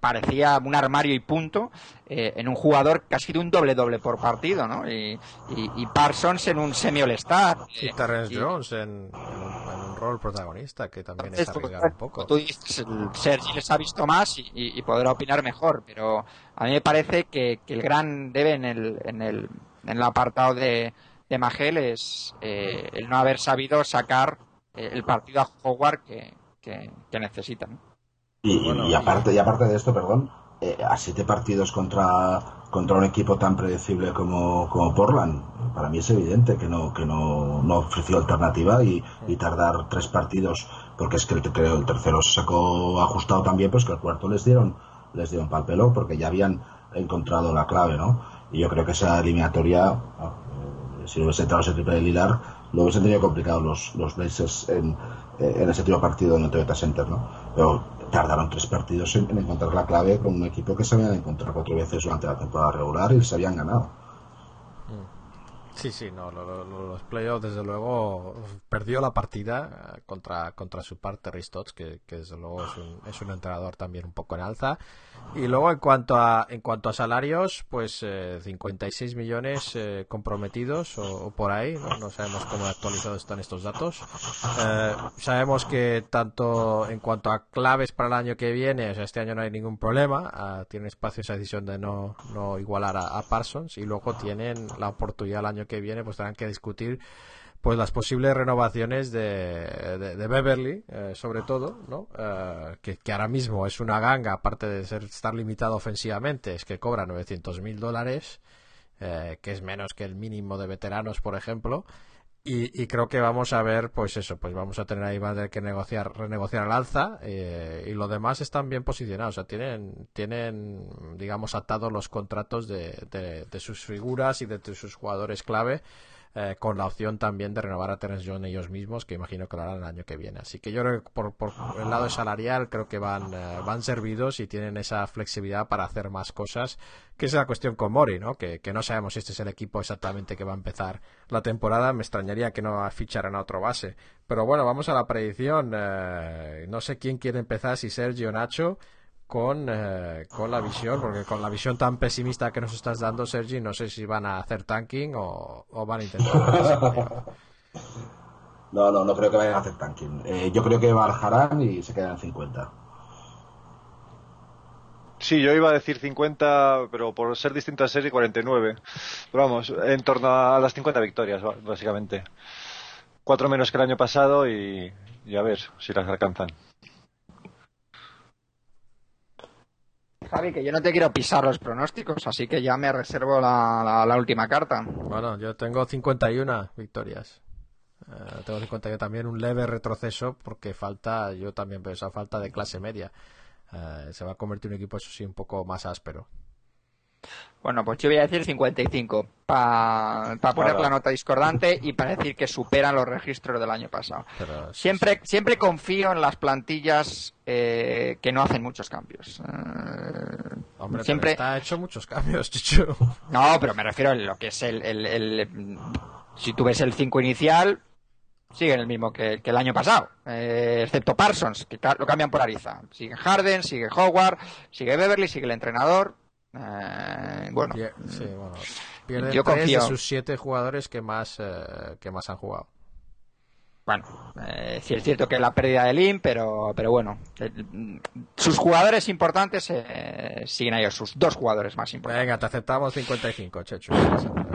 parecía un armario y punto, eh, en un jugador que ha sido un doble-doble por partido, ¿no? Y, y- y Parsons en un semi-all-star. Y eh, Terrence y- Jones en, en un, en un rol protagonista que también es Esto, arriesgado un poco. Tú dices, Sergi les ha visto más y, y- y podrá opinar mejor, pero a mí me parece que, que el gran debe en el, en el, en el apartado de, de Magel es eh, el no haber sabido sacar eh, el partido a Howard que, que, que necesita. ¿no? Y, Bueno, y aparte, y aparte de esto, perdón, eh, a siete partidos contra, contra un equipo tan predecible como, como Portland, para mí es evidente que no, que no, no ofreció alternativa y, y tardar tres partidos, porque es que el, creo el tercero se sacó ajustado también, pues que el cuarto les dieron, les dieron pal pelo, porque ya habían encontrado la clave, ¿no? Y yo creo que esa eliminatoria, ah, eh, si no hubiese entrado ese triple de Lilar, lo hubiesen tenido complicado los, los Blazers en, eh, en ese último partido en el Toyota Center, ¿no? Pero tardaron tres partidos en, en encontrar la clave con un equipo que se habían encontrado cuatro veces durante la temporada regular y se habían ganado. Sí, sí, no, lo- lo- los playoffs desde luego perdió la partida eh, contra, contra su parte Ristots, que, que desde luego es un, es un entrenador también un poco en alza. Y luego en cuanto a, en cuanto a salarios, pues eh, 56 millones eh, comprometidos o, o por ahí, ¿no? no sabemos cómo actualizados están estos datos. Eh, sabemos que tanto en cuanto a claves para el año que viene, o sea, este año no hay ningún problema, ah, tienen espacio esa decisión de no, no igualar a, a Parsons y luego tienen la oportunidad el año que viene, pues tendrán que discutir pues las posibles renovaciones de, de, Beverly, eh, sobre todo, ¿no? Eh, que, que ahora mismo es una ganga, aparte de ser, estar limitado ofensivamente, es que cobra 900 mil dólares, eh, que es menos que el mínimo de veteranos, por ejemplo. Y, y creo que vamos a ver, pues eso, pues vamos a tener ahí van a que negociar, renegociar al alza eh, y lo demás están bien posicionados, o sea, tienen, tienen, digamos, atados los contratos de, de, sus figuras y de sus jugadores clave eh, con la opción también de renovar a Terence John ellos mismos, que imagino que lo harán el año que viene. Así que yo creo que por, por el lado salarial creo que van, eh, van servidos y tienen esa flexibilidad para hacer más cosas, que es la cuestión con Mori, ¿no? Que, que no sabemos si este es el equipo exactamente que va a empezar la temporada. Me extrañaría que no ficharan a otro base. Pero bueno, vamos a la predicción. Eh, no sé quién quiere empezar, si Sergio o Nacho con, eh, con la visión, porque con la visión tan pesimista que nos estás dando, Sergi, no sé si van a hacer tanking o, o van a intentar. (laughs) No, no, no creo que vayan a hacer tanking. Eh, yo creo que bajarán y se quedan en 50. Sí, yo iba a decir 50, pero por ser distinta serie 49. Pero vamos, en torno a las 50 victorias, básicamente. Cuatro menos que el año pasado y, y a ver si las alcanzan. Javi, que yo no te quiero pisar los pronósticos, así que ya me reservo la, la- la última carta. Bueno, yo tengo 51 victorias. Eh, tengo 51 también un leve retroceso porque falta, yo también veo esa falta de clase media. Eh, se va a convertir un equipo, eso sí, un poco más áspero. Bueno, pues yo voy a decir 55 para poner Nada. la nota discordante y para decir que superan los registros del año pasado. Pero Siempre, siempre confío en las plantillas eh, que no hacen muchos cambios. Eh, Hombre, siempre, pero está hecho muchos cambios, (laughs) Chichu. No, pero me refiero a lo que es el, el- el- si tú ves el 5 inicial, sigue el mismo que, que el año pasado, eh, excepto Parsons, que lo cambian por Ariza. Sigue Harden, sigue Howard, sigue Beverly, sigue el entrenador. Eh, bueno, sí, bueno, pierden Yo tres confío. de sus siete jugadores que más, eh, que más han jugado. bueno, eh, sí es cierto que la pérdida de Lim, pero, pero bueno, el- sus jugadores importantes eh, siguen ahí, sus dos jugadores más importantes. Venga, te aceptamos 55, Chechu.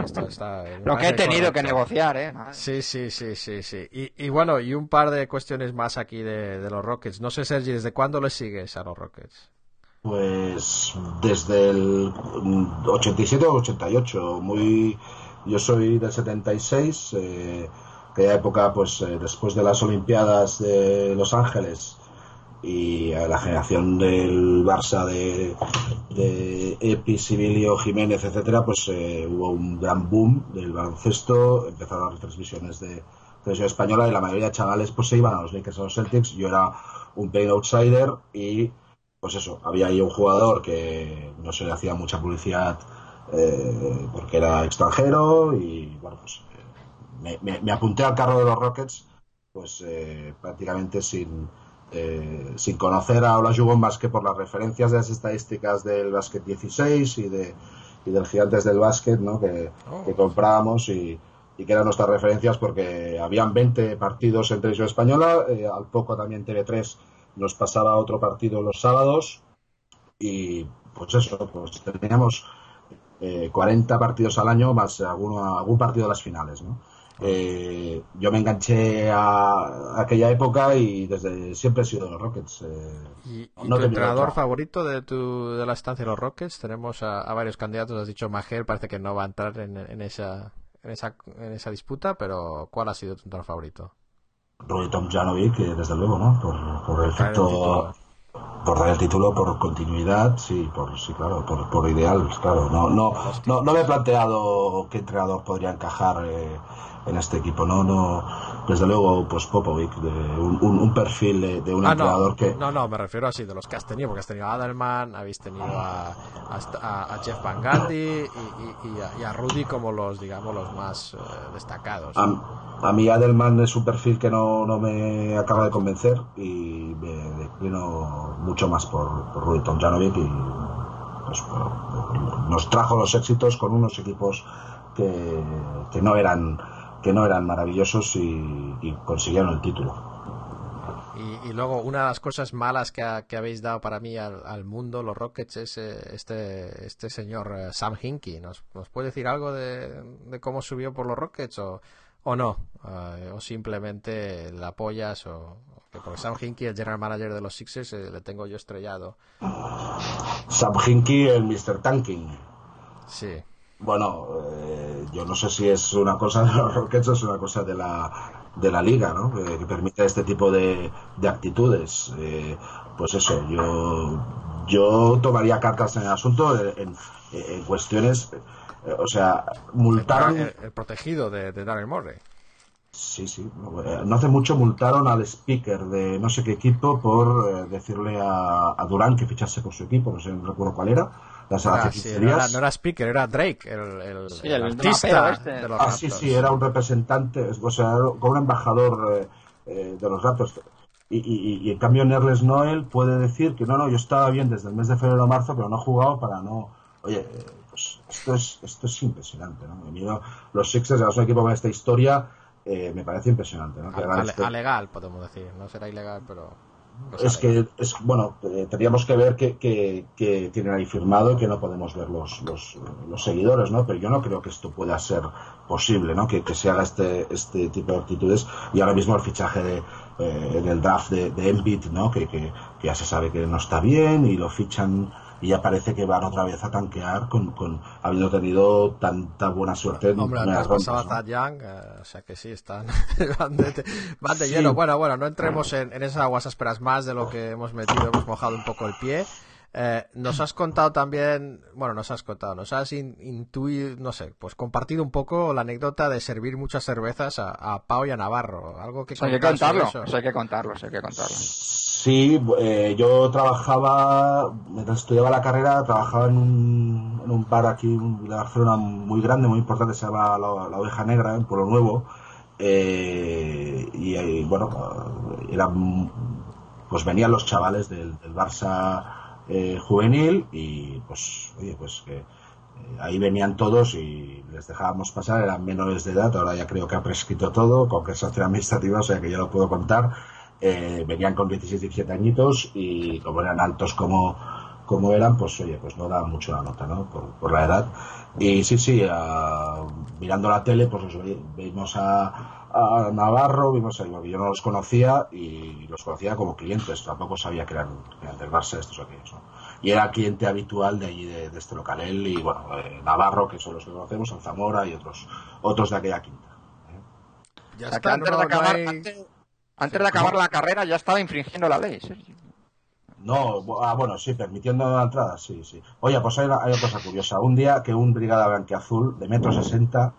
Esto está, Lo que he tenido que negociar, ¿eh? Sí, sí, sí, sí, sí. Y, y bueno, y un par de cuestiones más aquí de, de los Rockets. No sé, Sergi, ¿desde cuándo le sigues a los Rockets? Pues desde el mm, 87 o 88, muy yo soy del 76, eh, aquella época pues eh, después de las Olimpiadas de Los Ángeles, y a la generación del Barça de, de Epi, Sibilio, Jiménez, etcétera, pues eh, hubo un gran boom del baloncesto, empezaron las transmisiones de televisión española y la mayoría de chavales pues se iban a los Lakers, a los Celtics, yo era un plain outsider y pues eso, había ahí un jugador que no se le hacía mucha publicidad eh, porque era extranjero y bueno, pues eh, me, me- me apunté al carro de los Rockets pues eh, prácticamente sin, eh, sin conocer a Olajuwon más que por las referencias de las estadísticas del básquet 16 y de y del Gigantes del Básquet ¿no? que, que comprábamos y, y que eran nuestras referencias porque habían 20 partidos en televisión española, eh, al poco también TV3 nos pasaba otro partido los sábados y pues eso, pues teníamos eh, 40 partidos al año más alguno, algún partido de las finales, ¿no? Eh, yo me enganché a, a aquella época y desde siempre he sido de los Rockets. eh, ¿Y, tu entrenador favorito de, tu, de la estancia de los Rockets? Tenemos a, a varios candidatos. Has dicho Majer, parece que no va a entrar en, en esa, en, esa, en esa disputa, pero ¿cuál ha sido tu entrenador favorito? Roy Tomjanovic, que desde luego, ¿no? Por, por el efecto, por dar el título, por continuidad, sí, por sí, claro, por, por ideal, claro. No, no, no, no me he planteado qué entrenador podría encajar eh, en este equipo, no, no. Desde luego, pues Popovic, de un, un, un perfil de, de un Ah, entrenador no, que no, no, me refiero así, de los que has tenido, porque has tenido a Adelman, habéis tenido a, a, Jeff Van y, y- y a, y a Rudy como los, digamos, los más eh, destacados. a, a mí Adelman es un perfil que no, no me acaba de convencer y me declino mucho más por, por Rudy Tomjanovic y pues, por- nos trajo los éxitos con unos equipos que, que no eran que no eran maravillosos y, y consiguieron el título. Y, y luego, una de las cosas malas que, ha- que habéis dado para mí al, al mundo, los Rockets, es eh, este, este señor eh, Sam Hinkie. ¿Nos, ¿Nos puede decir algo de, de cómo subió por los Rockets o, o no? Eh, o simplemente la apoyas o... o que Porque Sam Hinkie, el general manager de los Sixers, eh, le tengo yo estrellado. Sam Hinkie, el Mr. Tanking. Sí. Bueno, eh, yo no sé si es una cosa de los Rockets o es una cosa de la, de la liga, ¿no? Que, que permite este tipo de, de actitudes. Eh, pues eso, yo, yo tomaría cartas en el asunto en, en- en cuestiones, eh, o sea, multaron. El, el protegido de, de Daryl Morey. Sí, sí. No, eh, no hace mucho multaron al speaker de no sé qué equipo por eh, decirle a, a Durán que fichase por su equipo, no sé, no recuerdo cuál era. Las Era- hace sí, 15 no, era, no era Speaker, era Drake, el, el, Sí, el el artista este. de los Ah, sí, Raptors. sí, era un representante, o sea, como un embajador eh, eh, de los Raptors. Y, y- y en cambio Nerles Noel puede decir que no, no, yo estaba bien desde el mes de febrero a marzo, pero no he jugado para no... Oye, eh, pues esto es, esto es impresionante, ¿no? A los Sixers, es un equipo con esta historia, eh, me parece impresionante, ¿no? Que hagan Ale- este- alegal, podemos decir. No será ilegal, pero... es que, es bueno, eh, tendríamos que ver que, que, que tienen ahí firmado y que no podemos ver los, los, los seguidores, ¿no? Pero yo no creo que esto pueda ser posible, ¿no? Que, que se haga este, este tipo de actitudes y ahora mismo el fichaje de, eh, en el draft de, de Embiid, ¿no? Que, que, que ya se sabe que no está bien y lo fichan y ya parece que van otra vez a tanquear con, con habiendo tenido tanta buena suerte en Hombre, antes pasaba rondas, Thad Young, eh, o sea que sí, están (laughs) van de, van de Sí. lleno. Bueno, bueno, no entremos en, en esas aguas ásperas más de lo que hemos metido, hemos mojado un poco el pie. Eh, nos has contado también, bueno, nos has contado, nos has in- intuido, no sé, pues compartido un poco la anécdota de servir muchas cervezas a, a Pau y a Navarro. Algo que Eso hay que contarlo, eso. eso hay que contarlo, eso hay que contarlo. Sí, eh, yo trabajaba, mientras estudiaba la carrera, trabajaba en un, en un bar aquí de Barcelona muy grande, muy importante, se llama La, Oveja Negra, en Pueblo Nuevo. Eh, y, eh, bueno, eran, pues venían los chavales del, Barça eh, juvenil y pues, oye, pues que eh, ahí venían todos y les dejábamos pasar, eran menores de edad, ahora ya creo que ha prescrito todo, con que administrativa, o sea que ya lo puedo contar. Eh, venían con 16, 17 añitos y como eran altos como, como eran, pues oye, pues no daban mucho la nota, ¿no? Por, por la edad. Y sí, sí, ah, mirando la tele, pues os ve- vimos a, a Navarro, vimos a, yo no los conocía y los conocía como clientes, tampoco sabía que eran, que eran del Barça estos o aquellos, ¿no? Y era cliente habitual de allí, de, de este local. Él y, bueno, eh, Navarro, que son los que conocemos, en Zamora y otros, otros de aquella quinta. Ya sea, que está, antes de no acabar, hay- antes, antes de acabar la carrera ya estaba infringiendo la ley. No, ah, bueno, sí, permitiendo la entrada, sí, sí. Oye, pues hay una, hay una cosa curiosa. Un día que un brigada blanqueazul de metro sesenta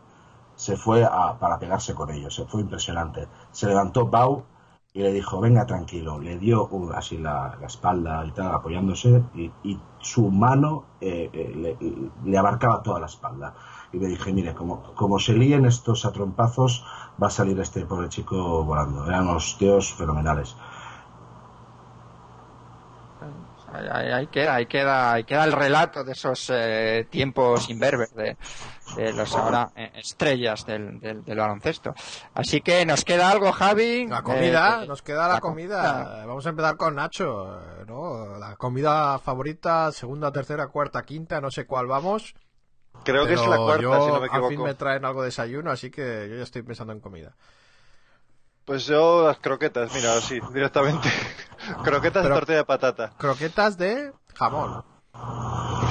se fue a, para pegarse con ellos. Fue impresionante. Se levantó Bau y le dijo, venga tranquilo. Le dio un- así la, la espalda y tal, apoyándose, y, su mano eh, eh, le abarcaba toda la espalda. Y le dije, mire, como, como se líen estos a trompazos, va a salir este pobre chico volando. Eran unos tíos fenomenales. Ahí, ahí- ahí queda, ahí queda, ahí queda el relato de esos eh, tiempos imberbes de, de los ahora eh, estrellas del, del, del baloncesto. Así que nos queda algo, Javi. La comida, Eh, nos queda la, la comida. comida. Vamos a empezar con Nacho, eh, ¿no? La comida favorita, segunda, tercera, cuarta, quinta, no sé cuál vamos. Creo que es la cuarta, yo, si no me al fin equivoco. me traen algo de desayuno, así que yo ya estoy pensando en comida. Pues yo las croquetas, mira, así, (laughs) directamente. (laughs) croquetas Pero- de tortilla de patata. Croquetas de jamón.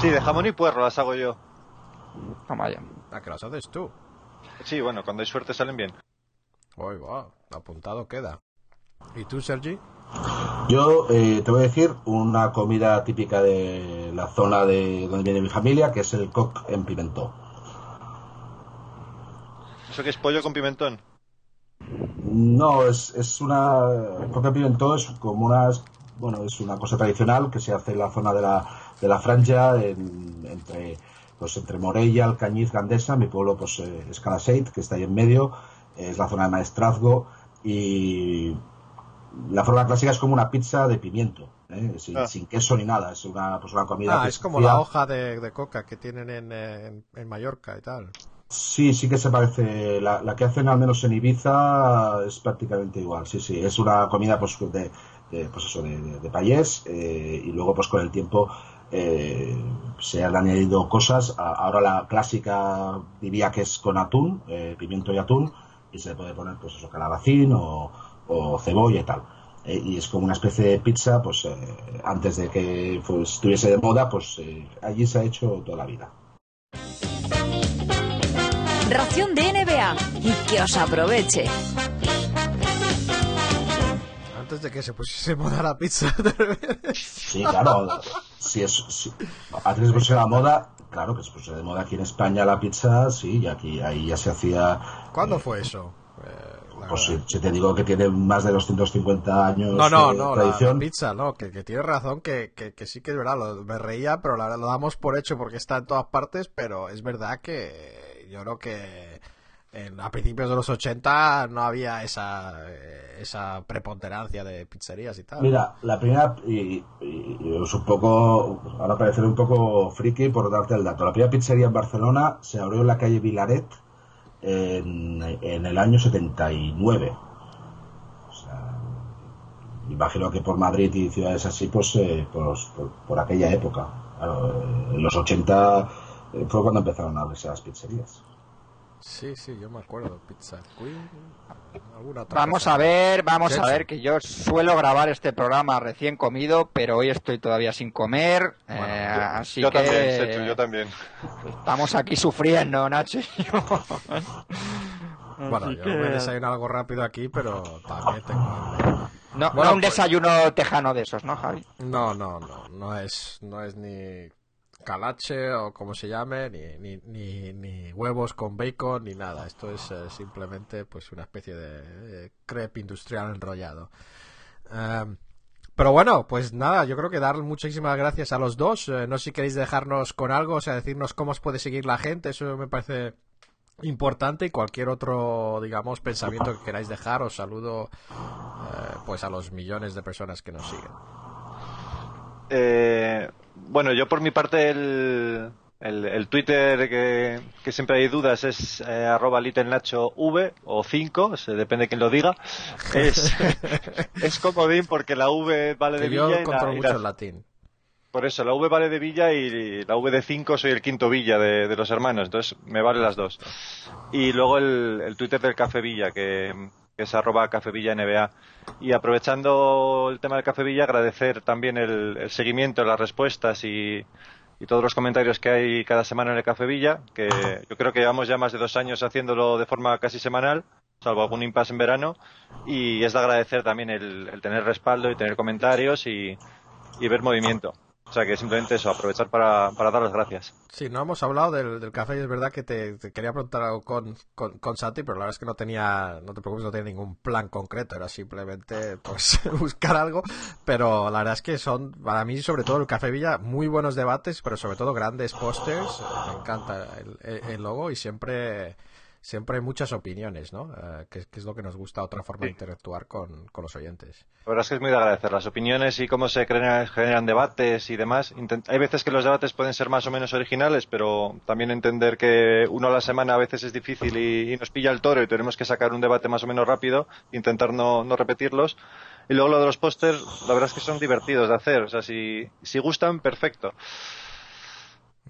Sí, de jamón y puerro las hago yo. Toma ya. La que las haces tú. Sí, bueno, cuando hay suerte salen bien. Uy, wow, apuntado queda. ¿Y tú, Sergi? Yo eh, te voy a decir una comida típica de la zona de donde viene mi familia, que es el coq en pimentón. ¿Eso que es pollo con pimentón? No, es, es una. El coq en pimentón es como una. Bueno, es una cosa tradicional que se hace en la zona de la, de la franja, en- entre, pues entre Morella, Alcañiz, Gandesa. Mi pueblo pues, eh, es Calaseit, que está ahí en medio. Es la zona de Maestrazgo. Y la forma clásica es como una pizza de pimiento, ¿eh? sin, Ah. sin queso ni nada. Es una, pues una comida. Ah, que es como la hoja de, de coca que tienen en, en, en Mallorca y tal. Sí, sí que se parece. La, la que hacen al menos en Ibiza es prácticamente igual. Sí, sí. Es una comida pues de, de, pues eso, de, de, payés eh, y luego pues con el tiempo eh, se han añadido cosas. Ahora la clásica diría que es con atún, eh, pimiento y atún y se puede poner pues eso, calabacín o, o cebolla y tal. Eh, y es como una especie de pizza, pues eh, antes de que pues, estuviese de moda, pues eh, allí se ha hecho toda la vida. Ración de NBA y que os aproveche. Antes de que se pusiese moda la pizza. (laughs) Sí, claro. Si es, si, antes de ponerse la moda, claro que se puso de moda aquí en España la pizza, sí, y aquí ahí ya se hacía. ¿Cuándo fue eso? Pues si, si te digo que tiene más de 250 años No, no, de no, tradición. la pizza, no, que, que tienes razón, que, que, que sí que es verdad, lo, me reía, pero la verdad lo damos por hecho porque está en todas partes, pero es verdad que yo creo que en- a principios de los 80 no había esa, eh, esa preponderancia de pizzerías y tal. Mira, la primera, y, y- y es un poco, ahora pareceré un poco friki por darte el dato. La primera pizzería en Barcelona se abrió en la calle Vilaret en, el año 79. O sea, imagino que por Madrid y ciudades así, pues, eh, pues, por, aquella época. En los 80 eh, fue cuando empezaron a abrirse las pizzerías. Sí, sí, yo me acuerdo, Pizza Queen, alguna otra Vamos cosa. a ver, vamos Sí, a ver que yo suelo grabar este programa recién comido, pero hoy estoy todavía sin comer, eh, así yo que también, Sechu, yo también. estamos aquí sufriendo, Nacho y yo. (laughs) Bueno, Así yo que- me desayuno algo rápido aquí, pero también tengo. No, Bueno, no un pues- desayuno tejano de esos, ¿no, Javi? No, no, no, no es, no es ni calache o como se llame, ni, ni, ni, ni huevos con bacon, ni nada. Esto es eh, simplemente pues una especie de crepe industrial enrollado. Em, pero bueno, pues nada, yo creo que dar muchísimas gracias a los dos. Eh, no sé si queréis dejarnos con algo, o sea, decirnos cómo os puede seguir la gente, eso me parece importante y cualquier otro, digamos, pensamiento que queráis dejar, os saludo eh, pues a los millones de personas que nos siguen. Eh, bueno, yo por mi parte el, el, el Twitter que, que siempre hay dudas es eh, arroba LittleNachoV o 5, se depende de quién lo diga. Es, (laughs) es comodín porque la V vale de yo Villa y la, y mucho la- el latín. por eso, la V vale de Villa y la V de 5 soy el quinto Villa de, de los hermanos, entonces me valen las dos. Y luego el, el Twitter del Café Villa, que, que es arroba Café Villa NBA. Y aprovechando el tema del Café Villa, agradecer también el, el seguimiento, las respuestas y, y todos los comentarios que hay cada semana en el Café Villa, que yo creo que llevamos ya más de dos años haciéndolo de forma casi semanal, salvo algún impasse en verano, y es de agradecer también el, el tener respaldo y tener comentarios y, y ver movimiento. O sea que simplemente eso, aprovechar para, para dar las gracias. Sí, no hemos hablado del, del café y es verdad que te, te quería preguntar algo con, con, con Santi, pero la verdad es que no tenía, no te preocupes, no tenía ningún plan concreto, era simplemente pues (laughs) buscar algo, pero la verdad es que son, para mí sobre todo el Café Villa, muy buenos debates, pero sobre todo grandes pósters, me encanta el- el logo y siempre siempre hay muchas opiniones, ¿no? Eh, que, que es lo que nos gusta, otra forma de interactuar con, con los oyentes. La verdad es que es muy de agradecer las opiniones y cómo se crean- generan debates y demás. Intent- Hay veces que los debates pueden ser más o menos originales, pero también entender que uno a la semana a veces es difícil y, y nos pilla el toro y tenemos que sacar un debate más o menos rápido, intentar no, no repetirlos. Y luego lo de los pósters, la verdad es que son divertidos de hacer. O sea, si, si gustan, perfecto.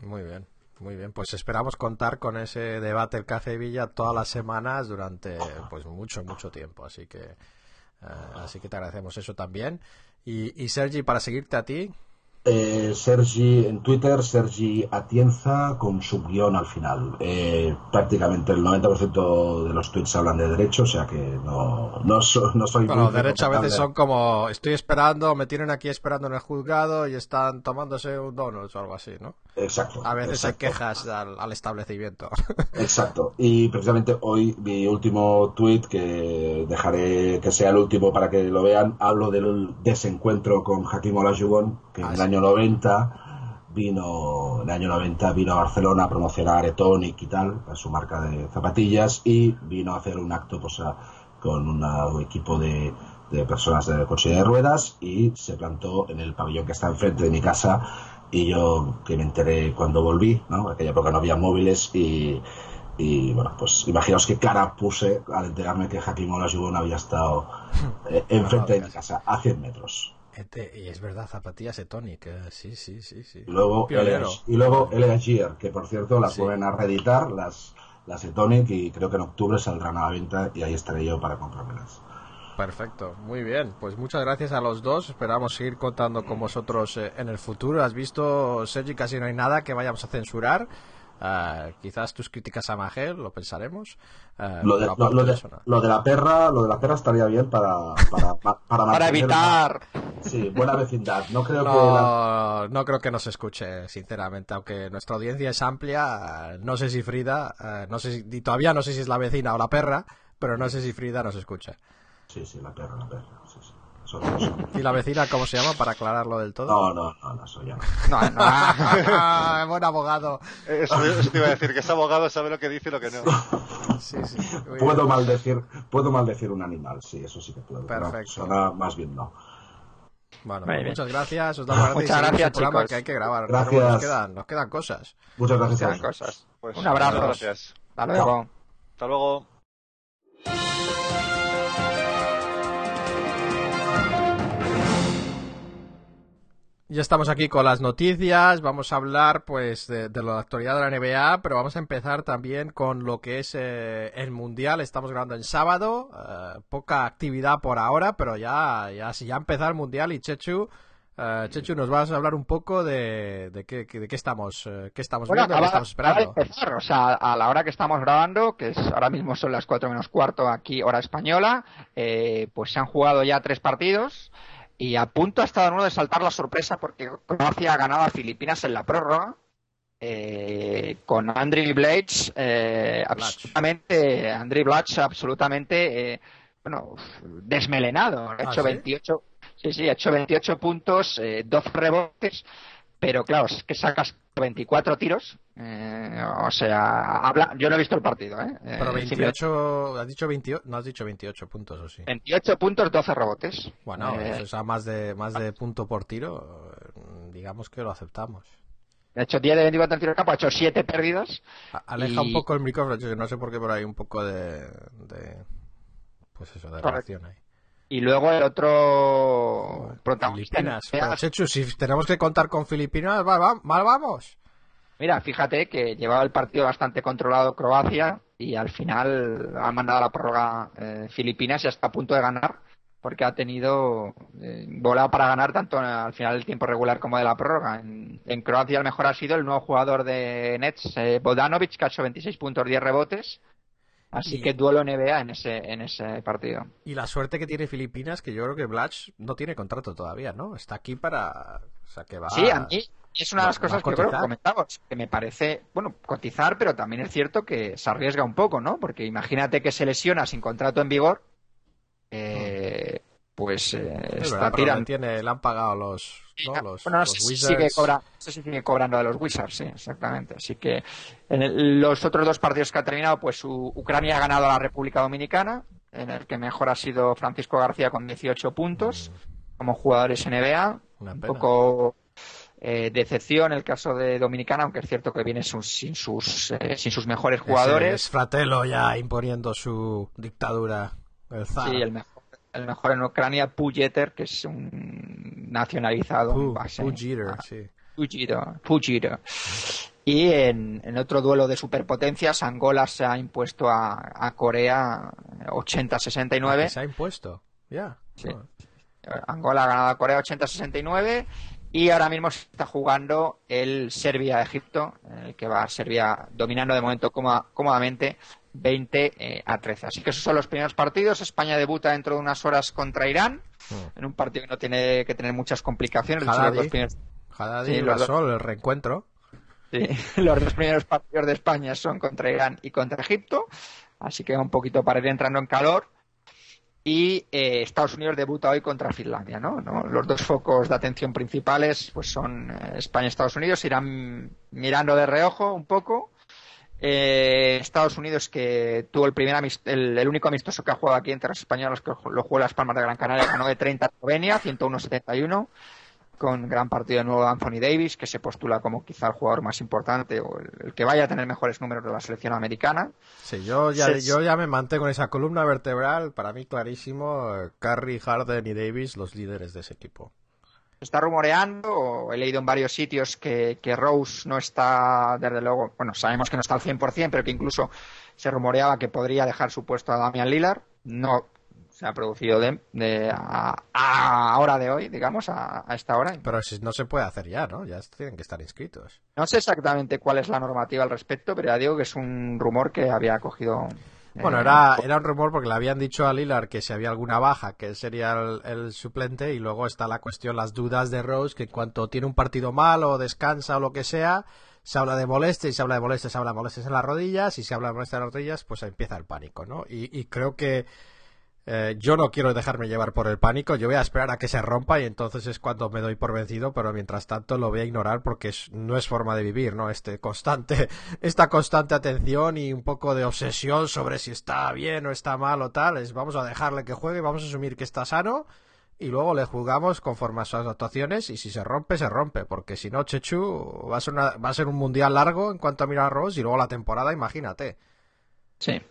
Muy bien, muy bien. Pues esperamos contar con ese debate el Café Villa todas las semanas durante pues mucho, mucho tiempo. Así que, eh, así que te agradecemos eso también. Y, y Sergi, para seguirte a ti, Eh, Sergi en Twitter, Sergi Atienza con subguión al final. Eh, prácticamente el 90% de los tweets hablan de derecho, o sea que no, no, so- no soy bueno, derecho a veces son como estoy esperando, me tienen aquí esperando en el juzgado y están tomándose un donuts o algo así, ¿no? Exacto. A veces hay exacto. quejas al, al establecimiento. (laughs) Exacto. Y precisamente hoy mi último tweet, que dejaré que sea el último para que lo vean, hablo del desencuentro con Hakim Olajuwon, que en Ah, el año 90 vino, en el año 90 vino a Barcelona a promocionar Etonic y tal, a su marca de zapatillas, y vino a hacer un acto pues, a- con una- un equipo de, de personas de coche de ruedas y se plantó en el pabellón que está enfrente de mi casa y yo que me enteré cuando volví, ¿no? En aquella época no había móviles y, y, bueno, pues imaginaos qué cara puse al enterarme que Hakim Olajuwon había estado eh, (laughs) enfrente de mi casa, a 100 metros. Este- y es verdad, zapatillas Etonic, eh, sí, sí, sí, sí. Luego, y luego Elea Gier, que por cierto las Sí. a reeditar, las, las Etonic, y creo que en octubre saldrán a la venta y ahí estaré yo para comprármelas. Perfecto, muy bien. Pues muchas gracias a los dos. Esperamos seguir contando con vosotros eh, en el futuro. Has visto, Sergi, casi no hay nada que vayamos a censurar. Ah, quizás tus críticas a Magel, lo pensaremos. Ah, Lo de, lo, lo lo la perra, lo de la perra estaría bien para, para, para, Para mantener evitar. una- sí, buena vecindad. No creo que la- No, no creo que nos escuche, sinceramente, aunque nuestra audiencia es amplia. No sé si Frida, eh, no sé si, y todavía no sé si es la vecina o la perra, pero no sé si Frida nos escucha. Sí, sí, la perra, la perra. ¿Y la vecina cómo se llama para aclararlo del todo? No, no, no, no, soy yo. No, no. Buen abogado. Eso, eso te iba a decir, que es abogado, sabe lo que dice y lo que no. Sí, sí. Puedo bien. maldecir, puedo maldecir un animal, sí, eso sí que puedo. Perfecto. persona, más bien no. Bueno, Muy bien. muchas gracias. Os damos Muchas gracias. seguimos gracias, programa chicos. que hay que grabar. Gracias. Nos quedan, nos quedan cosas. Muchas gracias a Muchas vosotros. cosas. Pues, Un abrazo. Gracias. Hasta luego. Hasta luego. Ya estamos aquí con las noticias, vamos a hablar pues de, de la actualidad de la NBA, pero vamos a empezar también con lo que es eh, el Mundial. Estamos grabando en sábado, eh, poca actividad por ahora, pero ya ya si ya empezar el Mundial y Chechu, eh, Chechu nos vas a hablar un poco de, de qué, de qué estamos eh, qué estamos Bueno, viendo, qué estamos esperando. empezar, o sea, a la hora que estamos grabando, que es ahora mismo son las 4 menos cuarto aquí, hora española, eh, pues se han jugado ya tres partidos y a punto ha estado uno de saltar la sorpresa porque Croacia ha ganado a Filipinas en la prórroga. eh, con Andriy Blades eh, absolutamente Andriy Blades absolutamente eh, bueno desmelenado ha ¿Ah, hecho sí? 28 sí sí ha hecho 28 puntos eh, 12 rebotes pero claro, es que sacas 24 tiros. eh, o sea, habla, yo no he visto el partido, ¿eh? Eh, Pero simplemente 28, has dicho 28, no has dicho 28 puntos o sí. 28 puntos, 12 rebotes. Bueno, Eh, eso es a más de más de punto por tiro, digamos que lo aceptamos. ha hecho 10 de 24 en tiro de campo, ha hecho 7 pérdidas. Aleja Y- un poco el micrófono, que no sé por qué, pero hay un poco de, de pues eso, de Correcto. reacción ahí. Y luego el otro protagonista. Filipinas. NBA, Chechu, si tenemos que contar con Filipinas, mal vamos. Mira, fíjate que llevaba el partido bastante controlado Croacia y al final ha mandado a la prórroga eh, Filipinas y está a punto de ganar porque ha tenido eh, bola para ganar tanto al final del tiempo regular como de la prórroga. En, en Croacia el mejor ha sido el nuevo jugador de Nets, eh, Bodanovic, que ha hecho 26 puntos, 10 rebotes. Así Y- que duelo NBA en ese, en ese partido. Y la suerte que tiene Filipinas, que yo creo que Blatch no tiene contrato todavía, ¿no? Está aquí para... O sea, que va... Sí, a mí es una de las cosas que creo que comentamos, que me parece, bueno, cotizar, pero también es cierto que se arriesga un poco, ¿no? Porque imagínate que se lesiona sin contrato en vigor, eh, pues eh, verdad, está tirando. tiene, le han pagado los, ¿no? los, bueno, no los sé Wizards. sigue, cobra, cobrando de los Wizards, sí, exactamente. Así que en el- los otros dos partidos que ha terminado, pues U- Ucrania ha ganado a la República Dominicana, en el que mejor ha sido Francisco García con 18 puntos como jugadores NBA. Una Un pena. poco eh, decepción el caso de Dominicana, aunque es cierto que viene su- sin sus eh, sin sus mejores Ese jugadores. Es Fratello ya imponiendo su dictadura. El zar. Sí, el mejor, el mejor en Ucrania, Pujeter, que es un nacionalizado en Pu- base Pu Jeter, a- sí. Fujiro. Y en, en otro duelo de superpotencias, Angola se ha impuesto a, a Corea Ah, 80-69. que se ha impuesto. Ya. Sí. Ah. Angola ha ganado a Corea 80-69 y ahora mismo se está jugando el Serbia-Egipto, en el que va Serbia dominando de momento cómoda- cómodamente 20 eh, a 13. Así que esos son los primeros partidos. España debuta dentro de unas horas contra Irán, Mm. en un partido que no tiene que tener muchas complicaciones. Haddadi. los dos primeros Haddadi Sí, y los dos. El reencuentro. Sí, (laughs) los dos primeros partidos de España son contra Irán y contra Egipto, así que un poquito para ir entrando en calor. Y eh, Estados Unidos debuta hoy contra Finlandia, ¿no? ¿no? Los dos focos de atención principales pues son eh, España y Estados Unidos, irán mirando de reojo un poco. Eh, Estados Unidos que tuvo el primer el, el único amistoso que ha jugado aquí entre los españoles que lo jugó en las Palmas de Gran Canaria ganó de 30 a Eslovenia 101-71 con gran partido de nuevo Anthony Davis, que se postula como quizá el jugador más importante o el, el que vaya a tener mejores números de la selección americana. Sí, yo ya, Se- yo ya me mantengo en esa columna vertebral. Para mí, clarísimo. eh, Curry, Harden y Davis, los líderes de ese equipo. Está rumoreando, o he leído en varios sitios que, que Rose no está, desde luego, bueno, sabemos que no está al 100%, pero que incluso se rumoreaba que podría dejar su puesto a Damian Lillard. No se ha producido de, de a, a hora de hoy, digamos, a, a esta hora. Pero si no se puede hacer ya, ¿no? Ya tienen que estar inscritos. No sé exactamente cuál es la normativa al respecto, pero ya digo que es un rumor que había cogido. Eh, Bueno, era, era un rumor porque le habían dicho a Lillard que si había alguna baja, que él sería el, el suplente, y luego está la cuestión, las dudas de Rose, que en cuanto tiene un partido mal o descansa o lo que sea, se habla de molestias, y se habla de molestias, se habla de molestias en las rodillas, y si se habla de molestias en las rodillas, pues empieza el pánico, ¿no? Y, y creo que eh, yo no quiero dejarme llevar por el pánico, yo voy a esperar a que se rompa y entonces es cuando me doy por vencido, pero mientras tanto lo voy a ignorar porque no es forma de vivir, ¿no? Este constante, (laughs) esta constante atención y un poco de obsesión sobre si está bien o está mal o tal, es vamos a dejarle que juegue, vamos a asumir que está sano y luego le juzgamos conforme a sus actuaciones y si se rompe, se rompe, porque si no, Chechu, va a ser, una- va a ser un mundial largo en cuanto a mirar a Rose y luego la temporada, imagínate. Sí.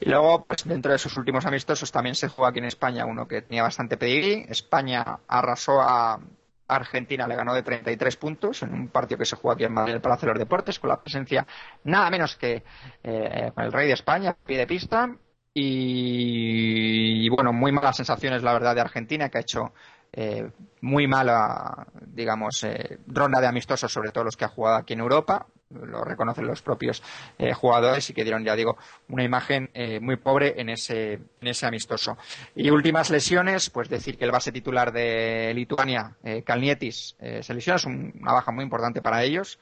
Y luego, pues dentro de sus últimos amistosos también se jugó aquí en España uno que tenía bastante pedigrí. España arrasó a Argentina, le ganó de 33 puntos en un partido que se jugó aquí en Madrid, el Palacio de los Deportes, con la presencia nada menos que eh, el rey de España, pie de pista. Y, y, bueno, muy malas sensaciones, la verdad, de Argentina, que ha hecho eh, muy mala, digamos, eh, ronda de amistosos, sobre todo los que ha jugado aquí en Europa. Lo reconocen los propios eh, jugadores y que dieron, ya digo, una imagen eh, muy pobre en ese, en ese amistoso. Y últimas lesiones, pues decir que el base titular de Lituania, eh, Kalnietis, eh, se lesiona, es un- una baja muy importante para ellos,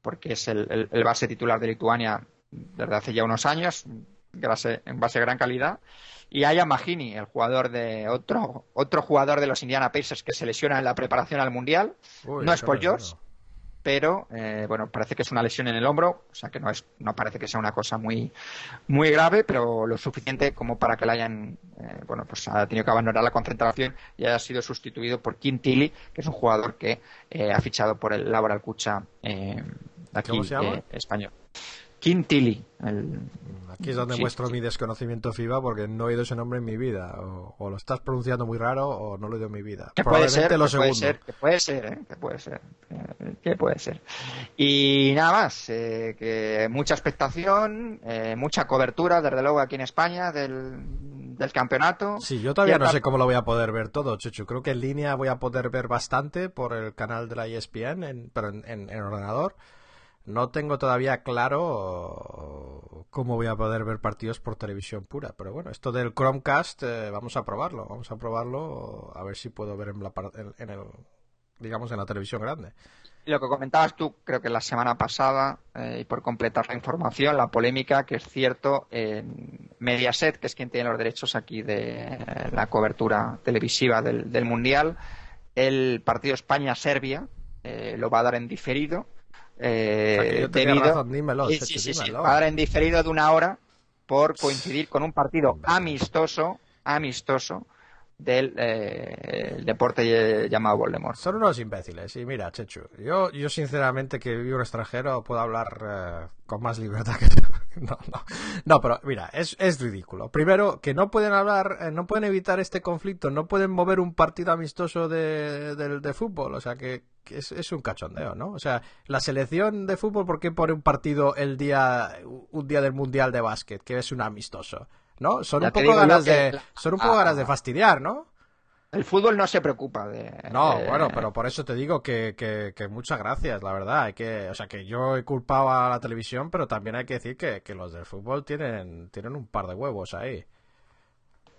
porque es el, el- el base titular de Lituania desde hace ya unos años, en base de gran calidad. Y Aya Magini, el jugador de otro, otro jugador de los Indiana Pacers que se lesiona en la preparación al Mundial. Uy, no es Paul bueno. Pero eh, bueno, parece que es una lesión en el hombro, o sea que no es, no parece que sea una cosa muy, muy grave, pero lo suficiente como para que le hayan, eh, bueno, pues ha tenido que abandonar la concentración y haya sido sustituido por Kim Tilly, que es un jugador que eh, ha fichado por el Laboral Cucha eh, aquí, eh, español. Kim Tilly, el, Aquí es donde Sí. muestro mi desconocimiento FIBA porque no he oído ese nombre en mi vida. O, o lo estás pronunciando muy raro o no lo he oído en mi vida. Que puede ser, lo que puede segundo. ser, que puede ser, ¿eh? que puede ser, eh, que puede ser. Y nada más, eh, que mucha expectación, eh, mucha cobertura, desde luego aquí en España del, del campeonato. Sí, yo todavía no sé cómo lo voy a poder ver todo, Chuchu. Creo que en línea voy a poder ver bastante por el canal de la ESPN, en, pero en, en- en ordenador. No tengo todavía claro cómo voy a poder ver partidos por televisión pura. Pero bueno, esto del Chromecast, eh, vamos a probarlo. Vamos a probarlo a ver si puedo ver en, la, en, el, digamos, en la televisión grande. Lo que comentabas tú, creo que la semana pasada, eh, y por completar la información, la polémica, que es cierto, en Mediaset, que es quien tiene los derechos aquí de eh, la cobertura televisiva del, Mundial, el partido España-Serbia lo va a dar en diferido. Eh, O sea, que yo debido- razón, dímelo, Sí, dímelo. va a dar en diferido de una hora por coincidir con un partido amistoso, amistoso del eh, el deporte llamado Voldemort. Son unos imbéciles. Y mira, Chechu, yo, yo sinceramente que vivo en extranjero puedo hablar eh, con más libertad que tú. (laughs) No, no. No, pero mira, es, es ridículo. Primero, que no pueden hablar, eh, no pueden evitar este conflicto, no pueden mover un partido amistoso de, de fútbol. O sea, que, que es, es un cachondeo, ¿no? O sea, la selección de fútbol, ¿por qué pone un partido el día, un día del Mundial de Básquet, que es un amistoso? ¿No? Son Ya un te poco ganas que de, la- son un poco ah, ganas de fastidiar, ¿no? El fútbol no se preocupa de. No, de- bueno, pero por eso te digo que, que, que muchas gracias, la verdad. Hay que, o sea, que yo he culpado a la televisión, pero también hay que decir que, que los del fútbol tienen, tienen un par de huevos ahí.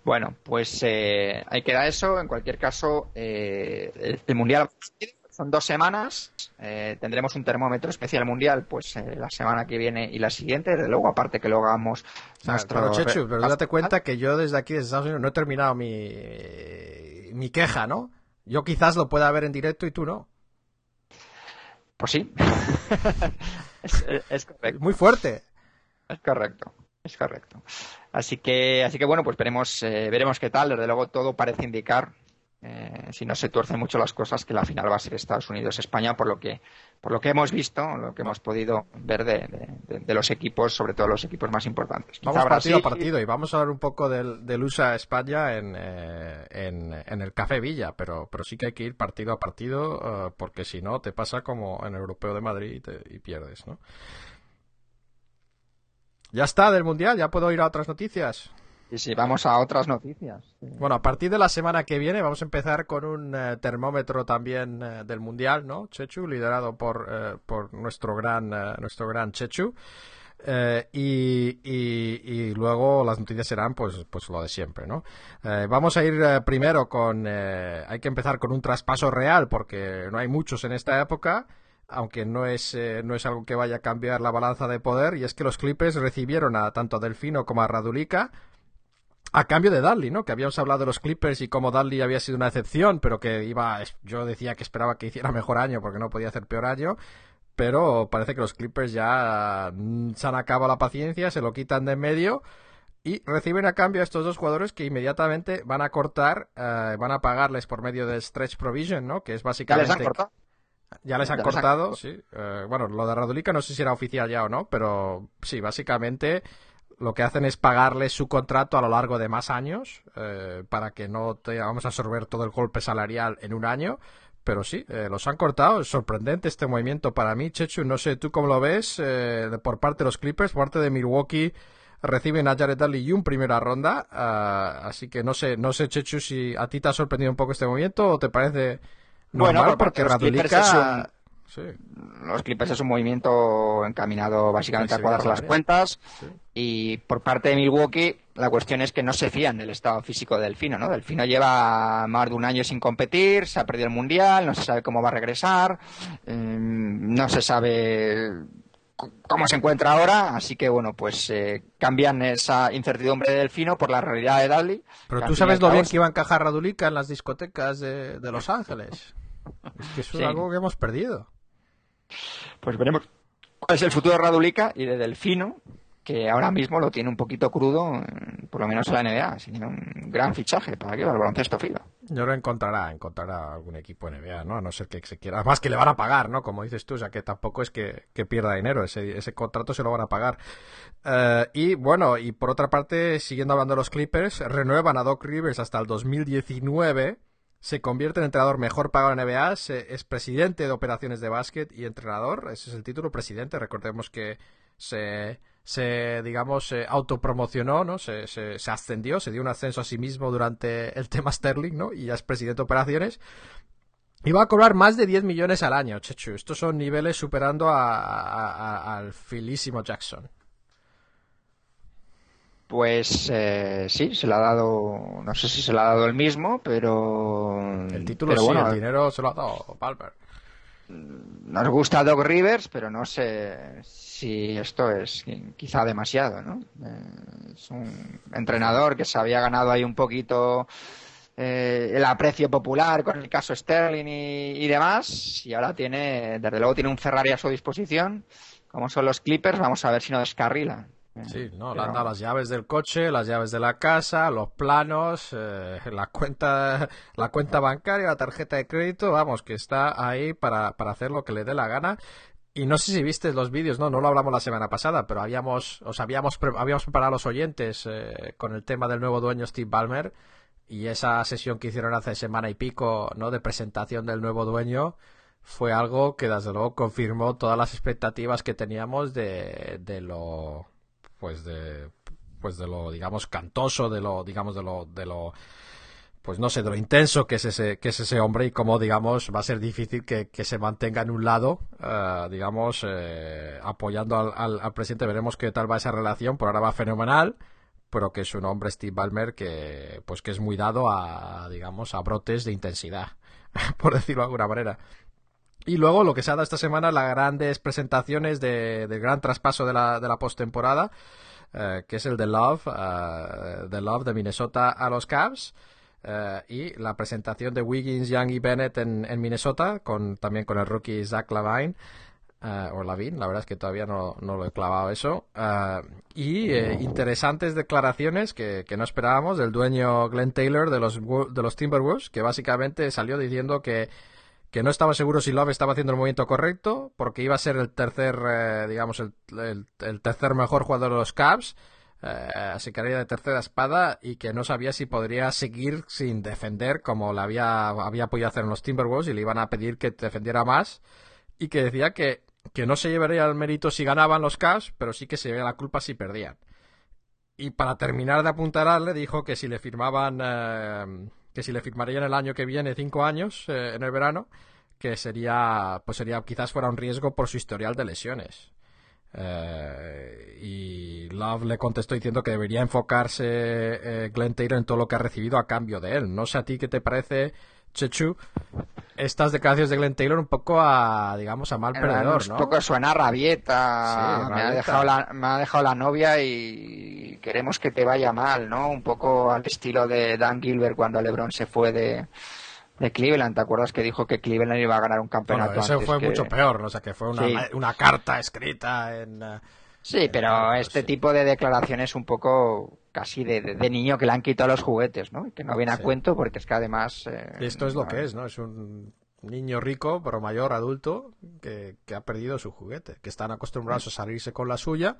Bueno, pues eh, ahí queda eso. En cualquier caso, eh, el, el mundial son dos semanas. Eh, tendremos un termómetro especial mundial, pues eh, la semana que viene y la siguiente. Desde luego, aparte que luego hagamos nuestro. pero Chechu, pero re- date cuenta que yo desde aquí, desde Estados Unidos, no he terminado mi, mi queja, ¿no? Yo quizás lo pueda ver en directo y tú no. Pues sí. (laughs) es, es correcto. Muy fuerte. Es correcto, es correcto. Así que, así que bueno, pues veremos, eh, veremos qué tal. Desde luego todo parece indicar, eh, si no se tuercen mucho las cosas, que la final va a ser Estados Unidos-España, por lo que, por lo que hemos visto, lo que hemos podido ver de, de- de- de los equipos, sobre todo los equipos más importantes. Quizá Vamos partido a Brasil- partido y vamos a hablar un poco del, del USA España en, eh, en, en el Café Villa, pero, pero sí que hay que ir partido a partido eh, porque si no te pasa como en el Europeo de Madrid y, te- y pierdes, ¿no? Ya está del Mundial, ya puedo ir a otras noticias. Y si vamos a otras noticias. Bueno, a partir de la semana que viene vamos a empezar con un eh, termómetro también eh, del Mundial, ¿no? Chechu, liderado por, eh, por nuestro gran, eh, nuestro gran Chechu. Y, y- luego las noticias serán pues, pues lo de siempre, ¿no? Vamos a ir primero con... hay que empezar con un traspaso real porque no hay muchos en esta época, aunque no es, no es algo que vaya a cambiar la balanza de poder, y es que los Clippers recibieron a tanto a Delfino como a Radulica a cambio de Dudley, ¿no? Que habíamos hablado de los Clippers y cómo Dudley había sido una excepción, pero que iba, yo decía que esperaba que hiciera mejor año porque no podía hacer peor año, pero parece que los Clippers ya mm, se han acabado la paciencia, se lo quitan de en medio y reciben a cambio a estos dos jugadores que inmediatamente van a cortar, eh, van a pagarles por medio del stretch provision, ¿no? Que es Ya básicamente les han cortado. ya les han Ya les han cortado, cortado. sí. Eh, bueno, lo de Radulica no sé si era oficial ya o no, pero sí, básicamente lo que hacen es pagarles su contrato a lo largo de más años eh, para que no te vamos a absorber todo el golpe salarial en un año. Pero sí, eh, los han cortado. Es sorprendente este movimiento para mí, Chechu. No sé tú cómo lo ves eh, por parte de los Clippers, por parte de Milwaukee. Reciben a Jared Dudley y un primera ronda. ah, así que no sé, no sé, Chechu, si a ti te ha sorprendido un poco este movimiento o te parece Bueno, normal porque Radulica... Sí. Los Clippers es un movimiento encaminado básicamente a cuadrar las cuentas. Sí. Y por parte de Milwaukee, la cuestión es que no se fían del estado físico de Delfino, ¿no? Delfino lleva más de un año sin competir, se ha perdido el mundial, no se sabe cómo va a regresar, mm, no se sabe cómo se encuentra ahora, así que bueno, pues eh, cambian esa incertidumbre de Delfino por la realidad de Dudley. Pero tú sabes lo bien que iba a encajar Radulica en las discotecas de, de Los Ángeles. Es que eso Sí. es algo que hemos perdido. Pues veremos cuál es el futuro de Radulica y de Delfino, que ahora mismo lo tiene un poquito crudo, eh, por lo menos en la NBA. Sería un gran fichaje para que va el baloncesto filo. Yo lo encontrará, encontrará algún equipo NBA, ¿no? A no ser que se quiera. Además que le van a pagar, ¿no? Como dices tú, o sea que tampoco es que, que pierda dinero, ese, ese contrato se lo van a pagar. Eh, y bueno, y por otra parte, siguiendo hablando de los Clippers, renuevan a Doc Rivers hasta el 2019. Se convierte en entrenador mejor pagado en NBA, se- es presidente de operaciones de básquet y entrenador, ese es el título, presidente. Recordemos que se, digamos, se autopromocionó, ¿no? Se, se, se ascendió, se dio un ascenso a sí mismo durante el tema Sterling, ¿no? Y ya es presidente de operaciones. Iba a cobrar más de 10 millones al año, Chechu. Estos son niveles superando a- al filísimo Jackson. Pues eh, sí, se le ha dado, no sé si se le ha dado el mismo, pero... El título pero sí, bueno, el dinero se lo ha dado Palmer. Nos gusta Doc Rivers, pero no sé si esto es quizá demasiado, ¿no? Eh, es un entrenador que se había ganado ahí un poquito eh, el aprecio popular con el caso Sterling y, y demás, y ahora tiene, desde luego tiene un Ferrari a su disposición, como son los Clippers, vamos a ver si no descarrila. Sí, no, le han dado las llaves del coche, las llaves de la casa, los planos, eh, la cuenta, la cuenta bancaria, la tarjeta de crédito, vamos, que está ahí para, para hacer lo que le dé la gana. Y no sé si viste los vídeos, no, no lo hablamos la semana pasada, pero habíamos, os habíamos, pre- habíamos preparado a los oyentes eh, con el tema del nuevo dueño Steve Ballmer y esa sesión que hicieron hace semana y pico, ¿no? De presentación del nuevo dueño fue algo que desde luego confirmó todas las expectativas que teníamos de, de lo, pues de, pues de lo, digamos, cantoso, de lo, digamos, de lo, de lo, pues no sé, de lo intenso que es ese, que es ese hombre y cómo, digamos, va a ser difícil que, que se mantenga en un lado, eh, digamos, eh, apoyando al, al, al presidente. Veremos qué tal va esa relación. Por ahora va fenomenal, pero que es un hombre, Steve Ballmer, que, pues que es muy dado a, digamos, a brotes de intensidad, (laughs) por decirlo de alguna manera. Y luego lo que se ha dado esta semana, las grandes presentaciones de, del gran traspaso de la, de la postemporada, eh, que es el de Love, eh, de Love de Minnesota a los Cavs. eh, y la presentación de Wiggins, Young y Bennett en, en Minnesota, con, también con el rookie Zach Lavine. eh, o Lavin, la verdad es que todavía no, no lo he clavado eso. eh, y interesantes declaraciones que, que no esperábamos del dueño Glenn Taylor de los, de los Timberwolves, que básicamente salió diciendo que que no estaba seguro si Love estaba haciendo el movimiento correcto, porque iba a ser el tercer, eh, digamos, el, el- tercer mejor jugador de los Cavs, eh, así que haría de tercera espada, y que no sabía si podría seguir sin defender como le había, había podido hacer en los Timberwolves, y le iban a pedir que defendiera más, y que decía que, que no se llevaría el mérito si ganaban los Cavs, pero sí que se llevaría la culpa si perdían. Y para terminar de apuntarle, dijo que si le firmaban, eh, que si le firmarían el año que viene cinco años eh, en el verano, que sería, pues sería, quizás fuera un riesgo por su historial de lesiones. Eh, y Love le contestó diciendo que debería enfocarse eh, Glenn Taylor en todo lo que ha recibido a cambio de él. No sé a ti qué te parece, Chechu, estas declaraciones de Glenn Taylor un poco a, digamos, a mal perdedor, un ¿no? poco suena a rabieta. Sí, me, ha dejado la, me ha dejado la novia y queremos que te vaya mal, ¿no? Un poco al estilo de Dan Gilbert cuando LeBron se fue de, de Cleveland. ¿Te acuerdas que dijo que Cleveland iba a ganar un campeonato Bueno, eso antes fue que- mucho peor, ¿no? o sea, que fue una, Sí. una carta escrita en... eh, Sí, pero este sí. tipo de declaraciones un poco casi de, de- de niño que le han quitado los juguetes, ¿no? Que no viene a Sí. cuento porque es que además... eh, esto es lo no- que es, ¿no? Es un niño rico, pero mayor, adulto, que, que ha perdido su juguete, que están acostumbrados a salirse con la suya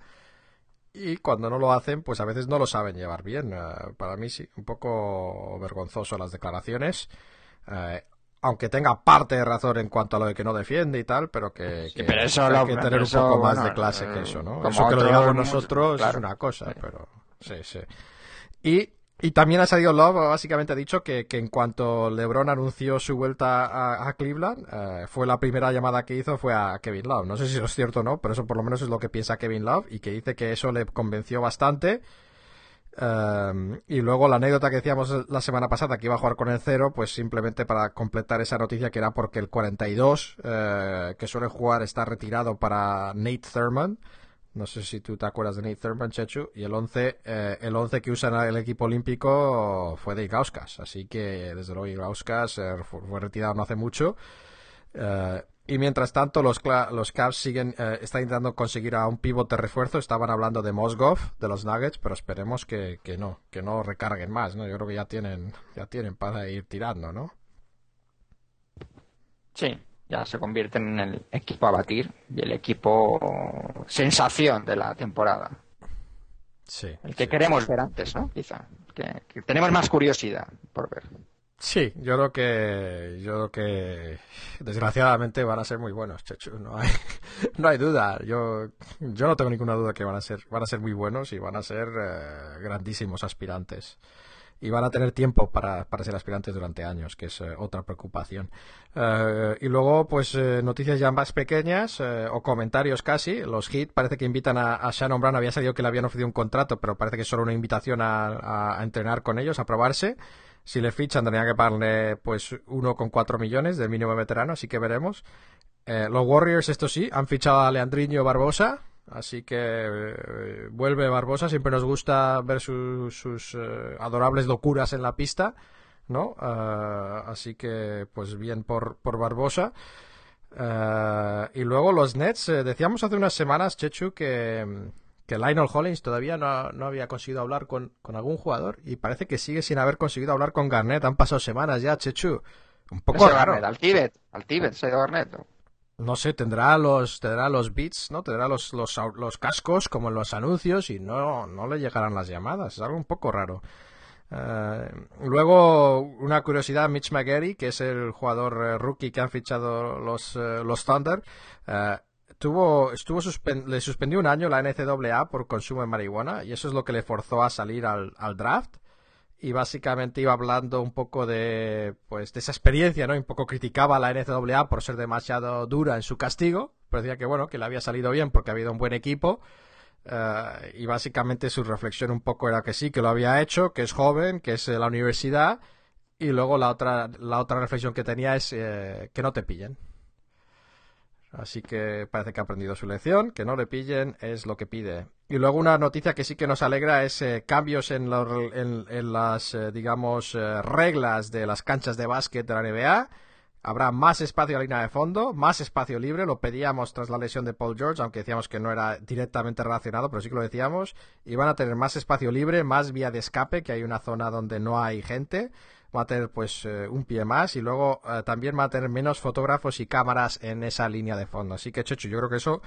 y cuando no lo hacen, pues a veces no lo saben llevar bien. Eh, para mí sí, un poco vergonzoso las declaraciones. Eh, aunque tenga parte de razón en cuanto a lo de que no defiende y tal, pero que, que pero eso hay lo- que tener eso, un poco más bueno, de clase eh, que eso, ¿no? Eso que lo digamos nosotros es una cosa, Sí. pero sí, sí. Y, y también ha salido Love, básicamente ha dicho que, que en cuanto LeBron anunció su vuelta a, Cleveland, eh, fue la primera llamada que hizo fue a Kevin Love. No sé si eso es cierto o no, pero eso por lo menos es lo que piensa Kevin Love y que dice que eso le convenció bastante. Um, y luego la anécdota que decíamos la semana pasada que iba a jugar con el cero, pues simplemente para completar esa noticia que era porque el 42 eh, que suele jugar está retirado para Nate Thurman. No sé si tú te acuerdas de Nate Thurman, Chechu. Y el 11, eh, el 11 que usa en el equipo olímpico fue de Igauskas. Así que desde luego Igauskas eh, fue, retirado no hace mucho. Eh, y mientras tanto, los, los Cavs siguen, eh, están intentando conseguir a un pivote refuerzo. Estaban hablando de Mosgov, de los Nuggets, pero esperemos que, que no, que no recarguen más, ¿no? Yo creo que ya tienen, ya tienen para ir tirando, ¿no? Sí, ya se convierten en el equipo a batir y el equipo sensación de la temporada. Sí. El que sí. queremos ver antes, ¿no? Quizá. Que, que tenemos más curiosidad por ver. Sí, yo creo que, yo creo que desgraciadamente van a ser muy buenos, Chechu. No hay, (laughs) no hay duda. Yo, yo no tengo ninguna duda que van a ser, van a ser muy buenos y van a ser eh, grandísimos aspirantes. Y van a tener tiempo para, para ser aspirantes durante años, que es eh, otra preocupación. Eh, y luego, pues eh, noticias ya más pequeñas eh, o comentarios casi. Los Heat parece que invitan a, a Shannon Brown. Había salido que le habían ofrecido un contrato, pero parece que es solo una invitación a, entrenar con ellos, a probarse. Si le fichan, tendría que pagarle pues 1,4 millones del mínimo veterano, así que veremos. Los Warriors, esto sí, han fichado a Leandriño Barbosa, así que eh, vuelve Barbosa. Siempre nos gusta ver su- sus eh, adorables locuras en la pista, ¿no? Ah, así que, pues bien por, por Barbosa. Eh, y luego los Nets, eh, decíamos hace unas semanas, Chechu, que, que Lionel Hollins todavía no, no había conseguido hablar con, con algún jugador y parece que sigue sin haber conseguido hablar con Garnett. Han pasado semanas ya, Chechu. Un poco raro. Garnett, al Tíbet, al Tíbet, se ha ido Garnett. No sé, tendrá los, tendrá los beats, ¿no? Tendrá los, los, los cascos como en los anuncios y no, no le llegarán las llamadas. Es algo un poco raro. Eh, luego, una curiosidad, Mitch McGarry, que es el jugador eh, rookie que han fichado los, eh, los Thunder, eh, tuvo, estuvo le suspendió un año la NCAA por consumo de marihuana y eso es lo que le forzó a salir al, al draft y básicamente iba hablando un poco de pues de esa experiencia, ¿no? Y un poco criticaba a la NCAA por ser demasiado dura en su castigo, pero decía que bueno, que le había salido bien porque había un buen equipo. eh, y básicamente su reflexión un poco era que sí, que lo había hecho, que es joven, que es de la universidad, y luego la otra, la otra reflexión que tenía es eh, que no te pillen. Así que parece que ha aprendido su lección, que no le pillen es lo que pide. Y luego una noticia que sí que nos alegra es eh, cambios en, las, eh, digamos, eh, reglas de las canchas de básquet de la NBA. Habrá más espacio a la línea de fondo, más espacio libre, lo pedíamos tras la lesión de Paul George, aunque decíamos que no era directamente relacionado, pero sí que lo decíamos. Y van a tener más espacio libre, más vía de escape, que hay una zona donde no hay gente. Va a tener pues eh, un pie más y luego eh, también va a tener menos fotógrafos y cámaras en esa línea de fondo. Así que, Checho, yo creo que eso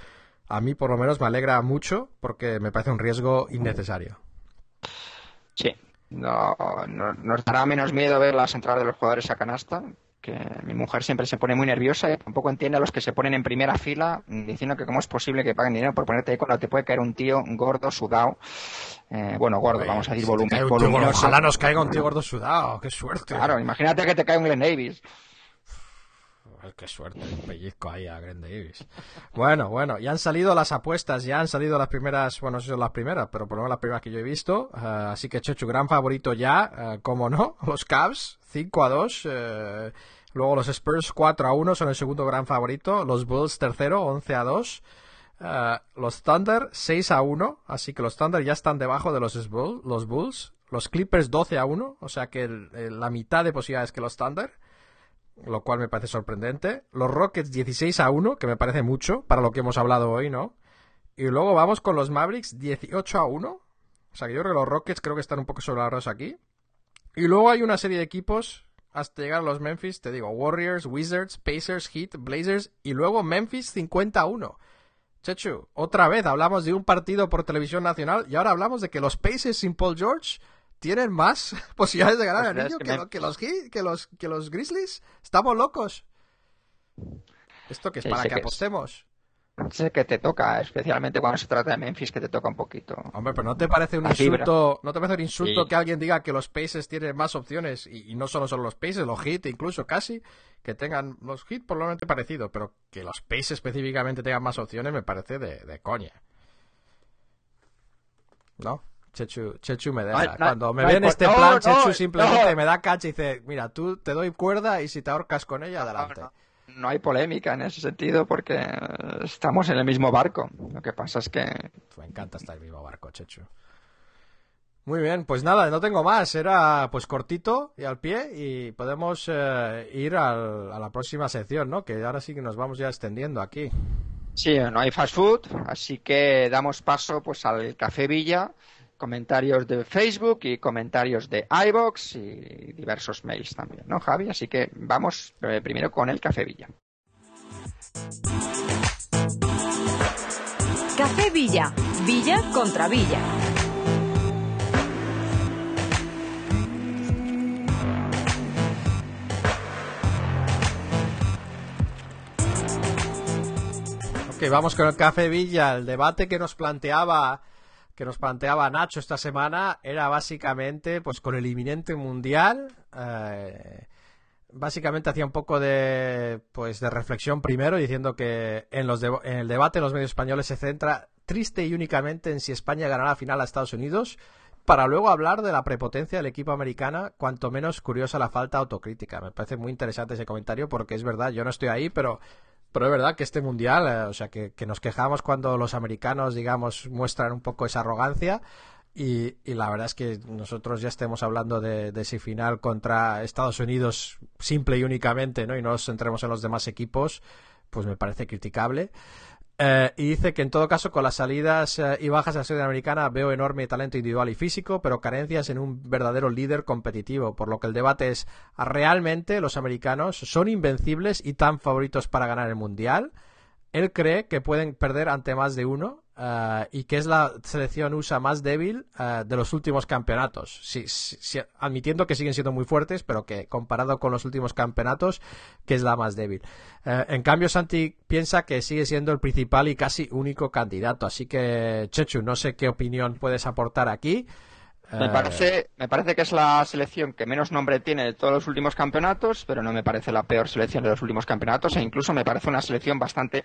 a mí por lo menos me alegra mucho porque me parece un riesgo innecesario. Sí. No, no- nos dará menos miedo ver las entradas de los jugadores a canasta, que mi mujer siempre se pone muy nerviosa y tampoco entiende a los que se ponen en primera fila mm, diciendo que cómo es posible que paguen dinero por ponerte ahí cuando te puede caer un tío gordo, sudado. Eh, bueno, gordo, vamos a decir volumen, tío voluminoso. ojalá nos caiga un tío gordo sudado, qué suerte. Claro, imagínate que te cae un Glenn Davis. Ay, qué suerte, un pellizco ahí a Grant Davis. Bueno, bueno, ya han salido las apuestas, ya han salido las primeras, bueno, no sé si son las primeras, pero por lo menos las primeras que yo he visto. eh, así que Chechu, gran favorito ya, eh, como no, (laughs) los Cavs, 5 a 2. eh, luego los Spurs 4 a 1 son el segundo gran favorito. Los Bulls tercero, 11 a 2. Eh, los Thunder 6 a 1, así que los Thunder ya están debajo de los, los Bulls. Los Clippers 12 a 1, o sea que la mitad de posibilidades que los Thunder lo cual me parece sorprendente. Los Rockets 16 a 1, que me parece mucho para lo que hemos hablado hoy, ¿no? Y luego vamos con los Mavericks 18 a 1. O sea que yo creo que los Rockets creo que están un poco sobrados aquí. Y luego hay una serie de equipos hasta llegar a los Memphis, te digo, Warriors, Wizards, Pacers, Heat, Blazers y luego Memphis 50 a 1. Chechu, otra vez hablamos de un partido por televisión nacional y ahora hablamos de que los Pacers sin Paul George tienen más (laughs) posibilidades de ganar el Posibilidades anillo que que, Mem- lo- que los, que, los, que los Grizzlies. Estamos locos. ¿Esto que es Sí, para que apostemos? Sé que te toca, especialmente cuando se trata de Memphis, que te toca un poquito. Hombre, pero ¿no te parece un La fibra. insulto, no te parece un insulto Sí. que alguien diga que los Pacers tienen más opciones y, y no solo son los Pacers, los Heat incluso casi que tengan los Heat probablemente parecido, pero que los Pacers específicamente tengan más opciones me parece de, de coña. ¿No? Chechu, Chechu me deja. No no Cuando me no ve en este plan, no, Chechu simplemente no. me da cacha y dice, mira, tú te doy cuerda y si te ahorcas con ella, adelante. No, hay polémica en ese sentido porque estamos en el mismo barco. Lo que pasa es que Me encanta estar en el mismo barco, Chechu. Muy bien, pues nada, no tengo más. Era pues cortito y al pie y podemos eh, ir al- a la próxima sección, ¿no? Que ahora sí que nos vamos ya extendiendo aquí. sí, no hay fast food, así que damos paso pues al Café Villa, comentarios de Facebook y comentarios de iBox y diversos mails también, ¿no, Javi? Así que vamos eh, primero con el Café Villa. Café Villa. Villa contra Villa. Ok, vamos con el Café Villa, el debate que nos planteaba que nos planteaba Nacho esta semana era básicamente, pues con el inminente mundial, eh, básicamente hacía un poco de, pues, de reflexión primero, diciendo que en, los en el debate en los medios españoles se centra triste y únicamente en si España ganará la final a Estados Unidos, para luego hablar de la prepotencia del equipo americano, cuanto menos curiosa la falta autocrítica. Me parece muy interesante ese comentario porque es verdad, yo no estoy ahí, pero pero es verdad que este mundial, eh, o sea, que, nos quejamos cuando los americanos, digamos, muestran un poco esa arrogancia. Y, y la verdad es que nosotros ya estemos hablando de, de ese final contra Estados Unidos simple y únicamente, ¿no? Y no nos centremos en los demás equipos, pues me parece criticable. Eh, y dice que en todo caso con las salidas eh, y bajas de la selección americana veo enorme talento individual y físico, pero carencias en un verdadero líder competitivo, por lo que el debate es ¿realmente los americanos son invencibles y tan favoritos para ganar el mundial? Él cree que pueden perder ante más de uno eh, y que es la selección USA más débil eh, de los últimos campeonatos. Sí, admitiendo que siguen siendo muy fuertes, pero que comparado con los últimos campeonatos, que es la más débil. Eh, en cambio, Santi piensa que sigue siendo el principal y casi único candidato. Así que, Chechu, no sé qué opinión puedes aportar aquí. Me Eh, parece, me parece que es la selección que menos nombre tiene de todos los últimos campeonatos, pero no me parece la peor selección de los últimos campeonatos e incluso me parece una selección bastante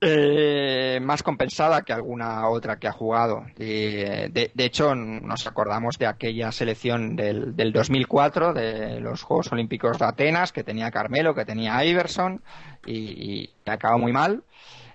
eh, más compensada que alguna otra que ha jugado. Y, eh, de, de hecho, nos acordamos de aquella selección del, del 2004, de los Juegos Olímpicos de Atenas, que tenía Carmelo, que tenía Iverson y, y que acabó muy mal.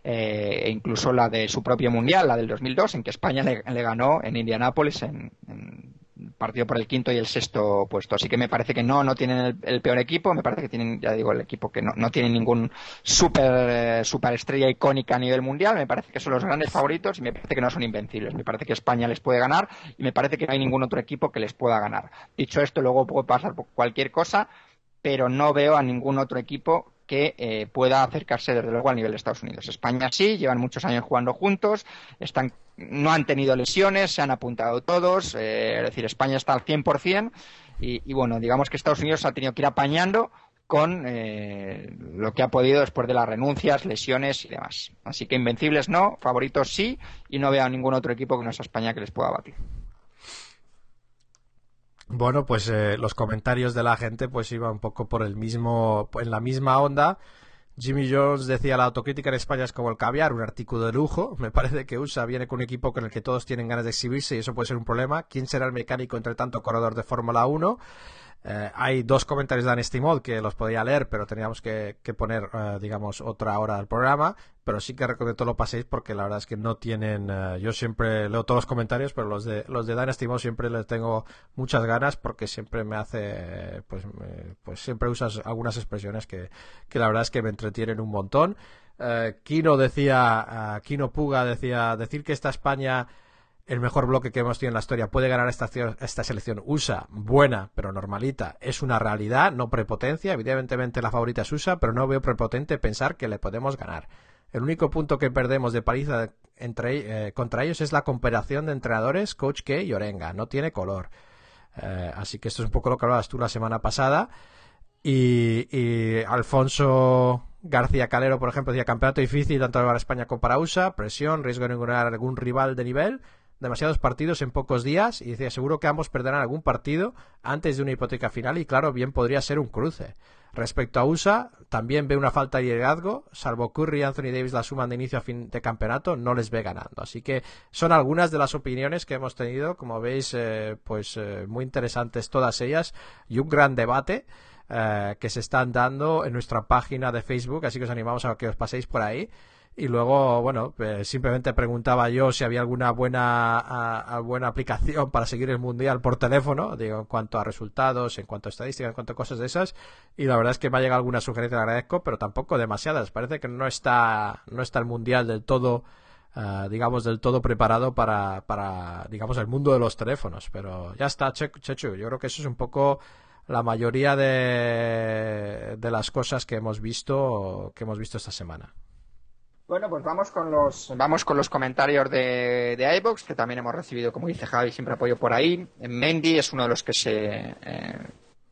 Eh, e incluso la de su propio mundial, la del 2002, en que España le, ganó en Indianápolis en, en partido por el quinto y el sexto puesto. Así que me parece que no, no tienen el, el peor equipo, me parece que tienen, ya digo, el equipo que no, no tiene ningún super, eh, super estrella icónica a nivel mundial, me parece que son los grandes favoritos y me parece que no son invencibles. Me parece que España les puede ganar y me parece que no hay ningún otro equipo que les pueda ganar. Dicho esto, luego puede pasar por cualquier cosa, pero no veo a ningún otro equipo que eh, pueda acercarse desde luego al nivel de Estados Unidos. España sí, llevan muchos años jugando juntos, están, no han tenido lesiones, se han apuntado todos, eh, es decir, España está al 100% y, y bueno, digamos que Estados Unidos ha tenido que ir apañando con eh, lo que ha podido después de las renuncias, lesiones y demás. Así que invencibles no, favoritos sí, y no veo a ningún otro equipo que no sea España que les pueda batir. Bueno, pues eh, los comentarios de la gente pues iban un poco por el mismo, en la misma onda. Jimmy Jones decía la autocrítica en España es como el caviar, un artículo de lujo. (laughs) Me parece que USA viene con un equipo con el que todos tienen ganas de exhibirse y eso puede ser un problema. ¿Quién será el mecánico entre tanto corredor de Fórmula 1? Eh, hay dos comentarios de Anestimod que los podía leer, pero teníamos que, poner, eh, digamos, otra hora del programa. Pero sí que recomiendo lo paséis porque la verdad es que no tienen. eh, yo siempre leo todos los comentarios, pero los de los de Dynasty Mod siempre les tengo muchas ganas porque siempre me hace. Pues, me- pues siempre usas algunas expresiones que, que la verdad es que me entretienen un montón. Eh, Kino decía. Kino Puga decía. Decir que esta España el mejor bloque que hemos tenido en la historia puede ganar esta, esta selección USA, buena pero normalita, es una realidad, no prepotencia. Evidentemente la favorita es USA, pero no veo prepotente pensar que le podemos ganar. El único punto que perdemos de paliza entre, eh, contra ellos es la comparación de entrenadores, Coach K y Orenga. No tiene color. Eh, así que esto es un poco lo que hablabas tú la semana pasada. Y, Alfonso García Calero, por ejemplo, decía campeonato difícil tanto para España como para USA, presión, riesgo de encontrar algún rival de nivel, demasiados partidos en pocos días y decía seguro que ambos perderán algún partido antes de una hipoteca final y claro, bien podría ser un cruce. Respecto a USA, también ve una falta de liderazgo, salvo Curry y Anthony Davis la suman de inicio a fin de campeonato, no les ve ganando. Así que son algunas de las opiniones que hemos tenido, como veis, eh, pues eh, muy interesantes todas ellas y un gran debate. Eh, que se están dando en nuestra página de Facebook, así que os animamos a que os paséis por ahí. Y luego, bueno, eh, simplemente preguntaba yo si había alguna buena, buena aplicación (laughs) para seguir el mundial por teléfono, digo, en cuanto a resultados, en cuanto a estadísticas, en cuanto a cosas de esas. Y la verdad es que me ha llegado alguna sugerencia, le agradezco, pero tampoco demasiadas. Parece que no está, no está el mundial del todo, uh, digamos, del todo preparado para, para, digamos, el mundo de los teléfonos. Pero ya está, che, Chechu. Yo creo que eso es un poco la mayoría de, de las cosas que hemos visto, que hemos visto esta semana. Bueno, pues vamos con los vamos con los comentarios de, de iBox, que también hemos recibido, como dice Javi, siempre apoyo por ahí. Mendy es uno de los que se, eh,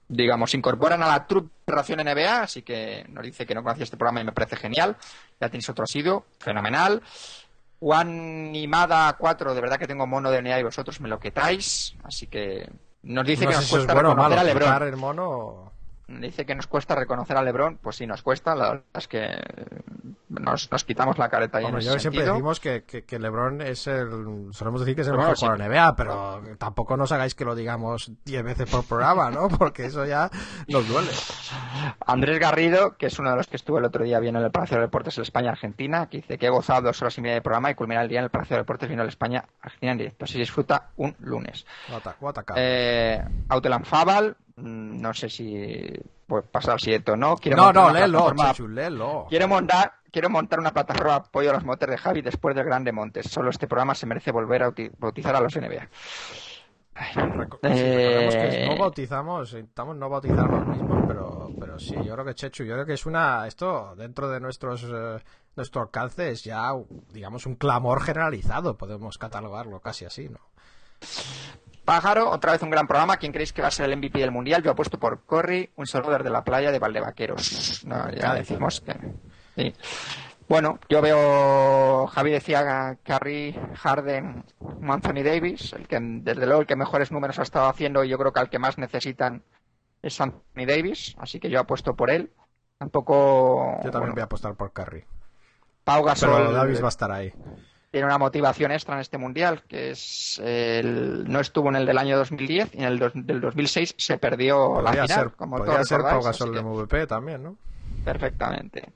digamos, incorporan a la Trup Ración NBA, así que nos dice que no conocía este programa y me parece genial. Ya tenéis otro asiduo, fenomenal. Animada 4, de verdad que tengo mono de unidad y vosotros me lo quitáis. Así que nos dice no que nos cuesta bueno reconocer malo a Lebron. quitar el mono. Dice que nos cuesta reconocer a Lebron. Pues sí, nos cuesta. La verdad es que nos, nos quitamos la careta ahí en ese yo siempre sentido. decimos que, que, que LeBron es el. Solemos decir que es el mejor jugador NBA, pero tampoco nos hagáis que lo digamos 10 veces por programa, ¿no? (laughs) Porque eso ya nos duele. Andrés Garrido, que es uno de los que estuvo el otro día viendo en el Palacio de Deportes en España-Argentina, que dice que he gozado dos horas y media de programa y culminar el día en el Palacio de Deportes viendo el España-Argentina en directo. Así disfruta un lunes. Voy a. Eh, Fabal, no sé si puede pasar siguiente o no. Quiero no, montar no, léelo, Chechu, léelo. Quiero montar, quiero montar una plataforma apoyo a los motores de Javi después del Grande Montes. Solo este programa se merece volver a uti- bautizar a los NBA. Que Eh, no bautizamos, intentamos no bautizar los mismos, pero, pero sí, yo creo que Chechu, yo creo que es una, esto dentro de nuestros, eh, nuestro alcance es ya, digamos, un clamor generalizado, podemos catalogarlo casi así, ¿no? Pájaro, otra vez un gran programa. ¿Quién creéis que va a ser el MVP del Mundial? Yo apuesto por Corry, un saludo desde la playa de Valdevaqueros. No, ya decimos que... sí. Bueno, yo veo, Javi decía Curry, Harden, Anthony Davis, el que desde luego el que mejores números ha estado haciendo y yo creo que al que más necesitan es Anthony Davis, así que yo apuesto por él. Tampoco Yo también bueno, voy a apostar por Curry. Pau Gasol Pero Davis va a estar ahí. Tiene una motivación extra en este mundial, que es el, no estuvo en el del año 2010 y en el dos- del 2006 se perdió la final, ser, como podría ser Pau Gasol de MVP también, ¿no? Perfectamente.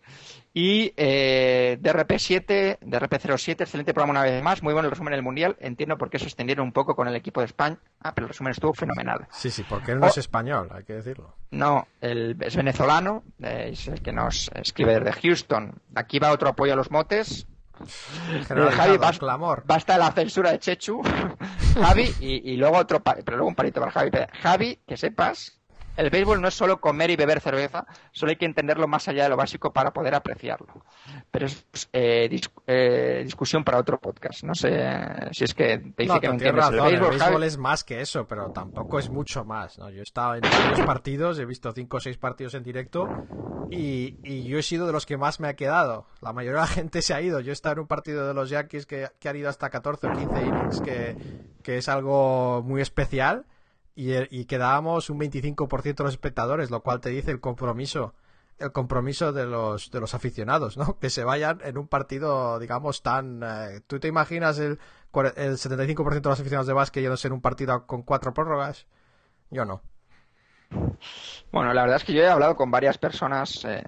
Y eh, DRP7, DRP07, excelente programa una vez más, muy bueno el resumen del mundial. Entiendo por qué se extendieron un poco con el equipo de España, ah, pero el resumen estuvo fenomenal. Sí, sí, porque él no Oh. es español, hay que decirlo. No, él es venezolano, eh, es el que nos escribe desde Houston. Aquí va otro apoyo a los motes. Eh, Javi, bas- clamor. basta la censura de Chechu, (laughs) Javi, y, y luego otro, pero luego un palito para Javi. Javi, que sepas, el béisbol no es solo comer y beber cerveza, solo hay que entenderlo más allá de lo básico para poder apreciarlo. Pero es eh, dis- eh, discusión para otro podcast. No sé si es que te dice No, que no entiendes razón, el el béisbol, béisbol Javi. es más que eso, pero tampoco es mucho más. ¿no? Yo he estado en varios partidos, he visto cinco o seis partidos en directo y, y yo he sido de los que más me ha quedado. La mayoría de la gente se ha ido. Yo he estado en un partido de los Yankees que, que han ido hasta 14 o 15 innings, que, que es algo muy especial. Y, y quedábamos un 25% de los espectadores, lo cual te dice el compromiso el compromiso de los de los aficionados, ¿no? Que se vayan en un partido, digamos, tan... eh, ¿Tú te imaginas el, el 75% de los aficionados de básquet yéndose en un partido con cuatro prórrogas? Yo no. Bueno, la verdad es que yo he hablado con varias personas eh,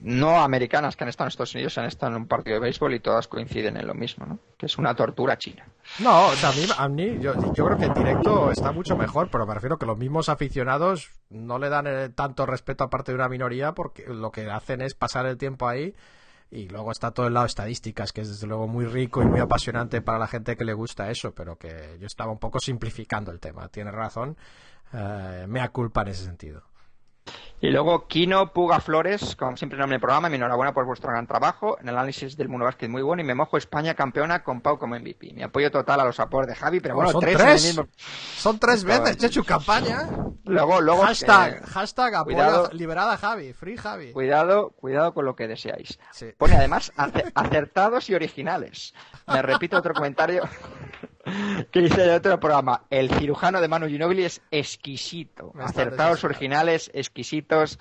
no americanas que han estado en Estados Unidos, han estado en un partido de béisbol y todas coinciden en lo mismo, ¿no? Que es una tortura china. No, sea, a mí, yo, yo creo que en directo está mucho mejor, pero me refiero que los mismos aficionados no le dan eh, tanto respeto a parte de una minoría porque lo que hacen es pasar el tiempo ahí y luego está todo el lado estadísticas, que es desde luego muy rico y muy apasionante para la gente que le gusta eso, pero que yo estaba un poco simplificando el tema. Tienes razón, eh, mea culpa en ese sentido. Y luego Kino Puga Flores, como siempre nombre del programa, mi enhorabuena por vuestro gran trabajo, en el análisis del mundo básquet muy bueno y me mojo España campeona con Pau como MVP. Mi apoyo total a los apoyos de Javi, pero Oh, bueno, son tres, tres. el mismo- Son tres veces, Chechu, campaña. Luego, luego, hashtag, eh, hashtag apoyo cuidado. liberada Javi, free Javi. Cuidado, cuidado con lo que deseáis. Sí. Pone además ace- acertados y originales. Me repito otro comentario (laughs) (laughs) que dice de otro programa. El cirujano de Manu Ginobili es exquisito. Acertados, originales, exquisitos.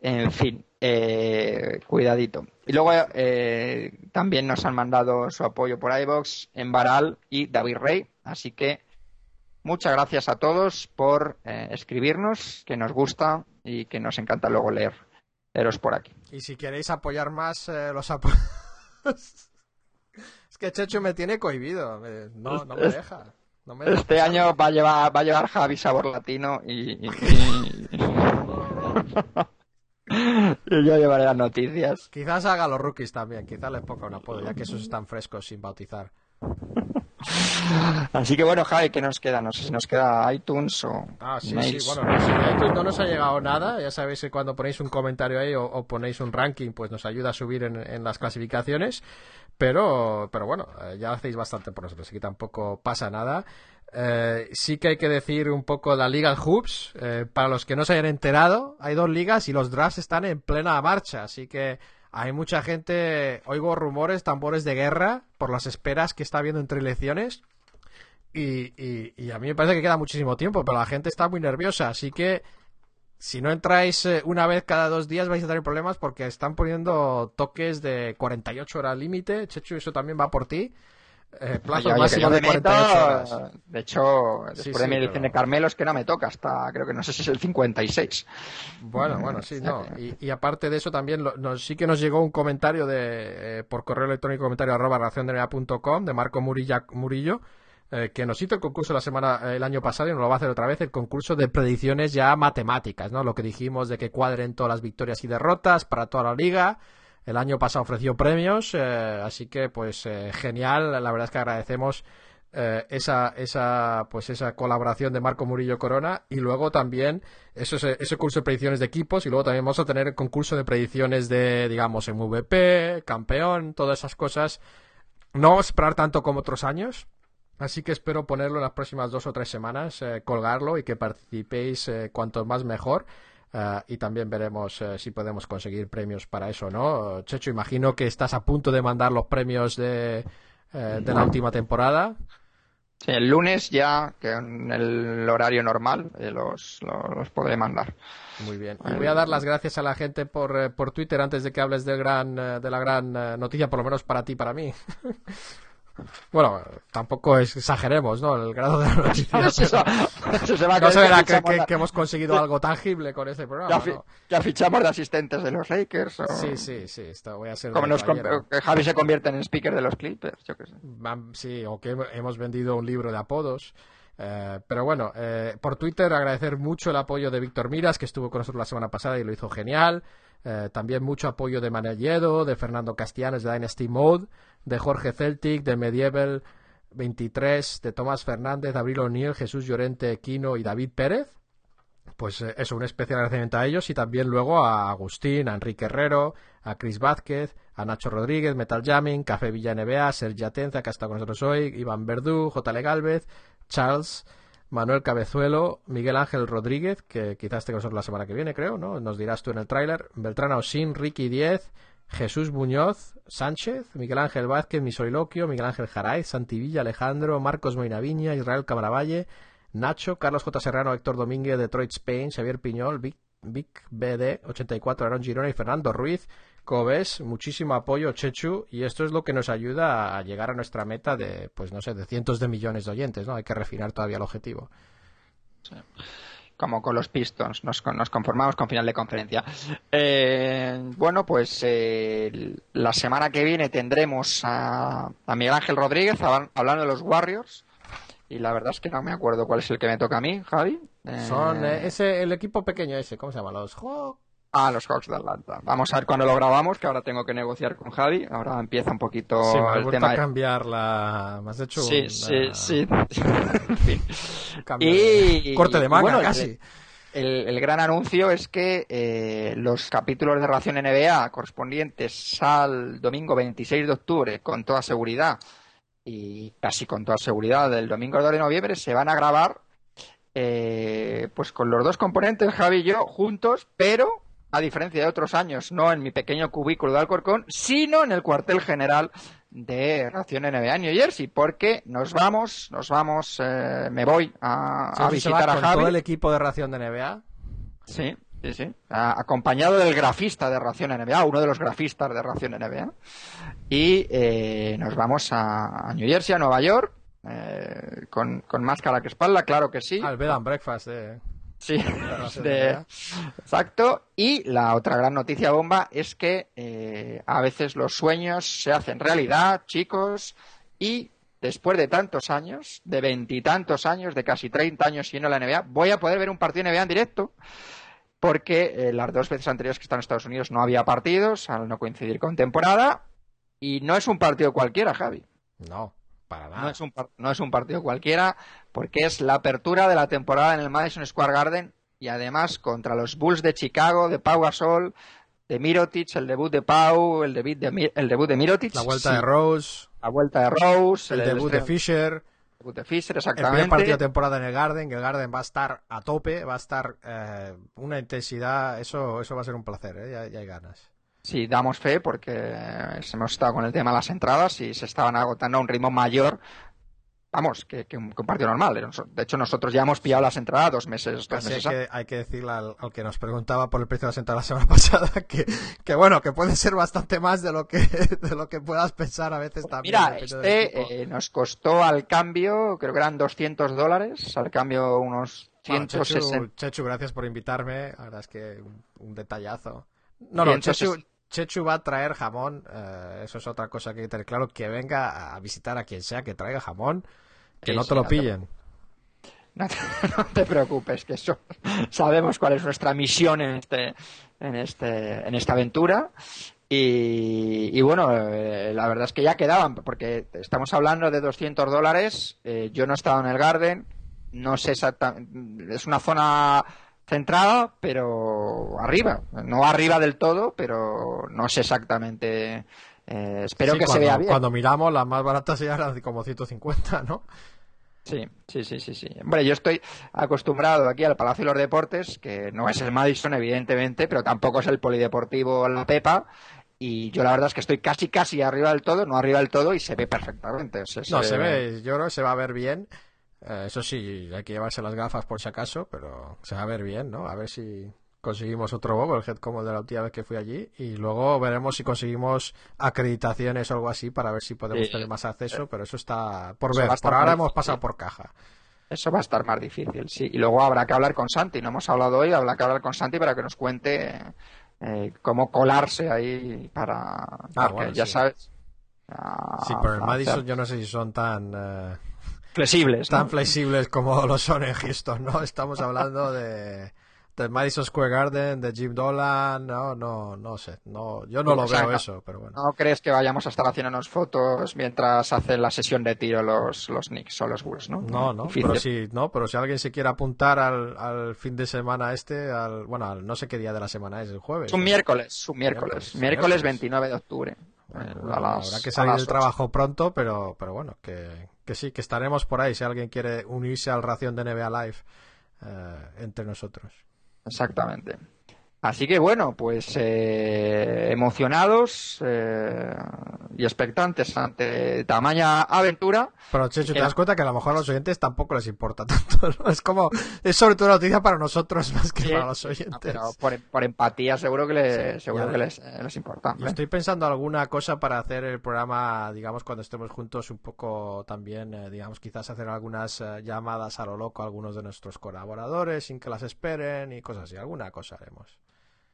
En fin, eh, cuidadito. Y luego eh, también nos han mandado su apoyo por iBox, Embaral y David Rey. Así que muchas gracias a todos por eh, escribirnos, que nos gusta y que nos encanta luego leer. Leeros por aquí. Y si queréis apoyar más, eh, los apoyos. (laughs) es que Chechu me tiene cohibido. no, no me deja. No me deja Este pasar. año va a llevar, va a llevar Javi sabor latino y, y- y- (laughs) y yo llevaré las noticias. Quizás haga los rookies también. Quizás les ponga un apodo, ya que esos están frescos sin bautizar. Así que bueno, Javi, ¿qué nos queda? No sé si nos queda iTunes o Ah, sí, mails. sí, bueno, de iTunes no nos ha llegado nada. Ya sabéis que cuando ponéis un comentario ahí o, o ponéis un ranking, pues nos ayuda a subir en, en las clasificaciones. Pero, pero bueno, eh, ya hacéis bastante por nosotros, así que tampoco pasa nada. Eh, sí que hay que decir un poco la Liga Hoops. Eh, para los que no se hayan enterado, hay dos ligas y los drafts están en plena marcha. Así que hay mucha gente, oigo rumores, tambores de guerra por las esperas que está habiendo entre elecciones. Y, y, y a mí me parece que queda muchísimo tiempo, pero la gente está muy nerviosa, así que si no entráis eh, una vez cada dos días vais a tener problemas porque están poniendo toques de 48 horas límite. Chechu, eso también va por ti. Eh, plazo Oye, oye, máximo de me 48 meto, horas. De hecho, después sí, de mi pero- elección de Carmelo es que no me toca hasta, creo que no sé si es el 56. Bueno, bueno, sí, no. (laughs) Y, y aparte de eso también lo- nos, sí que nos llegó un comentario de eh, por correo electrónico comentario arroba raciondenea.com de Marco Murilla, Murillo eh, que nos hizo el concurso la semana eh, el año pasado y nos lo va a hacer otra vez el concurso de predicciones ya matemáticas, ¿no? Lo que dijimos de que cuadren todas las victorias y derrotas para toda la liga. El año pasado ofreció premios, eh, así que pues eh, genial. La verdad es que agradecemos eh, esa, esa, pues esa colaboración de Marco Murillo Corona y luego también ese, ese curso de predicciones de equipos y luego también vamos a tener el concurso de predicciones de, digamos, MVP, campeón, todas esas cosas. No esperar tanto como otros años, así que espero ponerlo en las próximas dos o tres semanas, eh, colgarlo y que participéis eh, cuanto más mejor. Eh, y también veremos eh, si podemos conseguir premios para eso, ¿no? Checho, imagino que estás a punto de mandar los premios de, eh, de la última temporada. Sí, el lunes ya, que en el horario normal, eh, los, los, los podré mandar. Muy bien. Y voy a dar las gracias a la gente por, por Twitter antes de que hables del gran, de la gran noticia, por lo menos para ti para mí. (laughs) bueno, tampoco exageremos, ¿no? El grado de (laughs) la noticia. Eso, se va a no se verá que que, hemos conseguido (laughs) algo tangible con este ya, programa. fi- ¿no? ya fichamos de asistentes de los Lakers. o- Sí, sí, sí. Esto voy a ser Como nos que Javi se convierte en speaker de los Clippers, yo qué sé. Sí, o que hem- hemos vendido un libro de apodos. Eh, pero bueno, eh, por Twitter agradecer mucho el apoyo de Víctor Miras, que estuvo con nosotros la semana pasada y lo hizo genial. Eh, también mucho apoyo de Manuel Lledo, de Fernando Castellanos, de Dynasty Mode, de Jorge Celtic, de Medieval 23, de Tomás Fernández, de Abril O'Neill, Jesús Llorente Quino y David Pérez. Pues eh, eso, un especial agradecimiento a ellos y también luego a Agustín, a Enrique Herrero, a Chris Vázquez, a Nacho Rodríguez, Metal Jamming, Café Villa NBA, Sergio Atenza, que ha estado con nosotros hoy, Iván Verdú, J. Galvez, Charles, Manuel Cabezuelo, Miguel Ángel Rodríguez, que quizás con nosotros la semana que viene, creo, ¿no? Nos dirás tú en el tráiler, Beltrán Osín, Ricky Diez, Jesús Muñoz, Sánchez, Miguel Ángel Vázquez, Misoriloquio, Miguel Ángel Jaray, Santivilla Alejandro, Marcos Moinaviña, Israel Camaravalle, Nacho, Carlos J. Serrano, Héctor Domínguez, Detroit Spain, Xavier Piñol, Vic, Vic BD, 84, Aaron Girona y Fernando Ruiz. Como ves, muchísimo apoyo, Chechu, y esto es lo que nos ayuda a llegar a nuestra meta de, pues no sé, de cientos de millones de oyentes, ¿no? Hay que refinar todavía el objetivo. como con los Pistons, nos, nos conformamos con final de conferencia. Eh, bueno, pues eh, la semana que viene tendremos a, a Miguel Ángel Rodríguez hab- hablando de los Warriors. Y la verdad es que no me acuerdo cuál es el que me toca a mí, Javi. Eh, Son eh, ese, el equipo pequeño ese, ¿cómo se llama? Los Hawks. Ah, los Hawks de Atlanta. Vamos a ver cuándo lo grabamos, que ahora tengo que negociar con Javi. Ahora empieza un poquito Sí, me el tema. a cambiar la... Me has hecho Sí, sí, sí. (laughs) En fin. Y- Corte de manga, bueno, casi. El, el gran anuncio es que eh, los capítulos de Ración NBA correspondientes al domingo 26 de octubre, con toda seguridad, y casi con toda seguridad del domingo 2 de noviembre, se van a grabar eh, pues con los dos componentes, Javi y yo, juntos, pero a diferencia de otros años, no en mi pequeño cubículo de Alcorcón, sino en el cuartel general de Ración NBA en New Jersey, porque nos vamos, nos vamos, eh, me voy a, a Sí, visitar a Javi. todo el equipo de ración de NBA. Sí, sí, sí. A- acompañado del grafista de Ración NBA, uno de los grafistas de Ración NBA. Y eh, nos vamos a, a New Jersey, a Nueva York, eh, con, con máscara que espalda, claro que sí. Al bed and breakfast de... Sí, (laughs) de- NBA. exacto. Y la otra gran noticia bomba es que eh, a veces los sueños se hacen realidad, chicos, y después de tantos años, de veintitantos años, de casi 30 años siguiendo la NBA, voy a poder ver un partido NBA en directo. Porque eh, las dos veces anteriores que están en Estados Unidos no había partidos, al no coincidir con temporada. Y no es un partido cualquiera, Javi. No, para nada. No es, un, par- no es un partido cualquiera, porque es la apertura de la temporada en el Madison Square Garden y además contra los Bulls de Chicago, de Pau Gasol, de Mirotic, el debut de Pau, el debut de, Mi- el debut de Mirotic, La vuelta sí, de Rose, la vuelta de Rose, el debut de Fisher, debut de Fisher, el primer exactamente. partido de temporada en el Garden, que el Garden va a estar a tope, va a estar eh, una intensidad, eso eso va a ser un placer, ¿eh? ya, ya hay ganas. Sí, damos fe porque hemos estado con el tema de las entradas y se estaban agotando a un ritmo mayor vamos, que, que, un, que, un, partido normal. De hecho, nosotros ya hemos pillado las entradas dos meses. Dos Casi meses hay, que, hay que decirle al, al, que nos preguntaba por el precio de las entradas la semana (laughs) pasada que, que, bueno, que puede ser bastante más de lo que, (laughs) de lo que puedas pensar a veces también. Mira, este eh, nos costó al cambio, creo que eran 200 dólares, al cambio unos 160. Bueno, Chechu, Chechu, gracias por invitarme. La verdad es que un, un detallazo. No, no, Chechu, Chechu va a traer jamón, eh, eso es otra cosa que hay que tener claro, que venga a visitar a quien sea que traiga jamón, que no te lo pillen. No te, (laughs) (laughs) no te preocupes, que eso (laughs) sabemos cuál es nuestra misión en este, en este, en esta aventura. Y, y bueno, eh, la verdad es que ya quedaban, porque estamos hablando de 200 dólares. eh, yo no he estado en el Garden, no sé exactamente, es una zona centrada, pero arriba, no arriba del todo, pero no sé exactamente. eh, espero Sí, que cuando, se vea bien. Cuando miramos, las más baratas ya eran como 150, ¿no? Sí, sí, sí, sí, sí. Hombre, yo estoy acostumbrado aquí al Palacio de los Deportes, que no es el Madison, evidentemente, pero tampoco es el Polideportivo La Pepa. Y yo la verdad es que estoy casi, casi arriba del todo, no arriba del todo, y se ve perfectamente. O sea, No, se ve, yo creo que se va a ver bien. Eh, eso sí, hay que llevarse las gafas por si acaso, pero se va a ver bien, ¿no? A ver si conseguimos otro como el de la última vez que fui allí y luego veremos si conseguimos acreditaciones o algo así para ver si podemos Sí. tener más acceso, pero eso está por Eso ver. Por ahora hemos pasado por caja. Eso va a estar más difícil, sí. Y luego habrá que hablar con Santi. No hemos hablado hoy, habrá que hablar con Santi para que nos cuente eh, cómo colarse ahí para. porque Ah, bueno, ya sí. sabes. ah, Sí, pero en hacer Madison yo no sé si son tan... eh, Flexibles. ¿no? tan flexibles como lo son en Houston, ¿no? Estamos hablando de, de Madison Square Garden, de Jim Dolan, no, no, no sé, no, yo no lo sea, veo no- eso, pero bueno. ¿No crees que vayamos a estar haciéndonos fotos mientras hacen la sesión de tiro los, los Knicks o los Bulls, no? No, no, Difícil. pero si, no, pero si alguien se quiere apuntar al, al fin de semana este, al, bueno, al, no sé qué día de la semana es, el jueves. Es un ¿no? miércoles, un miércoles. Miércoles, Miércoles, miércoles. 29 de octubre. Bueno, Eh, bueno, las- habrá que salir del trabajo pronto, pero, pero bueno, que, que sí, que estaremos por ahí si alguien quiere unirse al ración de NBA Live eh, entre nosotros. Exactamente. Así que bueno, pues eh, emocionados eh, y expectantes ante tamaña aventura. Pero Chechu, te das cuenta que a lo mejor a los oyentes tampoco les importa (laughs) tanto, ¿no? Es como, es sobre todo una noticia para nosotros (laughs) más que Sí, para los sí, oyentes. no, pero por, por empatía seguro que, le- seguro que les, eh, les importa. Y estoy pensando alguna cosa para hacer el programa, digamos, cuando estemos juntos, un poco también, eh, digamos, quizás hacer algunas eh, llamadas a lo loco a algunos de nuestros colaboradores sin que las esperen y cosas así. Alguna cosa haremos.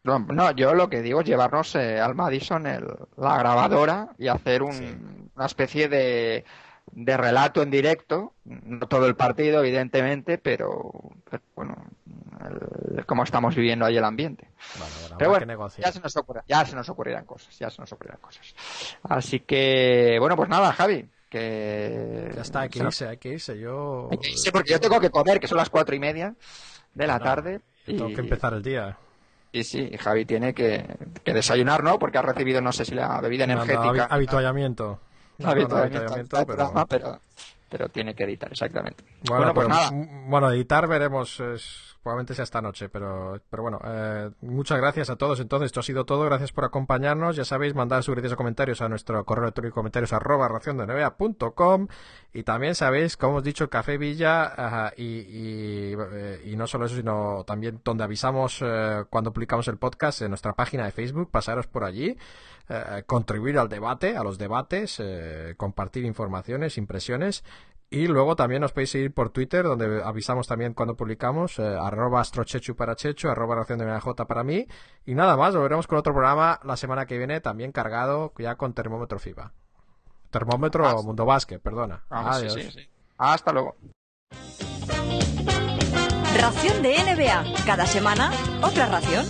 No, no, yo lo que digo es llevarnos eh, al Madison el- la grabadora y hacer un- Sí. una especie de, de relato en directo, no todo el partido evidentemente, pero, pero, bueno, el- cómo estamos viviendo ahí el ambiente. Vale, bueno, habrá Pero bueno, ya se nos ocurre- ya se nos ocurrirán cosas, ya se nos ocurrirán cosas. Así que, bueno, pues nada, Javi, que Ya está, hay que irse, hay que irse. Yo, hay que irse porque yo tengo que comer, que son las cuatro y media de la No, tarde. tengo y- que empezar el día. Y sí, Javi tiene que, que desayunar, ¿no? Porque ha recibido, no sé si la bebida No, energética. (laughs) habituallamiento. No, habituallamiento, al pero- pero, pero tiene que editar, exactamente. Bueno, pues pero, nada. bueno, editar veremos, es- probablemente sea esta noche, pero, pero bueno, eh, muchas gracias a todos. Entonces, esto ha sido todo. Gracias por acompañarnos. Ya sabéis, mandad sugerencias o comentarios a nuestro correo electrónico comentarios arroba raciondenevea.com y también sabéis, como hemos dicho, Café Villa y, y, eh, y no solo eso, sino también donde avisamos eh, cuando publicamos el podcast en nuestra página de Facebook. Pasaros por allí eh, contribuir al debate, a los debates, eh, compartir informaciones, impresiones. Y luego también nos podéis seguir por Twitter, donde avisamos también cuando publicamos, eh, arroba astrochechu para chechu, arroba ración de MJ para mí. Y nada más, volveremos con otro programa la semana que viene, también cargado ya con termómetro FIBA. Termómetro Ah, Mundo Básquet, perdona. Sí, Adiós. sí, sí. Hasta luego. Ración de NBA. Cada semana, otra ración.